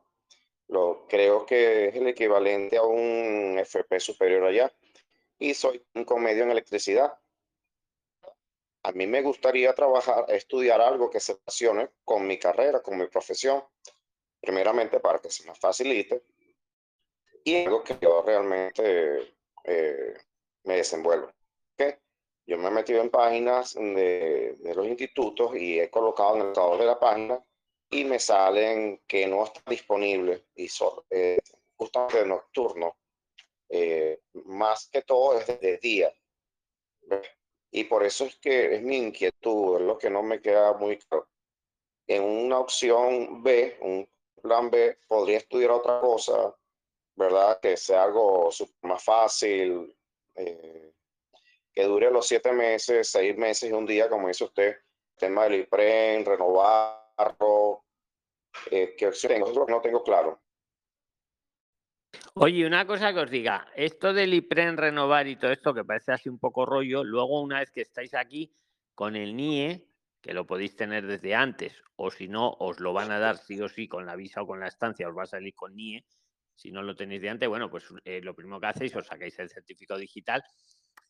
Lo, creo que es el equivalente a un FP superior allá. Y soy un comedio en electricidad. A mí me gustaría trabajar, estudiar algo que se relacione con mi carrera, con mi profesión. Primeramente para que se me facilite. Y algo que yo realmente eh, me desenvuelvo. Yo me he metido en páginas de, de los institutos y he colocado en el estado de la página y me salen que no está disponible y son eh, justamente nocturno. Eh, más que todo es de día. Y por eso es que es mi inquietud, es lo que no me queda muy claro. En una opción B, un plan B, podría estudiar otra cosa, ¿verdad? Que sea algo más fácil, eh, que dure los siete meses, seis meses y un día, como dice usted, tema del IPREN, renovar eh, no tengo claro. Oye, una cosa que os diga, esto del IPREN renovar y todo esto que parece así un poco rollo, luego una vez que estáis aquí con el NIE, que lo podéis tener desde antes, o si no, os lo van a dar sí o sí con la visa o con la estancia, os va a salir con NIE. Si no lo tenéis de antes, bueno, pues eh, lo primero que hacéis, os sacáis el certificado digital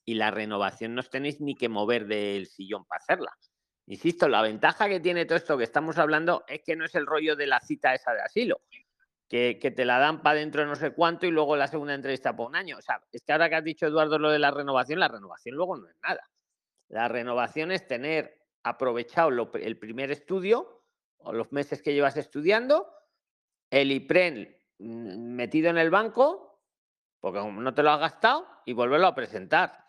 y la renovación no os tenéis ni que mover del sillón para hacerla. Insisto, la ventaja que tiene todo esto que estamos hablando es que no es el rollo de la cita esa de asilo, que, te la dan para dentro de no sé cuánto y luego la segunda entrevista por un año. O sea, es que ahora que has dicho, Eduardo, lo de la renovación, la renovación luego no es nada. La renovación es tener aprovechado el primer estudio o los meses que llevas estudiando, el IPREN mm, metido en el banco, porque no te lo has gastado, y volverlo a presentar.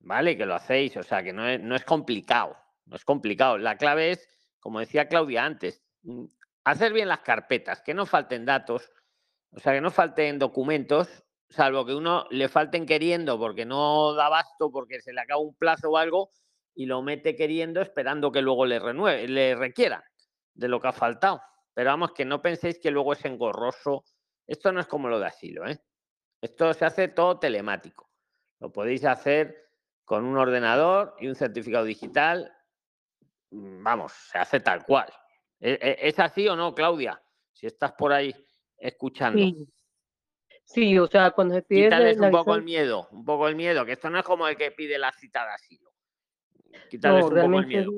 ¿Vale? Que lo hacéis, o sea, que no no es complicado. No es complicado. La clave es, como decía Claudia antes, mm, hacer bien las carpetas, que no falten datos, o sea, que no falten documentos, salvo que uno le falten queriendo porque no da basto, porque se le acaba un plazo o algo, y lo mete queriendo esperando que luego le renueve, le requiera de lo que ha faltado. Pero vamos, que no penséis que luego es engorroso. Esto no es como lo de asilo, ¿eh? Esto se hace todo telemático. Lo podéis hacer con un ordenador y un certificado digital vamos, se hace tal cual. ¿E, ¿Es, así o no, Claudia? Si estás por ahí escuchando. Sí, o sea, cuando se pide. Quítales un poco el miedo, un poco el miedo, que esto no es como el que pide la cita de asilo. Quítales un poco el miedo.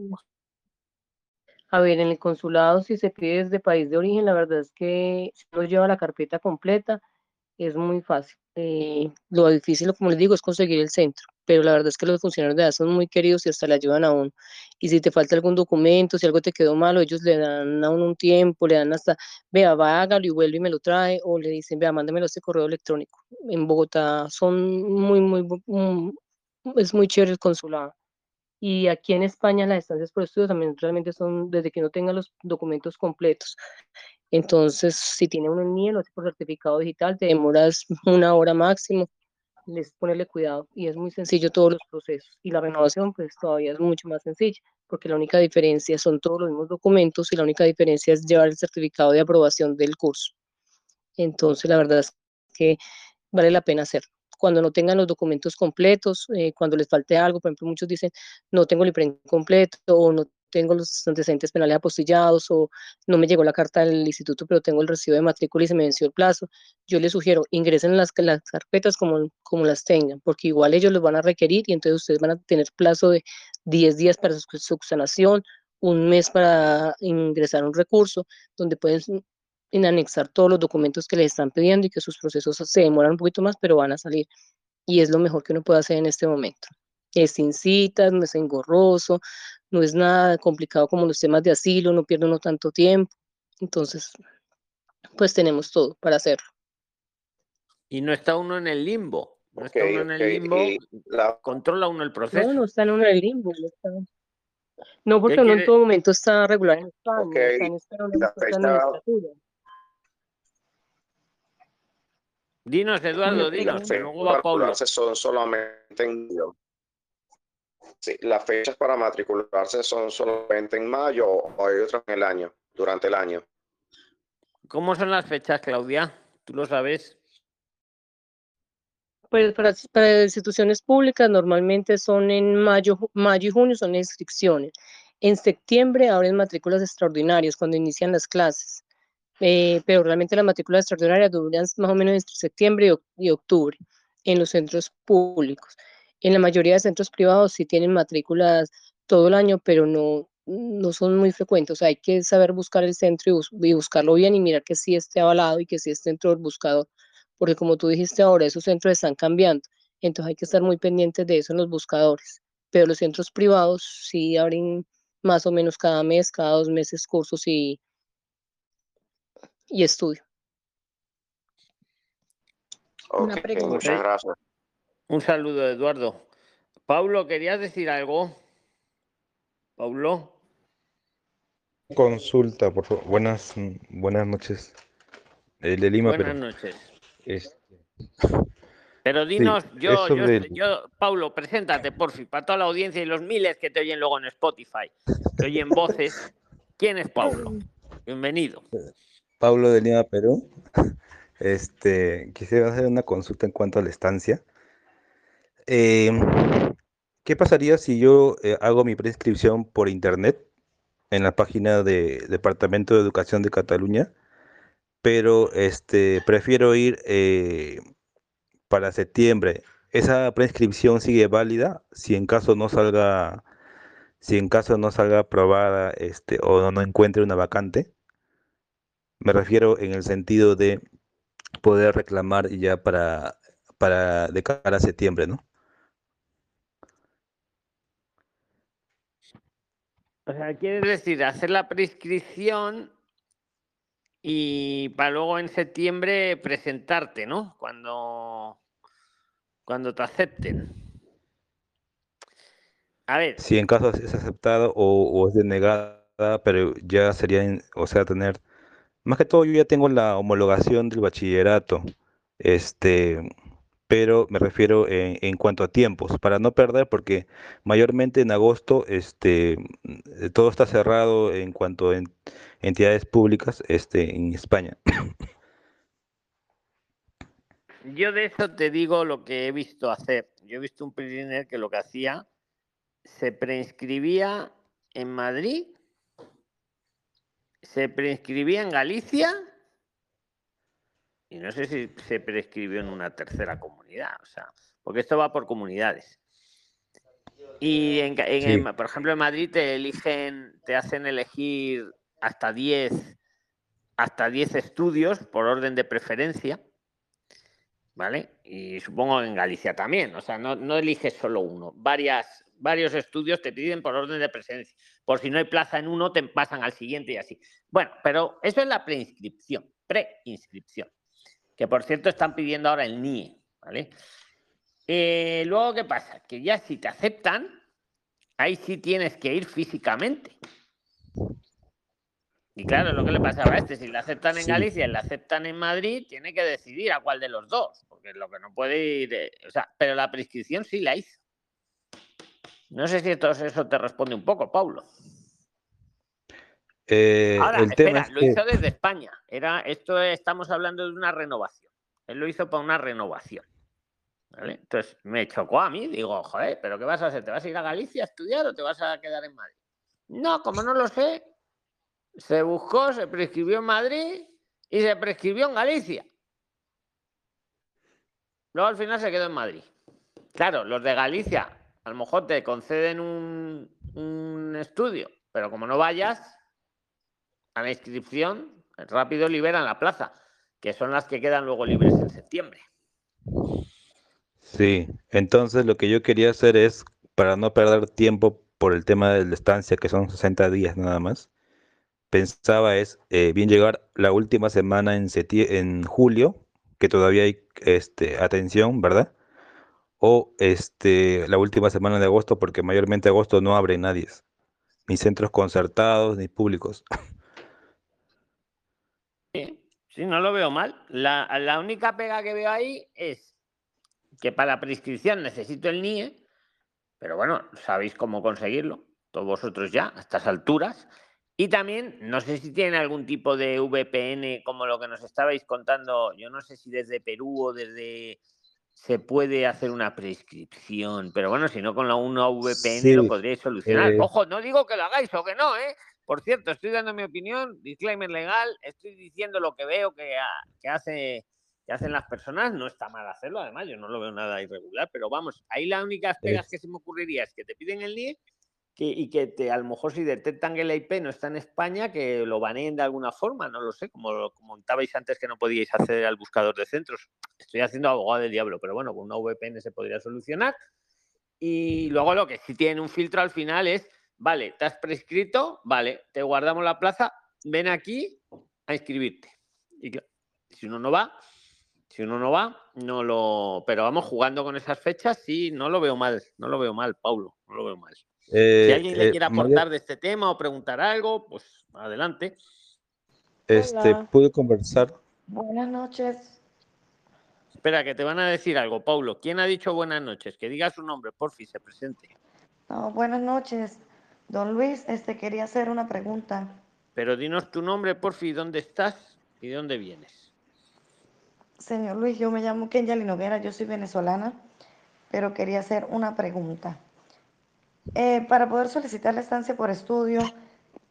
A ver, en el consulado, si se pide desde país de origen, la verdad es que si uno lleva la carpeta completa, es muy fácil. Eh, lo difícil, como les digo, es conseguir el centro, pero la verdad es que los funcionarios de edad son muy queridos y hasta le ayudan a uno. Y si te falta algún documento, si algo te quedó malo, ellos le dan a uno un tiempo, le dan hasta, vea, va, hágalo y vuelve y me lo trae, o le dicen, vea, mándamelo este correo electrónico. En Bogotá son muy, muy, mm, es muy chévere el consulado. Y aquí en España las estancias por estudio también realmente son desde que no tengan los documentos completos. Entonces, si tiene uno en línea, lo hace por certificado digital, te demoras una hora máximo, les ponerle cuidado y es muy sencillo todos los procesos. Y la renovación, pues todavía es mucho más sencilla, porque la única diferencia son todos los mismos documentos y la única diferencia es llevar el certificado de aprobación del curso. Entonces, la verdad es que vale la pena hacerlo cuando no tengan los documentos completos, eh, cuando les falte algo, por ejemplo, muchos dicen, no tengo el IPREN completo o no tengo los antecedentes penales apostillados o no me llegó la carta del instituto, pero tengo el recibo de matrícula y se me venció el plazo. Yo les sugiero, ingresen las, las carpetas como, como las tengan, porque igual ellos los van a requerir y entonces ustedes van a tener plazo de 10 días para su subsanación, un mes para ingresar un recurso, donde pueden en anexar todos los documentos que les están pidiendo y que sus procesos se demoran un poquito más, pero van a salir. Y es lo mejor que uno puede hacer en este momento. Es sin citas, no es engorroso, no es nada complicado como los temas de asilo, no pierde uno tanto tiempo. Entonces, pues tenemos todo para hacerlo. Y no está uno en el limbo. No está uno en el limbo. Controla uno el proceso. No, no está uno en el limbo. No, porque uno en todo momento está regular en España. Dinos, Eduardo, dinos, luego va Pablo. Son solamente en Sí, las fechas para matricularse son solamente en mayo o hay otras en el año, durante el año. ¿Cómo son las fechas, Claudia? ¿Tú lo sabes? Pues para, para instituciones públicas normalmente son en mayo, mayo y junio son inscripciones. En septiembre abren matrículas extraordinarias cuando inician las clases. Eh, pero realmente las matrículas extraordinarias duran más o menos entre septiembre y, octubre en los centros públicos. En la mayoría de centros privados sí tienen matrículas todo el año, pero no, no son muy frecuentes. hay que saber buscar el centro y, buscarlo bien y mirar que sí esté avalado y que sí esté dentro del buscador. Porque como tú dijiste ahora, esos centros están cambiando. Entonces hay que estar muy pendientes de eso en los buscadores. Pero los centros privados sí abren más o menos cada mes, cada dos meses cursos y, y estudio. Una pregunta. Muchas gracias. Un saludo, Eduardo. Paulo, ¿querías decir algo? Paulo. Consulta, por favor. Buenas, buenas noches. El de Lima, buenas noches. Este, pero dinos, yo, yo, yo, Paulo, preséntate, por fin, para toda la audiencia y los miles que te oyen luego en Spotify, te oyen voces. ¿Quién es Paulo? Bienvenido. Pablo de Lima, Perú. Este, quisiera hacer una consulta en cuanto a la estancia. Em, ¿Qué pasaría si yo eh, hago mi prescripción por internet en la página del Departamento de Educación de Cataluña? Pero este, prefiero ir eh, para septiembre. ¿Esa prescripción sigue válida si en caso no salga, si en caso no salga aprobada este, o no encuentre una vacante? Me refiero en el sentido de poder reclamar ya para, para de cara a septiembre, ¿no? O sea, quieres decir, hacer la prescripción y para luego en septiembre presentarte, ¿no? Cuando, cuando te acepten. A ver. Si en caso es aceptado o, es denegada, pero ya sería, o sea, tener más que todo yo ya tengo la homologación del bachillerato, este, pero me refiero en, cuanto a tiempos, para no perder, porque mayormente en agosto este, mm, todo está cerrado en cuanto a entidades públicas este, en España. Yo de eso te digo lo que he visto hacer. Yo he visto un prisioner que lo que hacía, se preinscribía en Madrid se prescribía en Galicia y no sé si se prescribió en una tercera comunidad, o sea, porque esto va por comunidades. Y, en, en, por ejemplo, en Madrid te eligen, te hacen elegir hasta 10 hasta 10 estudios por orden de preferencia, ¿vale? Y supongo en Galicia también, o sea, no, no eliges solo uno, varias, varios estudios te piden por orden de preferencia. Por si no hay plaza en uno, te pasan al siguiente y así. Bueno, pero eso es la preinscripción, preinscripción, que por cierto están pidiendo ahora el NIE, ¿vale? Eh, luego, ¿qué pasa? Que ya si te aceptan, ahí sí tienes que ir físicamente. Y claro, lo que le pasaba a este, si le aceptan en Galicia y le aceptan en Madrid, tiene que decidir a cuál de los dos, porque lo que no puede ir, eh, o sea, pero la prescripción sí la hizo. No sé si eso te responde un poco, Paulo. Eh, Ahora, espera, lo hizo desde España. Era, esto estamos hablando de una renovación. Él lo hizo para una renovación. Entonces me chocó a mí, digo, joder, ¿pero qué vas a hacer? ¿Te vas a ir a Galicia a estudiar o te vas a quedar en Madrid? No, como no lo sé, se buscó, se prescribió en Madrid y se prescribió en Galicia. Luego al final se quedó en Madrid. Claro, los de Galicia a lo mejor te conceden un, un estudio, pero como no vayas a la inscripción, rápido liberan la plaza, que son las que quedan luego libres en septiembre. Sí, entonces lo que yo quería hacer es, para no perder tiempo por el tema de la estancia, que son 60 días nada más, pensaba es eh, bien llegar la última semana en, en julio, que todavía hay este, atención, ¿verdad? O este, la última semana de agosto, porque mayormente agosto no abre nadie, ni centros concertados, ni públicos. Sí, no lo veo mal. La, la única pega que veo ahí es que para la prescripción necesito el NIE, pero bueno, sabéis cómo conseguirlo, todos vosotros ya, a estas alturas. Y también, no sé si tienen algún tipo de VPN como lo que nos estabais contando, yo no sé si desde Perú o desde se puede hacer una prescripción, pero bueno, si no con la una VPN lo podríais solucionar. Eh. Ojo, no digo que lo hagáis o que no, ¿eh? Por cierto, estoy dando mi opinión, disclaimer legal, estoy diciendo lo que veo que, que hace que hacen las personas, no está mal hacerlo, además, yo no lo veo nada irregular, pero vamos, ahí la única pegas que se me ocurriría es que te piden el NIE que, y que te, a lo mejor si detectan que el IP no está en España, que lo baneen de alguna forma, no lo sé, como comentabais antes que no podíais acceder al buscador de centros. Estoy haciendo abogado del diablo, pero bueno, con una VPN se podría solucionar. Y luego lo que sí tiene un filtro al final es, vale, te has prescrito, vale, te guardamos la plaza, ven aquí a inscribirte. Y si uno no va, si uno no va, no lo. Pero vamos jugando con esas fechas, sí, no lo veo mal, no lo veo mal, Paulo, no lo veo mal. si eh, alguien le eh, quiere aportar de este tema o preguntar algo, pues adelante. Este, ¿puedo conversar? Buenas noches. Espera, que te van a decir algo, Paulo. ¿Quién ha dicho buenas noches? Que diga su nombre, por fin, se presente. No, buenas noches. Don Luis, este quería hacer una pregunta. Pero dinos tu nombre, por fin, dónde estás y de dónde vienes. Señor Luis, yo me llamo Kenya Linoguera, yo soy venezolana, pero quería hacer una pregunta. Eh, para poder solicitar la estancia por estudio,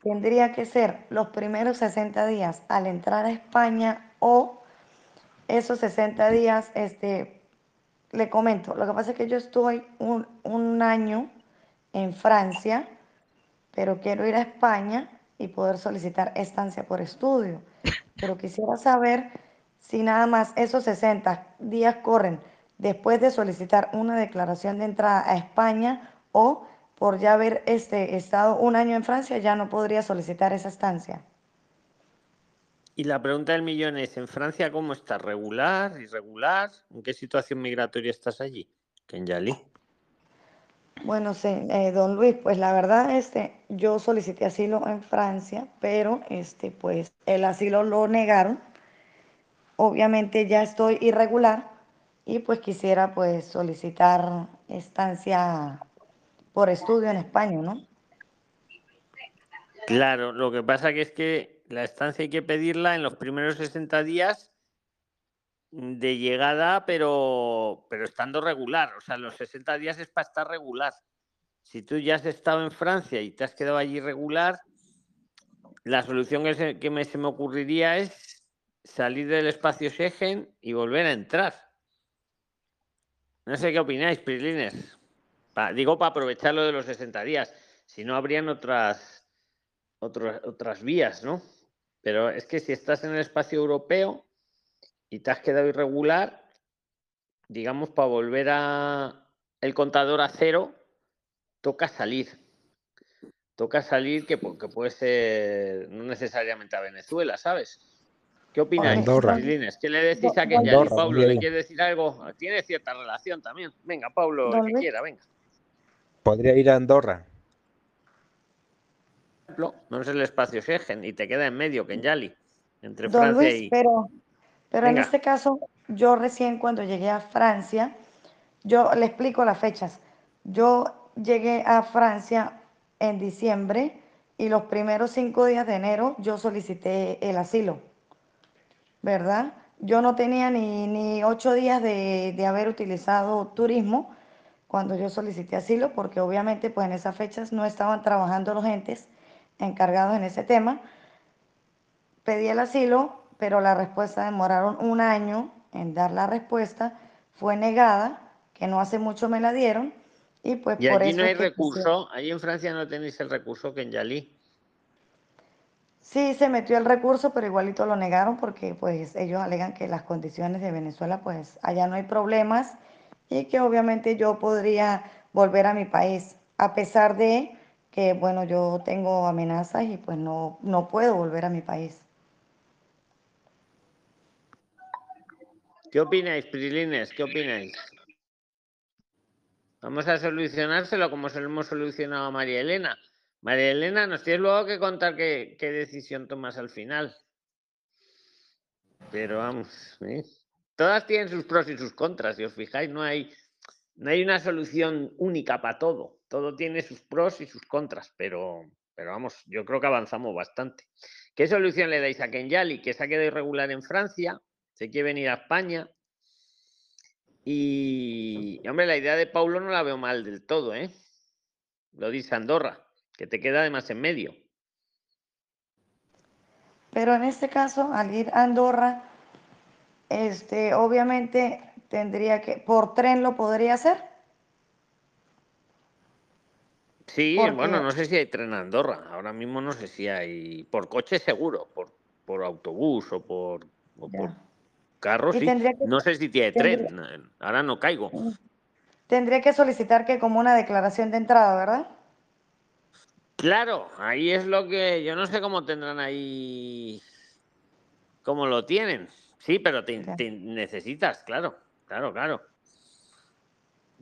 tendría que ser los primeros 60 días al entrar a España o esos 60 días, este, le comento, lo que pasa es que yo estoy un, un año en Francia, pero quiero ir a España y poder solicitar estancia por estudio. Pero quisiera saber si nada más esos 60 días corren después de solicitar una declaración de entrada a España o por ya haber este, estado un año en Francia ya no podría solicitar esa estancia. Y la pregunta del millón es, ¿en Francia cómo está? ¿Regular? ¿Irregular? ¿En qué situación migratoria estás allí? Kenyali. Bueno, sí, eh, don Luis, pues la verdad, este, yo solicité asilo en Francia, pero este, pues el asilo lo negaron obviamente ya estoy irregular y pues quisiera pues solicitar estancia por estudio en España, ¿no? Claro, lo que pasa que es que la estancia hay que pedirla en los primeros 60 días de llegada, pero, pero estando regular. O sea, los 60 días es para estar regular. Si tú ya has estado en Francia y te has quedado allí regular, la solución que, se, que me, se me ocurriría es salir del espacio Schengen y volver a entrar. No sé qué opináis, Prislines. digo para aprovechar lo de los 60 días. Si no, habrían otras, otras vías, ¿no? Pero es que si estás en el espacio europeo y te has quedado irregular, digamos, para volver a el contador a cero, toca salir. Toca salir que, que puede ser no necesariamente a Venezuela, ¿sabes? ¿Qué opináis, Andorra. ¿Qué le decís a Kenyali? Pablo, ¿le quiere decir algo? Tiene cierta relación también. Venga, Pablo, el que quiera, venga. Podría ir a Andorra. No es el espacio Schengen y te queda en medio, Kenyali, entre Don Francia Luis, y... pero, pero en este caso, yo recién cuando llegué a Francia, yo le explico las fechas. Yo llegué a Francia en diciembre y los primeros cinco días de enero yo solicité el asilo, ¿verdad? Yo no tenía ni, ni ocho días de, de haber utilizado turismo cuando yo solicité asilo, porque obviamente pues en esas fechas no estaban trabajando los entes encargados en ese tema. Pedí el asilo, pero la respuesta demoraron un año en dar la respuesta, fue negada, que no hace mucho me la dieron, y pues Y por allí eso no hay que recurso, allí en Francia no tenéis el recurso Kenyali. Sí, se metió el recurso, pero igualito lo negaron porque pues ellos alegan que las condiciones de Venezuela pues allá no hay problemas y que obviamente yo podría volver a mi país a pesar de que bueno yo tengo amenazas y pues no, no puedo volver a mi país. ¿Qué opináis, Prilines? ¿Qué opináis? Vamos a solucionárselo como se lo hemos solucionado a María Elena. María Elena, nos tienes luego que contar qué, decisión tomas al final. Pero vamos, ¿eh? todas tienen sus pros y sus contras, si os fijáis, no hay, no hay una solución única para todo. Todo tiene sus pros y sus contras, pero, pero vamos, yo creo que avanzamos bastante. ¿Qué solución le dais a Kenyali, que se ha quedado irregular en Francia? Se quiere venir a España. Y, hombre, la idea de Paulo no la veo mal del todo, ¿eh? Lo dice Andorra, que te queda además en medio. Pero en este caso, al ir a Andorra, este, obviamente tendría que, por tren lo podría hacer. Sí, bueno, no sé si hay tren a Andorra. Ahora mismo no sé si hay. Por coche seguro, por, por autobús o por, o por carro, sí. que- No sé si tiene tendría- tren. Ahora no caigo. Tendría que solicitar que como una declaración de entrada, ¿verdad? Claro, ahí es lo que. Yo no sé cómo tendrán ahí. ¿Cómo lo tienen? Sí, pero te, te necesitas, claro. Claro, claro.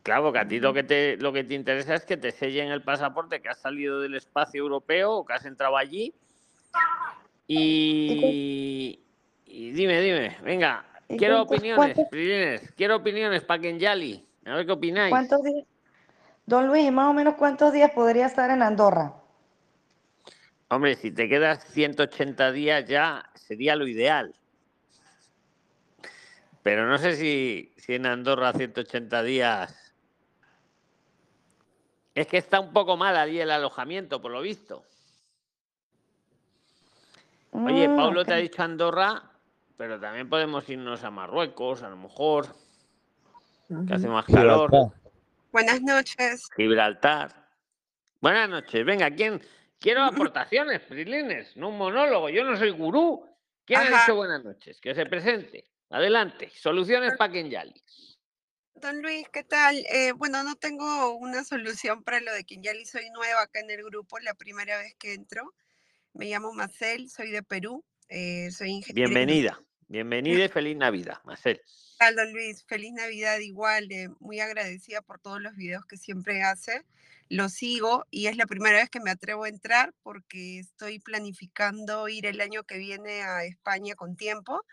Claro, que a ti lo que, te, lo que te interesa es que te sellen el pasaporte, que has salido del espacio europeo o que has entrado allí. Y, y dime, dime, venga, ¿Y quiero opiniones, cuántos- quiero opiniones para Kenyali. A ver qué opináis. ¿Cuántos días? Don Luis, ¿y más o menos cuántos días podría estar en Andorra? Hombre, si te quedas 180 días ya sería lo ideal. Pero no sé si, si en Andorra 180 días. Es que está un poco mal allí el alojamiento, por lo visto. Oye, Mm, Pablo te ha dicho Andorra, pero también podemos irnos a Marruecos, a lo mejor, que hace más calor. Gibraltar. Buenas noches. Gibraltar. Buenas noches. Venga, ¿quién? Quiero aportaciones, Prilines, no un monólogo. Yo no soy gurú. ¿Quién ha Ajá. dicho buenas noches? Que se presente. Adelante. Soluciones para Kenyali. Don Luis, ¿qué tal? Eh, bueno, no tengo una solución para lo de Kenyali. Soy nueva acá en el grupo, la primera vez que entro. Me llamo Marcel, soy de Perú. eh, soy ingeniero. Bienvenida. Bienvenida y feliz Navidad, Marcel. tal, don Luis? Feliz Navidad igual, eh, muy agradecida por todos los videos que siempre hace. Lo sigo y es la primera vez que me atrevo a entrar porque estoy planificando ir el año que viene a España con tiempo.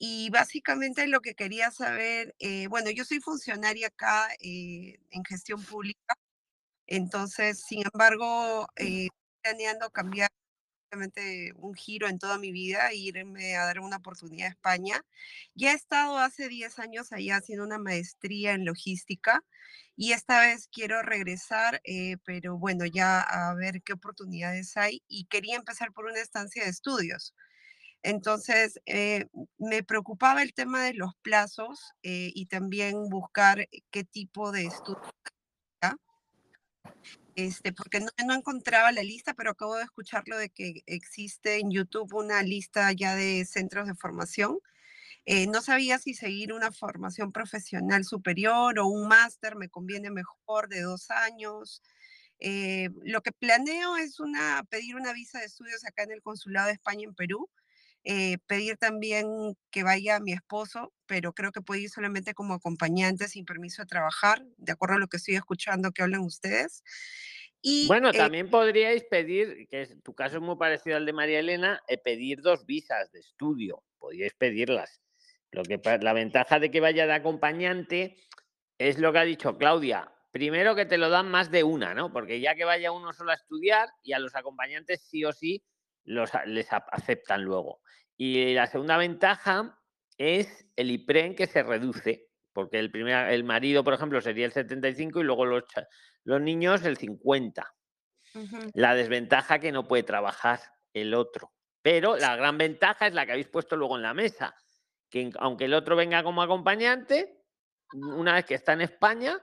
Y básicamente lo que quería saber, eh, bueno, yo soy funcionaria acá eh, en gestión pública, entonces, sin embargo, eh, planeando cambiar realmente un giro en toda mi vida irme a dar una oportunidad a España. Ya he estado hace 10 años allá haciendo una maestría en logística y esta vez quiero regresar, eh, pero bueno, ya a ver qué oportunidades hay y quería empezar por una estancia de estudios. Entonces, eh, me preocupaba el tema de los plazos eh, y también buscar qué tipo de estudios. Este, porque no, no encontraba la lista, pero acabo de escucharlo de que existe en YouTube una lista ya de centros de formación. Eh, no sabía si seguir una formación profesional superior o un máster me conviene mejor de dos años. Eh, lo que planeo es una, pedir una visa de estudios acá en el Consulado de España en Perú. Eh, pedir también que vaya mi esposo, pero creo que puede ir solamente como acompañante sin permiso de trabajar, de acuerdo a lo que estoy escuchando que hablan ustedes. Y Bueno, eh, también podríais pedir, que es- tu caso es muy parecido al de María Elena, eh, pedir dos visas de estudio. Podríais pedirlas. Lo que, la ventaja de que vaya de acompañante es lo que ha dicho Claudia. Primero que te lo dan más de una, ¿no? Porque ya que vaya uno solo a estudiar y a los acompañantes sí o sí los, les aceptan luego. Y la segunda ventaja es el IPREN que se reduce, porque el, primer, el marido, por ejemplo, sería el 75 y luego los, los niños el 50. ujú. La desventaja que no puede trabajar el otro. Pero la gran ventaja es la que habéis puesto luego en la mesa, que aunque el otro venga como acompañante, una vez que está en España,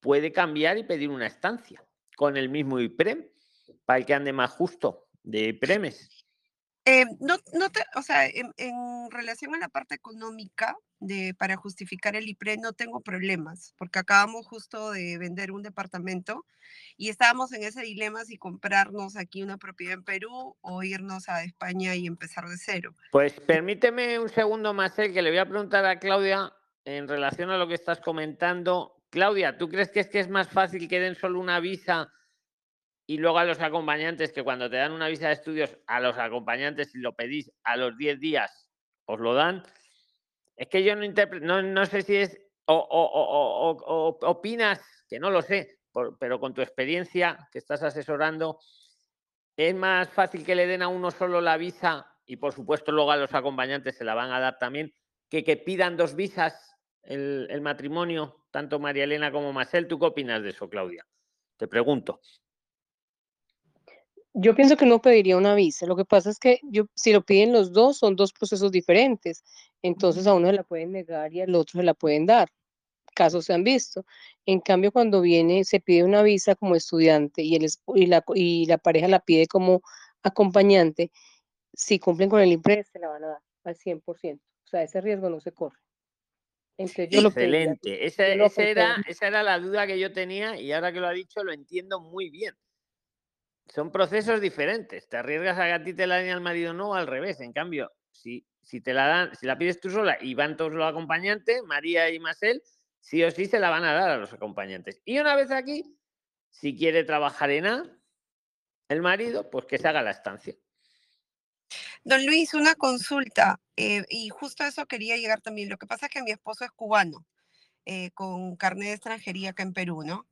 puede cambiar y pedir una estancia con el mismo IPREM, para el que ande más justo de IPREMES. Eh, no, no te, o sea, en, en relación a la parte económica de, para justificar el IPRE no tengo problemas, porque acabamos justo de vender un departamento y estábamos en ese dilema si comprarnos aquí una propiedad en Perú o irnos a España y empezar de cero. Pues permíteme un segundo más, eh, que le voy a preguntar a Claudia en relación a lo que estás comentando. Claudia, ¿tú crees que es que es más fácil que den solo una visa y luego a los acompañantes, que cuando te dan una visa de estudios, a los acompañantes, si lo pedís a los 10 días, os lo dan? Es que yo no interpreto, no, no sé si es, o, o- o- opinas, que no lo sé, pero con tu experiencia que estás asesorando, es más fácil que le den a uno solo la visa y por supuesto luego a los acompañantes se la van a dar también, que que pidan dos visas el matrimonio, tanto María Elena como Marcel. ¿Tú qué opinas de eso, Claudia? Te pregunto. Yo pienso que no pediría una visa. Lo que pasa es que yo, si lo piden los dos, son dos procesos diferentes. Entonces a uno se la pueden negar y al otro se la pueden dar. Casos se han visto. En cambio, cuando viene, se pide una visa como estudiante y, el, y, la, y la pareja la pide como acompañante, si cumplen con el IPRES, se la van a dar al 100%. O sea, ese riesgo no se corre. Entonces yo lo. Excelente. Esa, yo esa era, esa era la duda que yo tenía y ahora que lo ha dicho lo entiendo muy bien. Son procesos diferentes. Te arriesgas a que a ti te la den al marido no al revés. En cambio, si, si te la dan, si la pides tú sola y van todos los acompañantes, María y Marcel, sí o sí se la van a dar a los acompañantes. Y una vez aquí, si quiere trabajar en A, el marido, pues que se haga la estancia. Don Luis, una consulta, eh, y justo a eso quería llegar también. Lo que pasa es que mi esposo es cubano, eh, con carnet de extranjería acá en Perú, ¿no?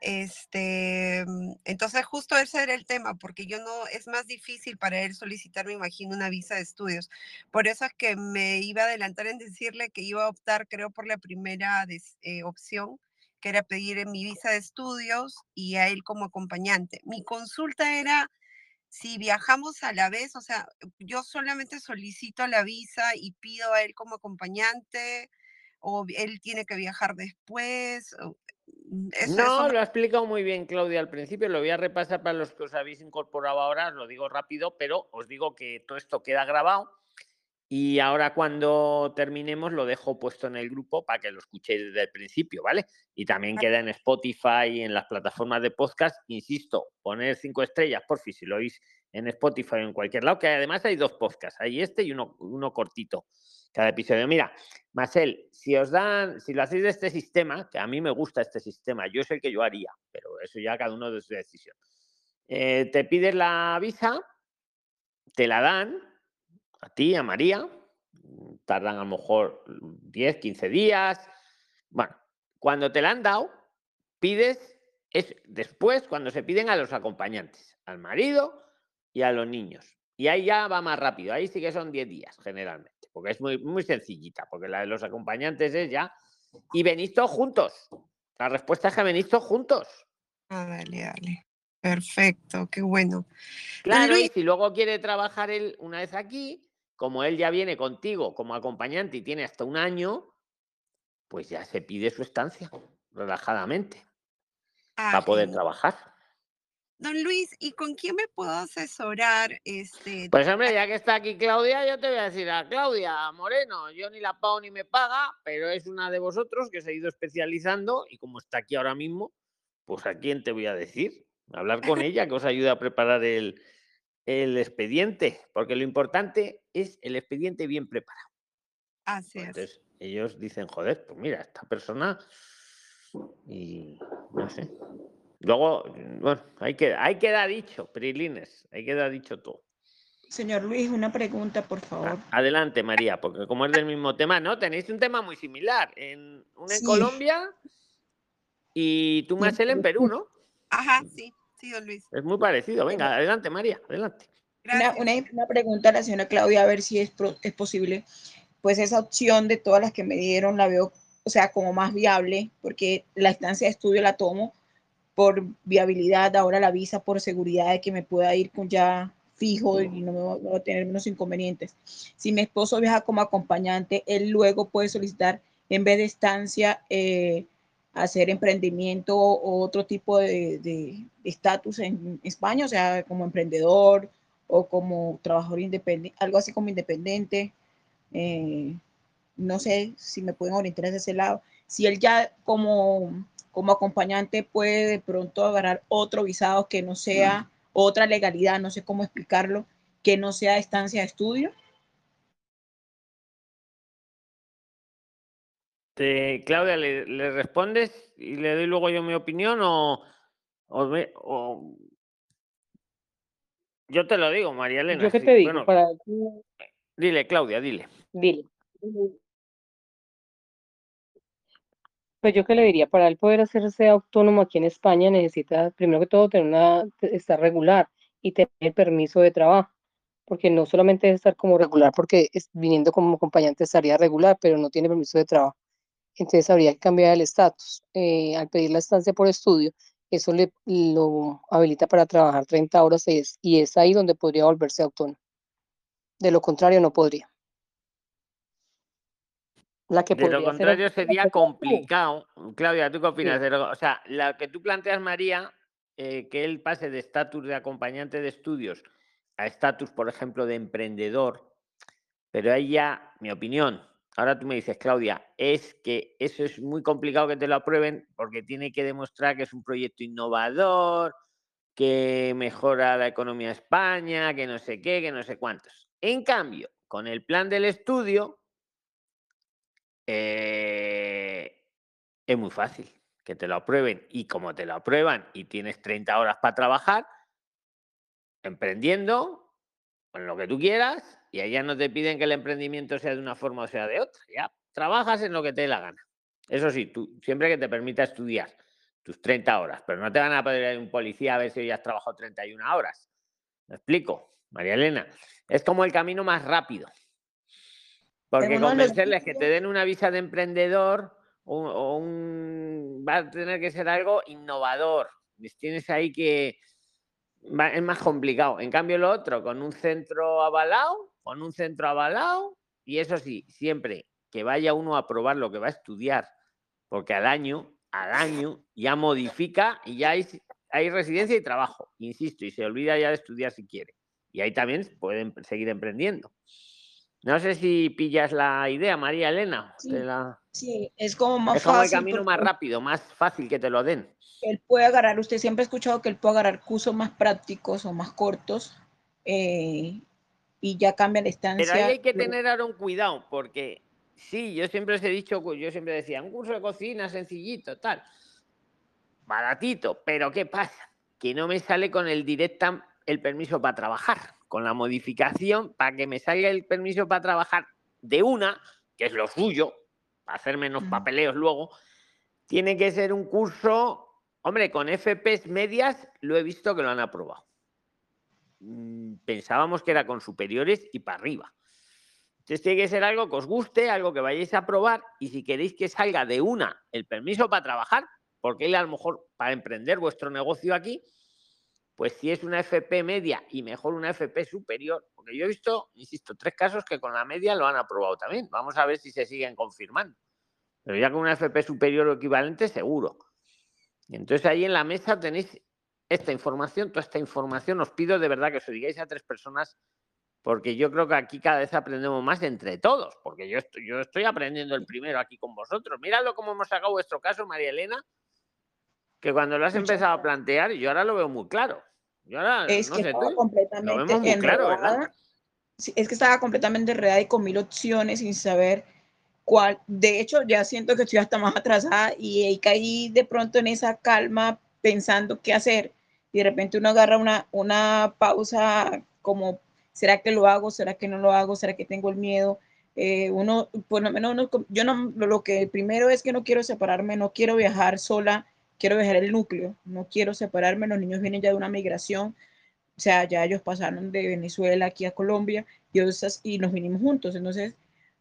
Este, mm, entonces justo ese era el tema, porque yo no, es más difícil para él solicitar, me imagino, una visa de estudios. Por eso es que me iba a adelantar en decirle que iba a optar, creo, por la primera eh, opción, que era pedir en mi visa de estudios y a él como acompañante. Mi consulta era si viajamos a la vez, o sea, yo solamente solicito la visa y pido a él como acompañante, o él tiene que viajar después. Mm, Eso, No, lo ha explicado muy bien Claudia al principio, lo voy a repasar para los que os habéis incorporado ahora, os lo digo rápido, pero os digo que todo esto queda grabado y ahora cuando terminemos lo dejo puesto en el grupo para que lo escuchéis desde el principio, ¿vale? Y también queda en Spotify y en las plataformas de podcast, insisto, poner cinco estrellas, por si lo oís en Spotify o en cualquier lado, que además hay dos podcasts, hay este y uno, uno cortito cada episodio. Mira, Marcel, si os dan, si lo hacéis de este sistema, que a mí me gusta este sistema, yo es el que yo haría, pero eso ya cada uno de su decisión. Eh, te pides la visa, te la dan a ti, a María, tardan a lo mejor 10, 15 días. Bueno, cuando te la han dado, pides, es después cuando se piden a los acompañantes, al marido y a los niños. Y ahí ya va más rápido, ahí sí que son 10 días generalmente, porque es muy, muy sencillita, porque la de los acompañantes es ya... Y venís todos juntos. La respuesta es que venís todos juntos. Ah, dale, dale. Perfecto, qué bueno. Claro, y Luis, si luego quiere trabajar él una vez aquí, como él ya viene contigo como acompañante y tiene hasta un año, pues ya se pide su estancia, relajadamente. para poder trabajar. Don Luis, ¿y con quién me puedo asesorar? Este, Pues hombre, ya que está aquí Claudia, yo te voy a decir a Claudia Moreno, yo ni la pago ni me paga, pero es una de vosotros que se ha ido especializando y como está aquí ahora mismo, pues a quién te voy a decir, hablar con ella que os ayude a preparar el, el expediente, porque lo importante es el expediente bien preparado. Así es. Entonces ellos dicen, joder, pues mira, esta persona y no sé. Luego, bueno, ahí queda, ahí queda dicho, Prilines, ahí queda dicho todo. Señor Luis, una pregunta, por favor. Adelante, María, porque como es del mismo tema, ¿no? Tenéis un tema muy similar. En, una en Sí. Colombia y tú, Marcel, en Perú, ¿no? Ajá, sí, sí, don Luis. Es muy parecido. Venga, adelante, María, adelante. Una, una, una pregunta a la señora Claudia, a ver si es, pro- es posible. Pues esa opción de todas las que me dieron la veo, o sea, como más viable, porque la estancia de estudio la tomo por viabilidad, ahora la visa por seguridad de que me pueda ir con ya fijo y no me va- no va a tener menos inconvenientes. Si mi esposo viaja como acompañante, él luego puede solicitar, en vez de estancia, eh, hacer emprendimiento o otro tipo de estatus en España, o sea, como emprendedor o como trabajador independiente, algo así como independiente. eh, no sé si me pueden orientar hacia ese lado. Si él ya como, como acompañante puede de pronto agarrar otro visado que no sea otra legalidad, no sé cómo explicarlo, que no sea estancia de estudio. Te- Claudia, ¿le, le respondes y le doy luego yo mi opinión o, o me- o- Yo te lo digo, María Elena. Yo qué sí, te digo, bueno, para Dile, Claudia, dile. dile. Pues yo qué le diría, para él poder hacerse autónomo aquí en España necesita, primero que todo, tener una, estar regular y tener permiso de trabajo, porque no solamente es estar como regular, porque viniendo como acompañante estaría regular, pero no tiene permiso de trabajo. Entonces habría que cambiar el estatus. Eh, al pedir la estancia por estudio, eso le lo habilita para trabajar 30 horas y es ahí donde podría volverse autónomo. De lo contrario, no podría. La que De lo contrario, sería complicado. Claudia, ¿tú qué opinas? Sí. de lo- o sea, la que tú planteas, María, eh, que él pase de estatus de acompañante de estudios a estatus, por ejemplo, de emprendedor, pero ahí ya, mi opinión, ahora tú me dices, Claudia, es que eso es muy complicado que te lo aprueben porque tiene que demostrar que es un proyecto innovador, que mejora la economía de España, que no sé qué, que no sé cuántos. En cambio, con el plan del estudio, eh, es muy fácil que te lo aprueben. Y como te lo aprueban y tienes 30 horas para trabajar, emprendiendo, con lo que tú quieras, y allá no te piden que el emprendimiento sea de una forma o sea de otra. Ya trabajas en lo que te dé la gana. Eso sí, tú siempre que te permita estudiar tus 30 horas, pero no te van a pedir un policía a ver si hoy has trabajado 31 horas. ¿Me explico, María Elena? Es como el camino más rápido. Porque los convencerles que te den una visa de emprendedor o, o un va a tener que ser algo innovador. Tienes ahí que va- es más complicado. En cambio, lo otro, con un centro avalado, con un centro avalado, y eso sí, siempre que vaya uno a probar lo que va a estudiar, porque al año, al año, ya modifica y ya hay, hay residencia y trabajo, insisto, y se olvida ya de estudiar si quiere. Y ahí también pueden seguir emprendiendo. No sé si pillas la idea, María Elena. Sí, te la- Sí, es como más Es como el camino más rápido, más fácil que te lo den. él puede agarrar, usted siempre ha escuchado que él puede agarrar cursos más prácticos o más cortos eh, y ya cambia la Pero ahí estancia. hay que tener ahora un cuidado, porque sí, yo siempre os he dicho, cu- yo siempre decía, un curso de cocina sencillito, tal, baratito, pero ¿qué pasa? Que no me sale con el directa el permiso para trabajar, con la modificación para que me salga el permiso para trabajar de una, que es lo suyo, para hacer menos papeleos luego, tiene que ser un curso, hombre, con FPs medias lo he visto que lo han aprobado. Mm, Pensábamos que era con superiores y para arriba. Entonces tiene que ser algo que os guste, algo que vayáis a probar y si queréis que salga de una el permiso para trabajar, porque él a lo mejor para emprender vuestro negocio aquí, pues si es una FP media y mejor una FP superior, porque yo he visto, insisto, tres casos que con la media lo han aprobado también. Vamos a ver si se siguen confirmando. Pero ya con una FP superior o equivalente, seguro. Entonces ahí en la mesa tenéis esta información, toda esta información. Os pido de verdad que os digáis a tres personas, porque yo creo que aquí cada vez aprendemos más entre todos, porque yo estoy, yo estoy aprendiendo el primero aquí con vosotros. Miradlo cómo hemos sacado vuestro caso, María Elena, que cuando lo has empezado a plantear, yo ahora lo veo muy claro. Yo ahora, es no que sé estaba tú, completamente lo vemos muy claro, ¿verdad? enredada. Sí, es que estaba completamente enredada y con mil opciones sin saber cuál. De hecho, ya siento que estoy hasta más atrasada y ahí caí de pronto en esa calma pensando qué hacer. Y de repente uno agarra una, una pausa como, ¿será que lo hago? ¿Será que no lo hago? ¿Será que tengo el miedo? Eh, uno, por lo menos, uno- yo no, lo que primero es que no quiero separarme, no quiero viajar sola, quiero viajar el núcleo, no quiero separarme, los niños vienen ya de una migración, o sea, ya ellos pasaron de Venezuela aquí a Colombia y, y nos vinimos juntos, entonces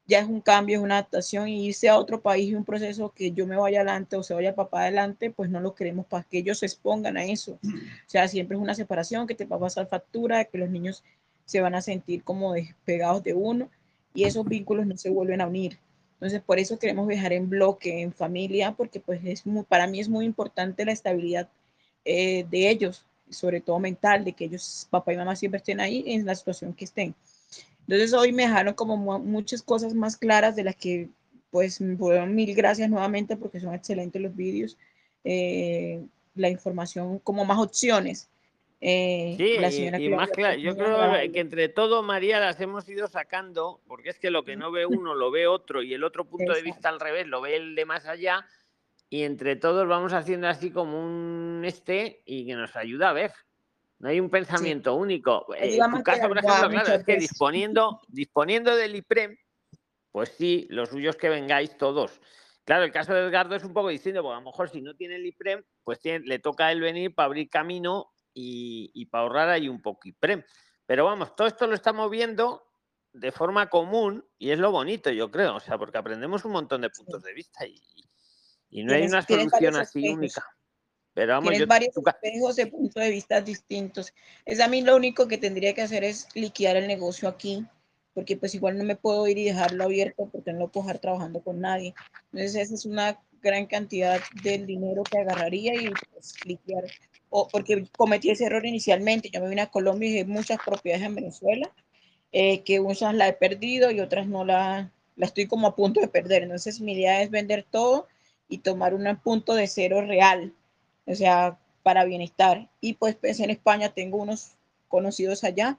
ya es un cambio, es una adaptación y irse a otro país y un proceso que yo me vaya adelante o se vaya el papá adelante, pues no lo queremos para que ellos se expongan a eso. O sea, siempre es una separación que te va a pasar factura, que los niños se van a sentir como despegados de uno y esos vínculos no se vuelven a unir. Entonces, por eso queremos viajar en bloque, en familia, porque pues es muy, para mí es muy importante la estabilidad eh, de ellos, sobre todo mental, de que ellos, papá y mamá siempre estén ahí en la situación que estén. Entonces hoy me dejaron como mu- muchas cosas más claras de las que, pues, bueno, mil gracias nuevamente porque son excelentes los vídeos, eh, la información, como más opciones. Eh, Sí, la y, señora y más Claudia, claro, yo creo que entre todo, María, las hemos ido sacando, porque es que lo que no ve uno lo ve otro y el otro punto de vista al revés lo ve el de más allá y entre todos vamos haciendo así como un este y que nos ayuda a ver. No hay un pensamiento único. Eh, en tu más caso, por ejemplo, claro, es que disponiendo, disponiendo del IPREM, pues sí, lo suyo es que vengáis todos. Claro, el caso de Edgardo es un poco distinto, porque a lo mejor si no tiene el IPREM, pues tiene- le toca a él venir para abrir camino y, y para ahorrar ahí un poco IPREM. Pero vamos, todo esto lo estamos viendo de forma común y es lo bonito, yo creo, o sea, porque aprendemos un montón de puntos de vista y, y no hay una solución así espejos. única. Pero vamos, Tienes yo, varios espejos de puntos de vista distintos. Es a mí lo único que tendría que hacer es liquidar el negocio aquí, porque pues igual no me puedo ir y dejarlo abierto porque no lo puedo dejar trabajando con nadie. Entonces esa es una gran cantidad del dinero que agarraría y pues liquidar. O porque cometí ese error inicialmente. Yo me vine a Colombia y dejé muchas propiedades en Venezuela, eh, que muchas la he perdido y otras no la, la estoy como a punto de perder. Entonces mi idea es vender todo y tomar un punto de cero real o sea, para bienestar. Y pues, pues en España tengo unos conocidos allá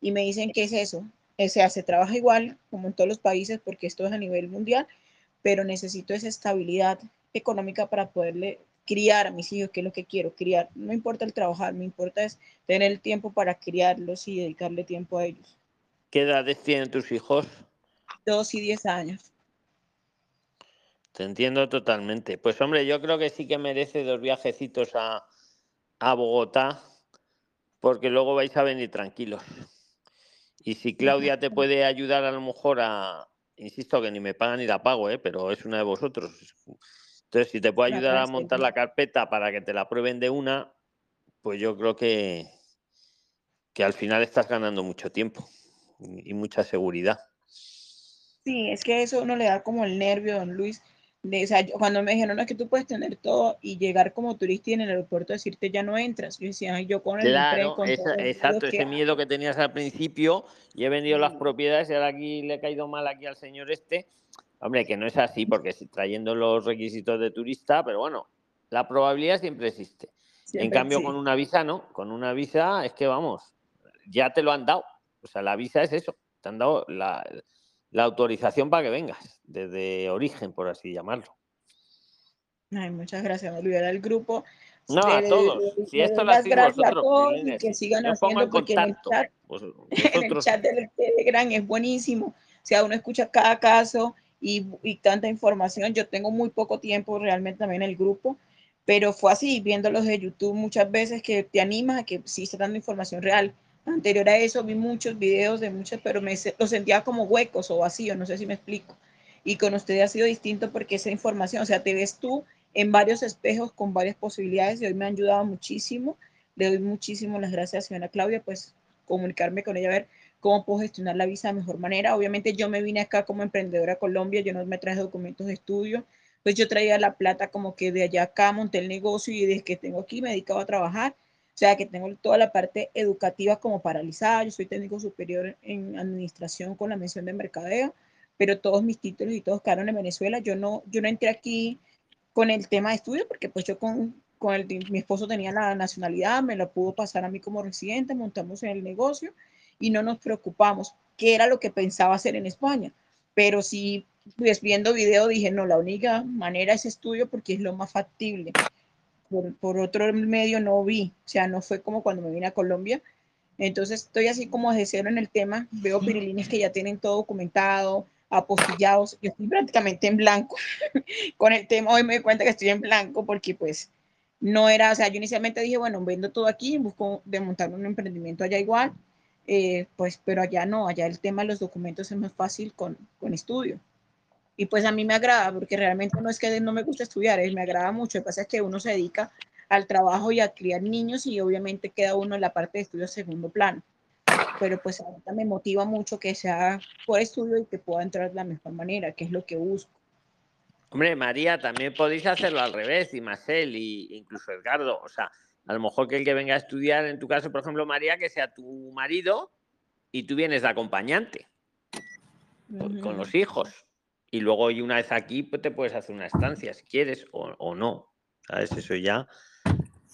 y me dicen que es eso. O sea, se trabaja igual como en todos los países porque esto es a nivel mundial, pero necesito esa estabilidad económica para poderle criar a mis hijos, que es lo que quiero, criar. No me importa el trabajar, me importa es tener el tiempo para criarlos y dedicarle tiempo a ellos. ¿qué edades tienen tus hijos? Dos y diez años. Te entiendo totalmente. Pues hombre, yo creo que sí que merece dos viajecitos a, a Bogotá, porque luego vais a venir tranquilos. Y si Claudia te puede ayudar a lo mejor a, insisto que ni me pagan ni la pago, ¿eh? pero es una de vosotros. Entonces, si te puede ayudar a montar la carpeta para que te la prueben de una, pues yo creo que, que al final estás ganando mucho tiempo y mucha seguridad. Sí, es que eso uno le da como el nervio, don Luis. De, o sea, yo- cuando me dijeron, no, es que tú puedes tener todo y llegar como turista y en el aeropuerto decirte ya no entras. Yo decía, "Ay, yo con el Claro, con esa- exacto, que ese miedo que tenías al principio y he vendido las propiedades y ahora aquí le he caído mal aquí al señor este. Hombre, que no es así porque trayendo los requisitos de turista, pero bueno, la probabilidad siempre existe. en cambio, sí. con una visa no, con una visa es que vamos, ya te lo han dado. O sea, la visa es eso, te han dado la, la autorización para que vengas, desde origen, por así llamarlo. Ay, muchas gracias, me olvidé del grupo. No, a Le- todos. le- Si esto lo las hacéis vosotros, y que sigan yo haciendo en porque en el chat en el chat del Telegram es buenísimo. O sea, uno escucha cada caso y, y tanta información. Yo tengo muy poco tiempo realmente también en el grupo, pero fue así, viéndolos de YouTube muchas veces que te animas a que sí está dando información real. Anterior a eso vi muchos videos de muchos, pero me los sentía como huecos o vacíos, no sé si me explico. Y con ustedes ha sido distinto porque esa información, o sea, te ves tú en varios espejos con varias posibilidades y hoy me han ayudado muchísimo. Le doy muchísimo las gracias señora Claudia, pues comunicarme con ella, a ver cómo puedo gestionar la visa de mejor manera. Obviamente yo me vine acá como emprendedora a Colombia, yo no me traje documentos de estudio, pues yo traía la plata como que de allá acá monté el negocio y desde que tengo aquí me he dedicado a trabajar. O sea, que tengo toda la parte educativa como paralizada. Yo soy técnico superior en administración con la mención de mercadeo, pero todos mis títulos y todos quedaron en Venezuela. Yo no, yo no entré aquí con el tema de estudio porque pues yo con, con el, mi esposo tenía la nacionalidad, me lo pudo pasar a mí como residente, montamos en el negocio y no nos preocupamos, que era lo que pensaba hacer en España. Pero sí, pues viendo video dije, no, la única manera es estudio porque es lo más factible por, otro medio no vi, o sea, no fue como cuando me vine a Colombia. Entonces estoy así como de cero en el tema, veo pirilines que ya tienen todo documentado, apostillados, yo estoy prácticamente en blanco con el tema, hoy me doy cuenta que estoy en blanco porque pues no era, o sea, yo inicialmente dije, bueno, vendo todo aquí, busco de montar un emprendimiento allá igual, eh, pues, pero allá no, allá el tema de los documentos es más fácil con, con estudio. Y pues a mí me agrada, porque realmente no es que no me gusta estudiar, me agrada mucho. Lo que pasa es que uno se dedica al trabajo y a criar niños y obviamente queda uno en la parte de estudio segundo plano. Pero pues ahorita me motiva mucho que sea por estudio y que pueda entrar de la mejor manera, que es lo que busco. Hombre, María, también podéis hacerlo al revés, y Marcel, y incluso Edgardo. O sea, a lo mejor que el que venga a estudiar, en tu caso, por ejemplo, María, que sea tu marido y tú vienes de acompañante con los hijos y luego y una vez aquí pues te puedes hacer una estancia si quieres o, o no. ¿Sabes? Eso ya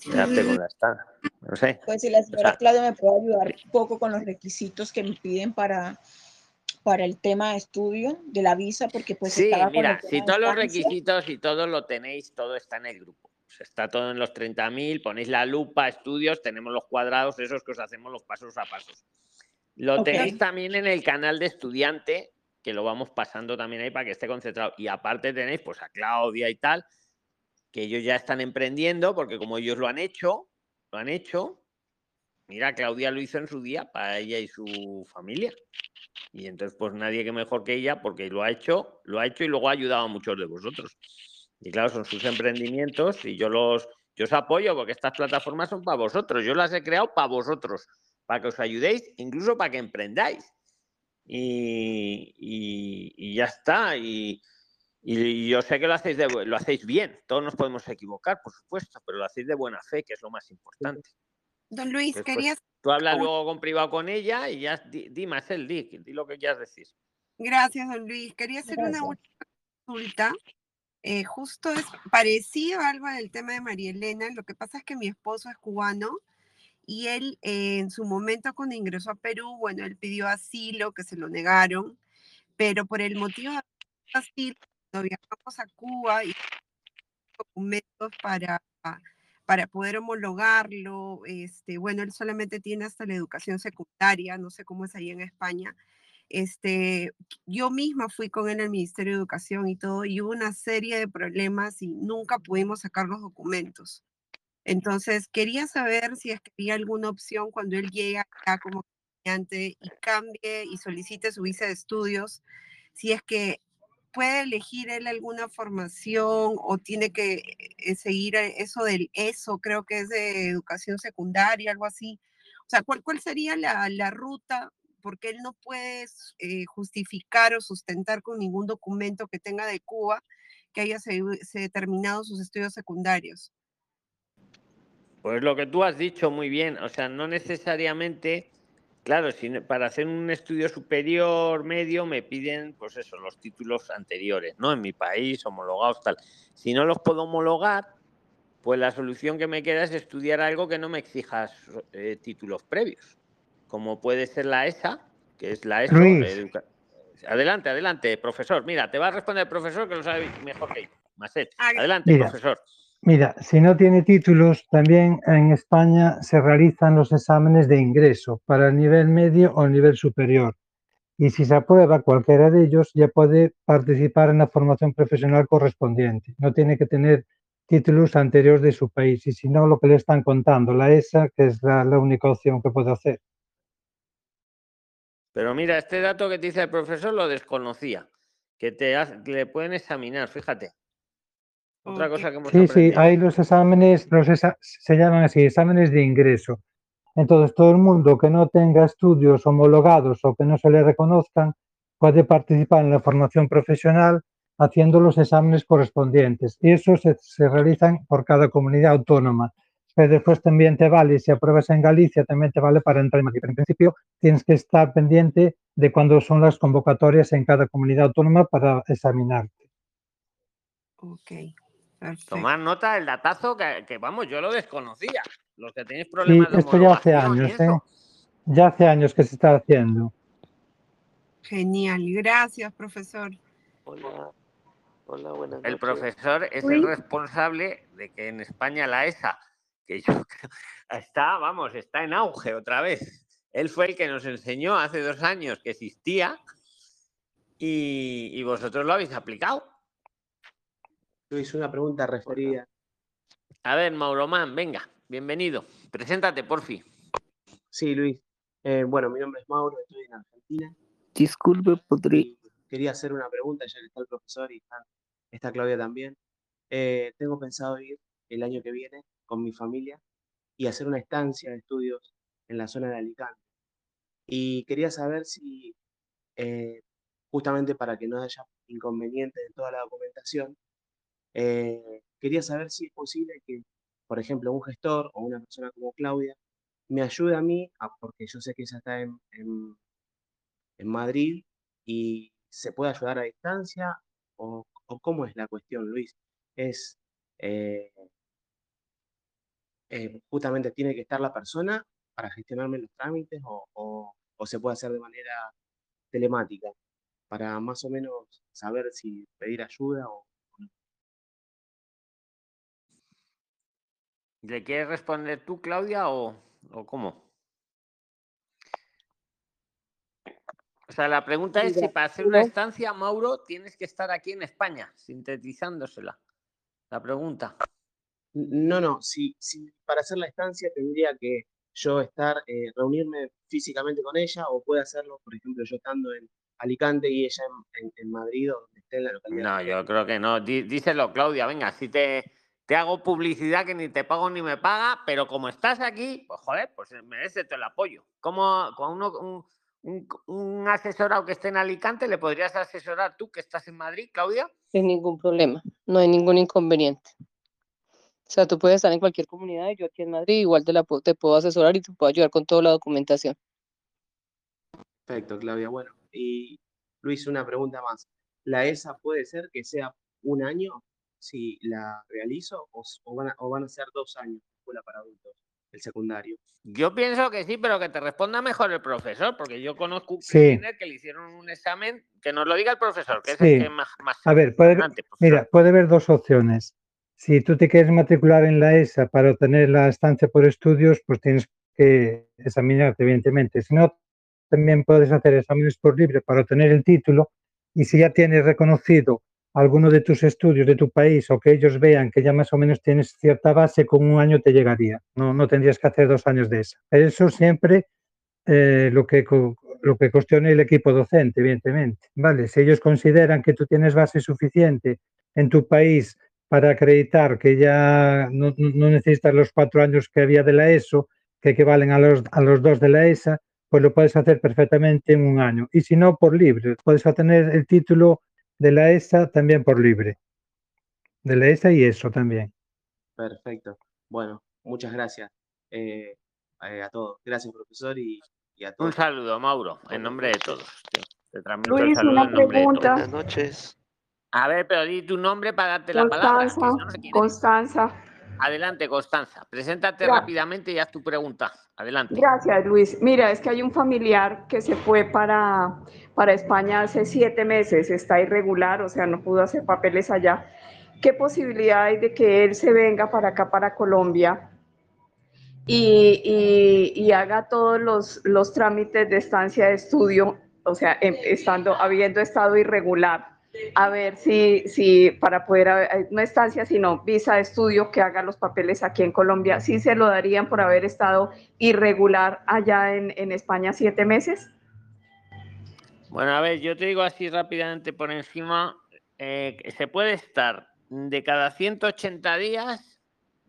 quedarte con la estancia. No sé. Pues si la señora Claudia me puede ayudar un poco con los requisitos que me piden para, para el tema de estudio de la visa, porque pues... Sí, mira, si todos los requisitos y todo lo tenéis, todo está en el grupo. Está todo en los 30.000, ponéis la lupa, estudios, tenemos los cuadrados, esos que os hacemos los pasos a pasos. Lo tenéis también en el canal de estudiante, que lo vamos pasando también ahí para que esté concentrado. Y aparte tenéis pues a Claudia y tal, que ellos ya están emprendiendo, porque como ellos lo han hecho, lo han hecho, mira, Claudia lo hizo en su día para ella y su familia. Y entonces, pues nadie que mejor que ella, porque lo ha hecho, lo ha hecho y luego ha ayudado a muchos de vosotros. Y claro, son sus emprendimientos y yo los, yo os apoyo porque estas plataformas son para vosotros. Yo las he creado para vosotros, para que os ayudéis, incluso para que emprendáis y, ya está. Y, yo sé que lo hacéis, de, lo hacéis bien. Todos nos podemos equivocar, por supuesto, pero lo hacéis de buena fe, que es lo más importante. Don Luis, querías... Tú hablas luego con privado con ella y ya di, di más el di, di lo que quieras decir. Gracias, don Luis. Quería hacer una última consulta. Eh, justo es parecido algo del tema de María Elena. Lo que pasa es que mi esposo es cubano y él eh, en su momento cuando ingresó a Perú, bueno, él pidió asilo, que se lo negaron, pero por el motivo de asilo, cuando viajamos a Cuba y documentos para, para poder homologarlo, este, bueno, él solamente tiene hasta la educación secundaria, no sé cómo es ahí en España, este, yo misma fui con él al Ministerio de Educación y todo, y hubo una serie de problemas y nunca pudimos sacar los documentos. Entonces, quería saber si es que había alguna opción cuando él llega acá como estudiante y cambie y solicite su visa de estudios, si es que puede elegir él alguna formación o tiene que eh, seguir eh, eso del ESO, creo que es de educación secundaria, algo así. O sea, ¿cuál, cuál sería la, la ruta? Porque él no puede eh, justificar o sustentar con ningún documento que tenga de Cuba que haya se, se terminado sus estudios secundarios. Pues lo que tú has dicho muy bien, o sea, no necesariamente, claro, para hacer un estudio superior medio me piden, pues eso, los títulos anteriores, ¿no? En mi país, homologados, tal. Si no los puedo homologar, pues la solución que me queda es estudiar algo que no me exija eh, títulos previos, como puede ser la ESA, que es la ESA. Adelante, adelante, profesor. Mira, te va a responder el profesor que lo sabe mejor que yo. Adelante, profesor. Mira, si no tiene títulos, también en España se realizan los exámenes de ingreso para el nivel medio o el nivel superior. Y si se aprueba cualquiera de ellos, ya puede participar en la formación profesional correspondiente. No tiene que tener títulos anteriores de su país. Y si no, lo que le están contando, la ESA, que es la, única opción que puede hacer. Pero mira, este dato que te dice el profesor lo desconocía, que te le pueden examinar, fíjate. Otra cosa que hemos Sí, sí, hay los exámenes, los se llaman así, exámenes de ingreso. Entonces, todo el mundo que no tenga estudios homologados o que no se le reconozcan puede participar en la formación profesional haciendo los exámenes correspondientes. Y eso se, se realizan por cada comunidad autónoma. Pero después también te vale, si apruebas en Galicia, también te vale para entrar en Madrid. Pero en principio tienes que estar pendiente de cuándo son las convocatorias en cada comunidad autónoma para examinarte. Ok, Tomar nota del datazo que, que, vamos, yo lo desconocía. Los que tenéis Sí, problemas de esto ya hace años, ¿eh? Ya hace años que se está haciendo. Genial, gracias, profesor. Hola, hola, buenas El noches. profesor es Uy. el responsable de que en España la ESA, que yo creo, está, vamos, está en auge otra vez. Él fue el que nos enseñó hace dos años que existía y, y vosotros lo habéis aplicado. Luis, una pregunta referida. A ver, Mauromán, venga, bienvenido. Preséntate, por fin. Sí, Luis. Eh, bueno, mi nombre es Mauro, estoy en Argentina. Disculpe, podría. Quería hacer una pregunta, ya que está el profesor y está, está Claudia también. Eh, tengo pensado ir el año que viene con mi familia y hacer una estancia de estudios en la zona de Alicante. Y quería saber si, eh, justamente para que no haya inconvenientes en toda la documentación, eh, quería saber si es posible que, por ejemplo, un gestor o una persona como Claudia me ayude a mí, a- porque yo sé que ella está en, en- en Madrid y se puede ayudar a distancia, o, o cómo es la cuestión, Luis. Es eh, eh, justamente tiene que estar la persona para gestionarme los trámites o, o- o se puede hacer de manera telemática para más o menos saber si pedir ayuda o ¿Le quieres responder tú, Claudia, o, o cómo? O sea, la pregunta es si para hacer una estancia, Mauro, tienes que estar aquí en España, sintetizándosela. La pregunta. No, no, si, si para hacer la estancia tendría que yo estar, eh, reunirme físicamente con ella o puede hacerlo, por ejemplo, yo estando en Alicante y ella en, en- en Madrid o donde esté en la localidad. No, yo creo que no. Dí- díselo, Claudia, venga, si te, te hago publicidad que ni te pago ni me paga, pero como estás aquí, pues joder, pues merece todo el apoyo. Como con uno, un, un, un asesorado que esté en Alicante, ¿le podrías asesorar tú que estás en Madrid, Claudia? Sin ningún problema, no hay ningún inconveniente. O sea, tú puedes estar en cualquier comunidad y yo aquí en Madrid igual te, la, te puedo asesorar y te puedo ayudar con toda la documentación. Perfecto, Claudia. Bueno, y Luis, una pregunta más. ¿La ESA puede ser que sea un año si la realizo o, van, a, o van a ser dos años de escuela para adultos, el secundario? Yo pienso que sí, pero que te responda mejor el profesor, porque yo conozco un Sí. que le hicieron un examen, que nos lo diga el profesor, que es el Sí. que más, más A ver, puede, mira, puede haber dos opciones. Si tú te quieres matricular en la ESA para obtener la estancia por estudios, pues tienes que examinarte, evidentemente. Si no, también puedes hacer exámenes por libre para obtener el título y si ya tienes reconocido alguno de tus estudios de tu país o que ellos vean que ya más o menos tienes cierta base, con un año te llegaría. No, no tendrías que hacer dos años de ESA. Eso siempre eh, lo, que, lo que cuestione el equipo docente, evidentemente. Vale, si ellos consideran que tú tienes base suficiente en tu país para acreditar que ya no, necesitas los cuatro años que había de la ESO, que equivalen a los, a los dos de la ESA, pues lo puedes hacer perfectamente en un año. Y si no, por libre. Puedes obtener el título de la ESA también por libre. De la ESA y eso también. Perfecto. Bueno, muchas gracias eh, eh, a todos. Gracias, profesor, y, y a Un todos. saludo, Mauro, en nombre de todos. Te, el Luis, saludo una en nombre de todos. pregunta. Buenas noches. A ver, pero di tu nombre para darte la palabra, no. Constanza. Adelante, Constanza. Preséntate rápidamente y haz tu pregunta. Adelante. Gracias, Luis. Mira, es que hay un familiar que se fue para, para España hace siete meses, está irregular, o sea, no pudo hacer papeles allá. ¿Qué posibilidad hay de que él se venga para acá, para Colombia, y, y- y haga todos los, los trámites de estancia de estudio, o sea, em- estando, habiendo estado irregular? A ver si, si para poder, haber- no estancia, sino visa de estudio, que haga los papeles aquí en Colombia, ¿sí se lo darían por haber estado irregular allá en, en España siete meses? Bueno, a ver, yo te digo así rápidamente por encima, eh, se puede estar de cada 180 días,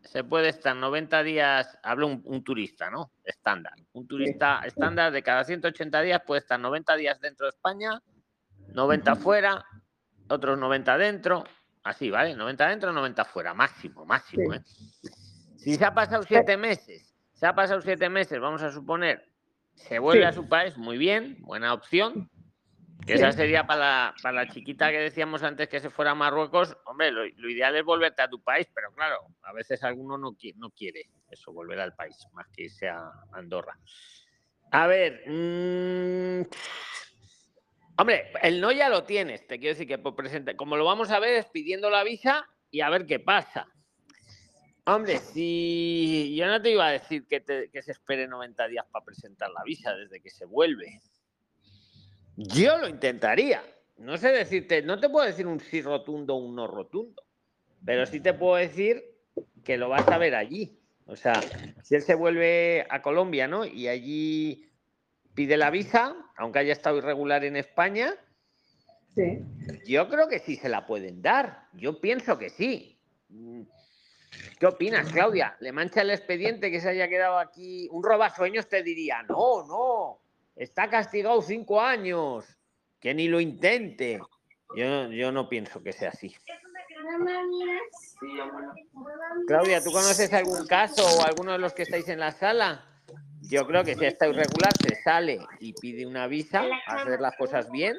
se puede estar 90 días, hablo un, un turista, ¿no? Estándar. Un turista estándar de cada 180 días puede estar 90 días dentro de España, 90 fuera otros 90 dentro, así, ¿vale? 90 dentro, 90 fuera, máximo, máximo. ¿eh? Si se ha pasado siete meses, se ha pasado siete meses, vamos a suponer, se vuelve Sí. a su país, muy bien, buena opción. Que esa sería para la, para la chiquita que decíamos antes que se fuera a Marruecos. Hombre, lo, lo ideal es volverte a tu país, pero claro, a veces alguno no, qui- no quiere eso, volver al país, más que irse a Andorra. A ver, mm, hombre, el no ya lo tienes, te quiero decir que por presente, como lo vamos a ver es pidiendo la visa y a ver qué pasa. Hombre, si yo no te iba a decir que, te- que se espere 90 días para presentar la visa desde que se vuelve. Yo lo intentaría. No sé decirte, no te puedo decir un sí rotundo o un no rotundo, pero sí te puedo decir que lo vas a ver allí. O sea, si él se vuelve a Colombia, ¿no? Y allí pide la visa, aunque haya estado irregular en España, Sí. yo creo que sí se la pueden dar. Yo pienso que sí. Mm, ¿Qué opinas, Claudia? ¿Le mancha el expediente que se haya quedado aquí? Un robasueños te diría, no, no, está castigado cinco años, que ni lo intente. Yo, yo no pienso que sea así. Claudia, ¿tú conoces algún caso o alguno de los que estáis en la sala? Yo creo que si está irregular, se sale y pide una visa, a hacer las cosas bien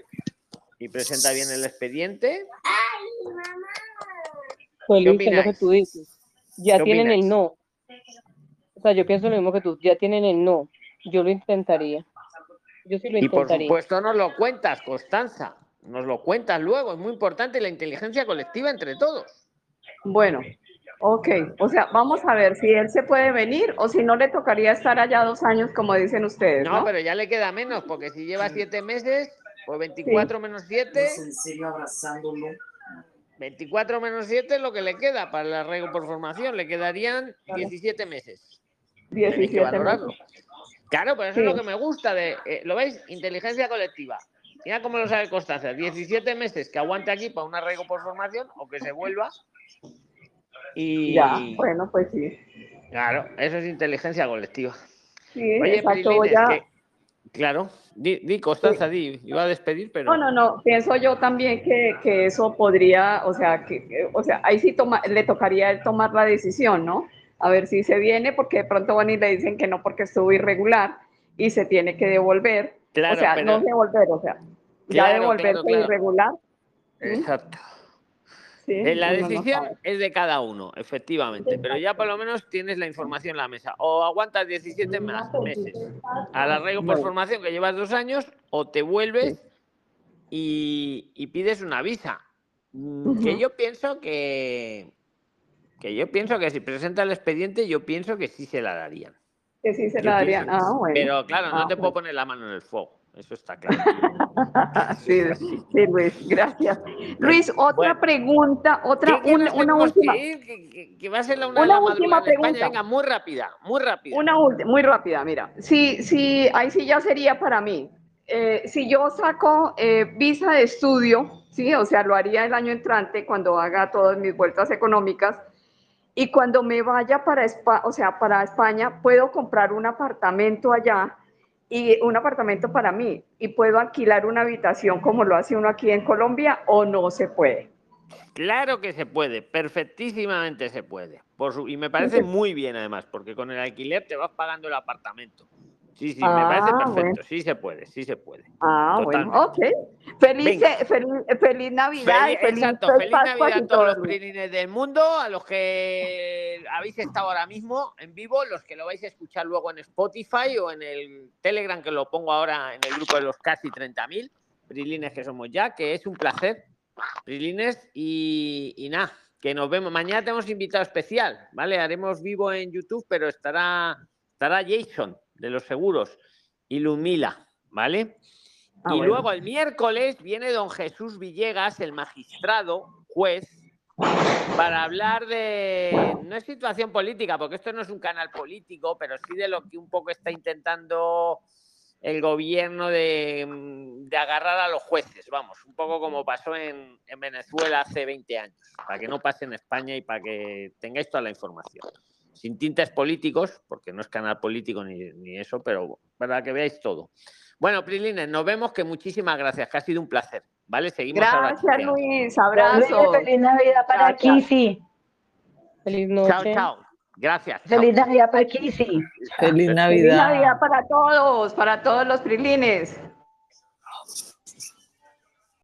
y presenta bien el expediente. Pues ¿Qué Luis, es lo que tú dices. Ya ¿Qué tienen el no. O sea, yo pienso lo mismo que tú. Ya tienen el no. Yo lo intentaría. Yo sí lo Y por intentaría. supuesto nos lo cuentas, Constanza. Nos lo cuentas luego. Es muy importante la inteligencia colectiva entre todos. Bueno, ok. O sea, vamos a ver si él se puede venir o si no le tocaría estar allá dos años, como dicen ustedes, No, ¿no? pero ya le queda menos, porque si lleva siete meses, pues 24 menos 7. en serio abrazándolo. 24 menos 7 es lo que le queda para el arraigo por formación. Le quedarían 17 meses. Tenéis que 17 valorarlo. meses. Claro, pero eso es lo que me gusta de. eh, ¿Lo veis? Inteligencia colectiva. Mira cómo lo sabe Constanza. 17 meses que aguante aquí para un arraigo por formación o que se vuelva. Y. Ya, bueno, pues sí. Claro, eso es inteligencia colectiva. Sí, Oye, exacto. Voy Prilines, a... que- Claro, di, di, Constanza, di. Iba a despedir, pero. No, no, no. Pienso yo también que, que eso podría, o sea, que, que- o sea, ahí sí toma, le tocaría él tomar la decisión, ¿no? A ver si se viene, porque de pronto van y le dicen que no porque estuvo irregular y se tiene que devolver. Claro, o sea, pero- no devolver, o sea, ya devolverse claro, irregular. Exacto. Sí, Eh, La no decisión es de cada uno, efectivamente, pero ya por lo menos tienes la información en la mesa. O aguantas 17 más meses al arraigo por formación que llevas dos años, o te vuelves y, y pides una visa. Mm, Que yo pienso que, que yo pienso que si presenta el expediente, yo pienso que sí se la darían. Que sí se Yo la darían. Ah, bueno. Pero claro, no Ah, te puedo poner la mano en el fuego, eso está claro. Sí, sí, Luis, gracias. Luis, otra Bueno. pregunta, otra, ¿Qué- una, una última. Que, que- que va a ser la una de Una la última España. pregunta. Venga, muy rápida, muy rápida. Una última, muy rápida, mira. Sí, sí, ahí sí ya sería para mí. Eh, si yo saco eh, visa de estudio, sí, o sea, lo haría el año entrante cuando haga todas mis vueltas económicas. Y cuando me vaya para, Espa- o sea, para España, puedo comprar un apartamento allá y un apartamento para mí y puedo alquilar una habitación como lo hace uno aquí en Colombia o no se puede. Claro que se puede, perfectísimamente se puede. Por su- y me parece muy bien además, porque con el alquiler te vas pagando el apartamento. Sí, sí, me parece Ah, perfecto. bueno. Sí se puede, sí se puede. Ah, Totalmente. bueno, ok. Feliz, feliz, feliz Navidad Feliz, y feliz, exacto, feliz Navidad y a todos los prilines del mundo, a los que habéis estado ahora mismo en vivo, los que lo vais a escuchar luego en Spotify o en el Telegram, que lo pongo ahora en el grupo de los casi 30.000 prilines que somos ya, que es un placer, prilines, y, y nada, que nos vemos. Mañana tenemos invitado especial, ¿vale? Haremos vivo en YouTube, pero estará, estará Jason de los seguros y Lumila, ¿vale? Ah, y bueno. luego el miércoles viene don Jesús Villegas, el magistrado, juez, para hablar de, no es situación política, porque esto no es un canal político, pero sí de lo que un poco está intentando el gobierno de, de agarrar a los jueces, vamos, un poco como pasó en, en Venezuela hace 20 años, para que no pase en España y para que tengáis toda la información. Sin tintes políticos, porque no es canal político ni, ni eso, pero para que veáis todo. Bueno, Prilines, nos vemos, que muchísimas gracias, que ha sido un placer. ¿Vale? Seguimos ahora. Gracias, chateando. Luis. Abrazos. Feliz Navidad para Chao, chao. Kisi. Feliz Chao, noche. chao. Gracias. Feliz Navidad para Kisi. Feliz Feliz Navidad. Navidad para todos, para todos los prilines.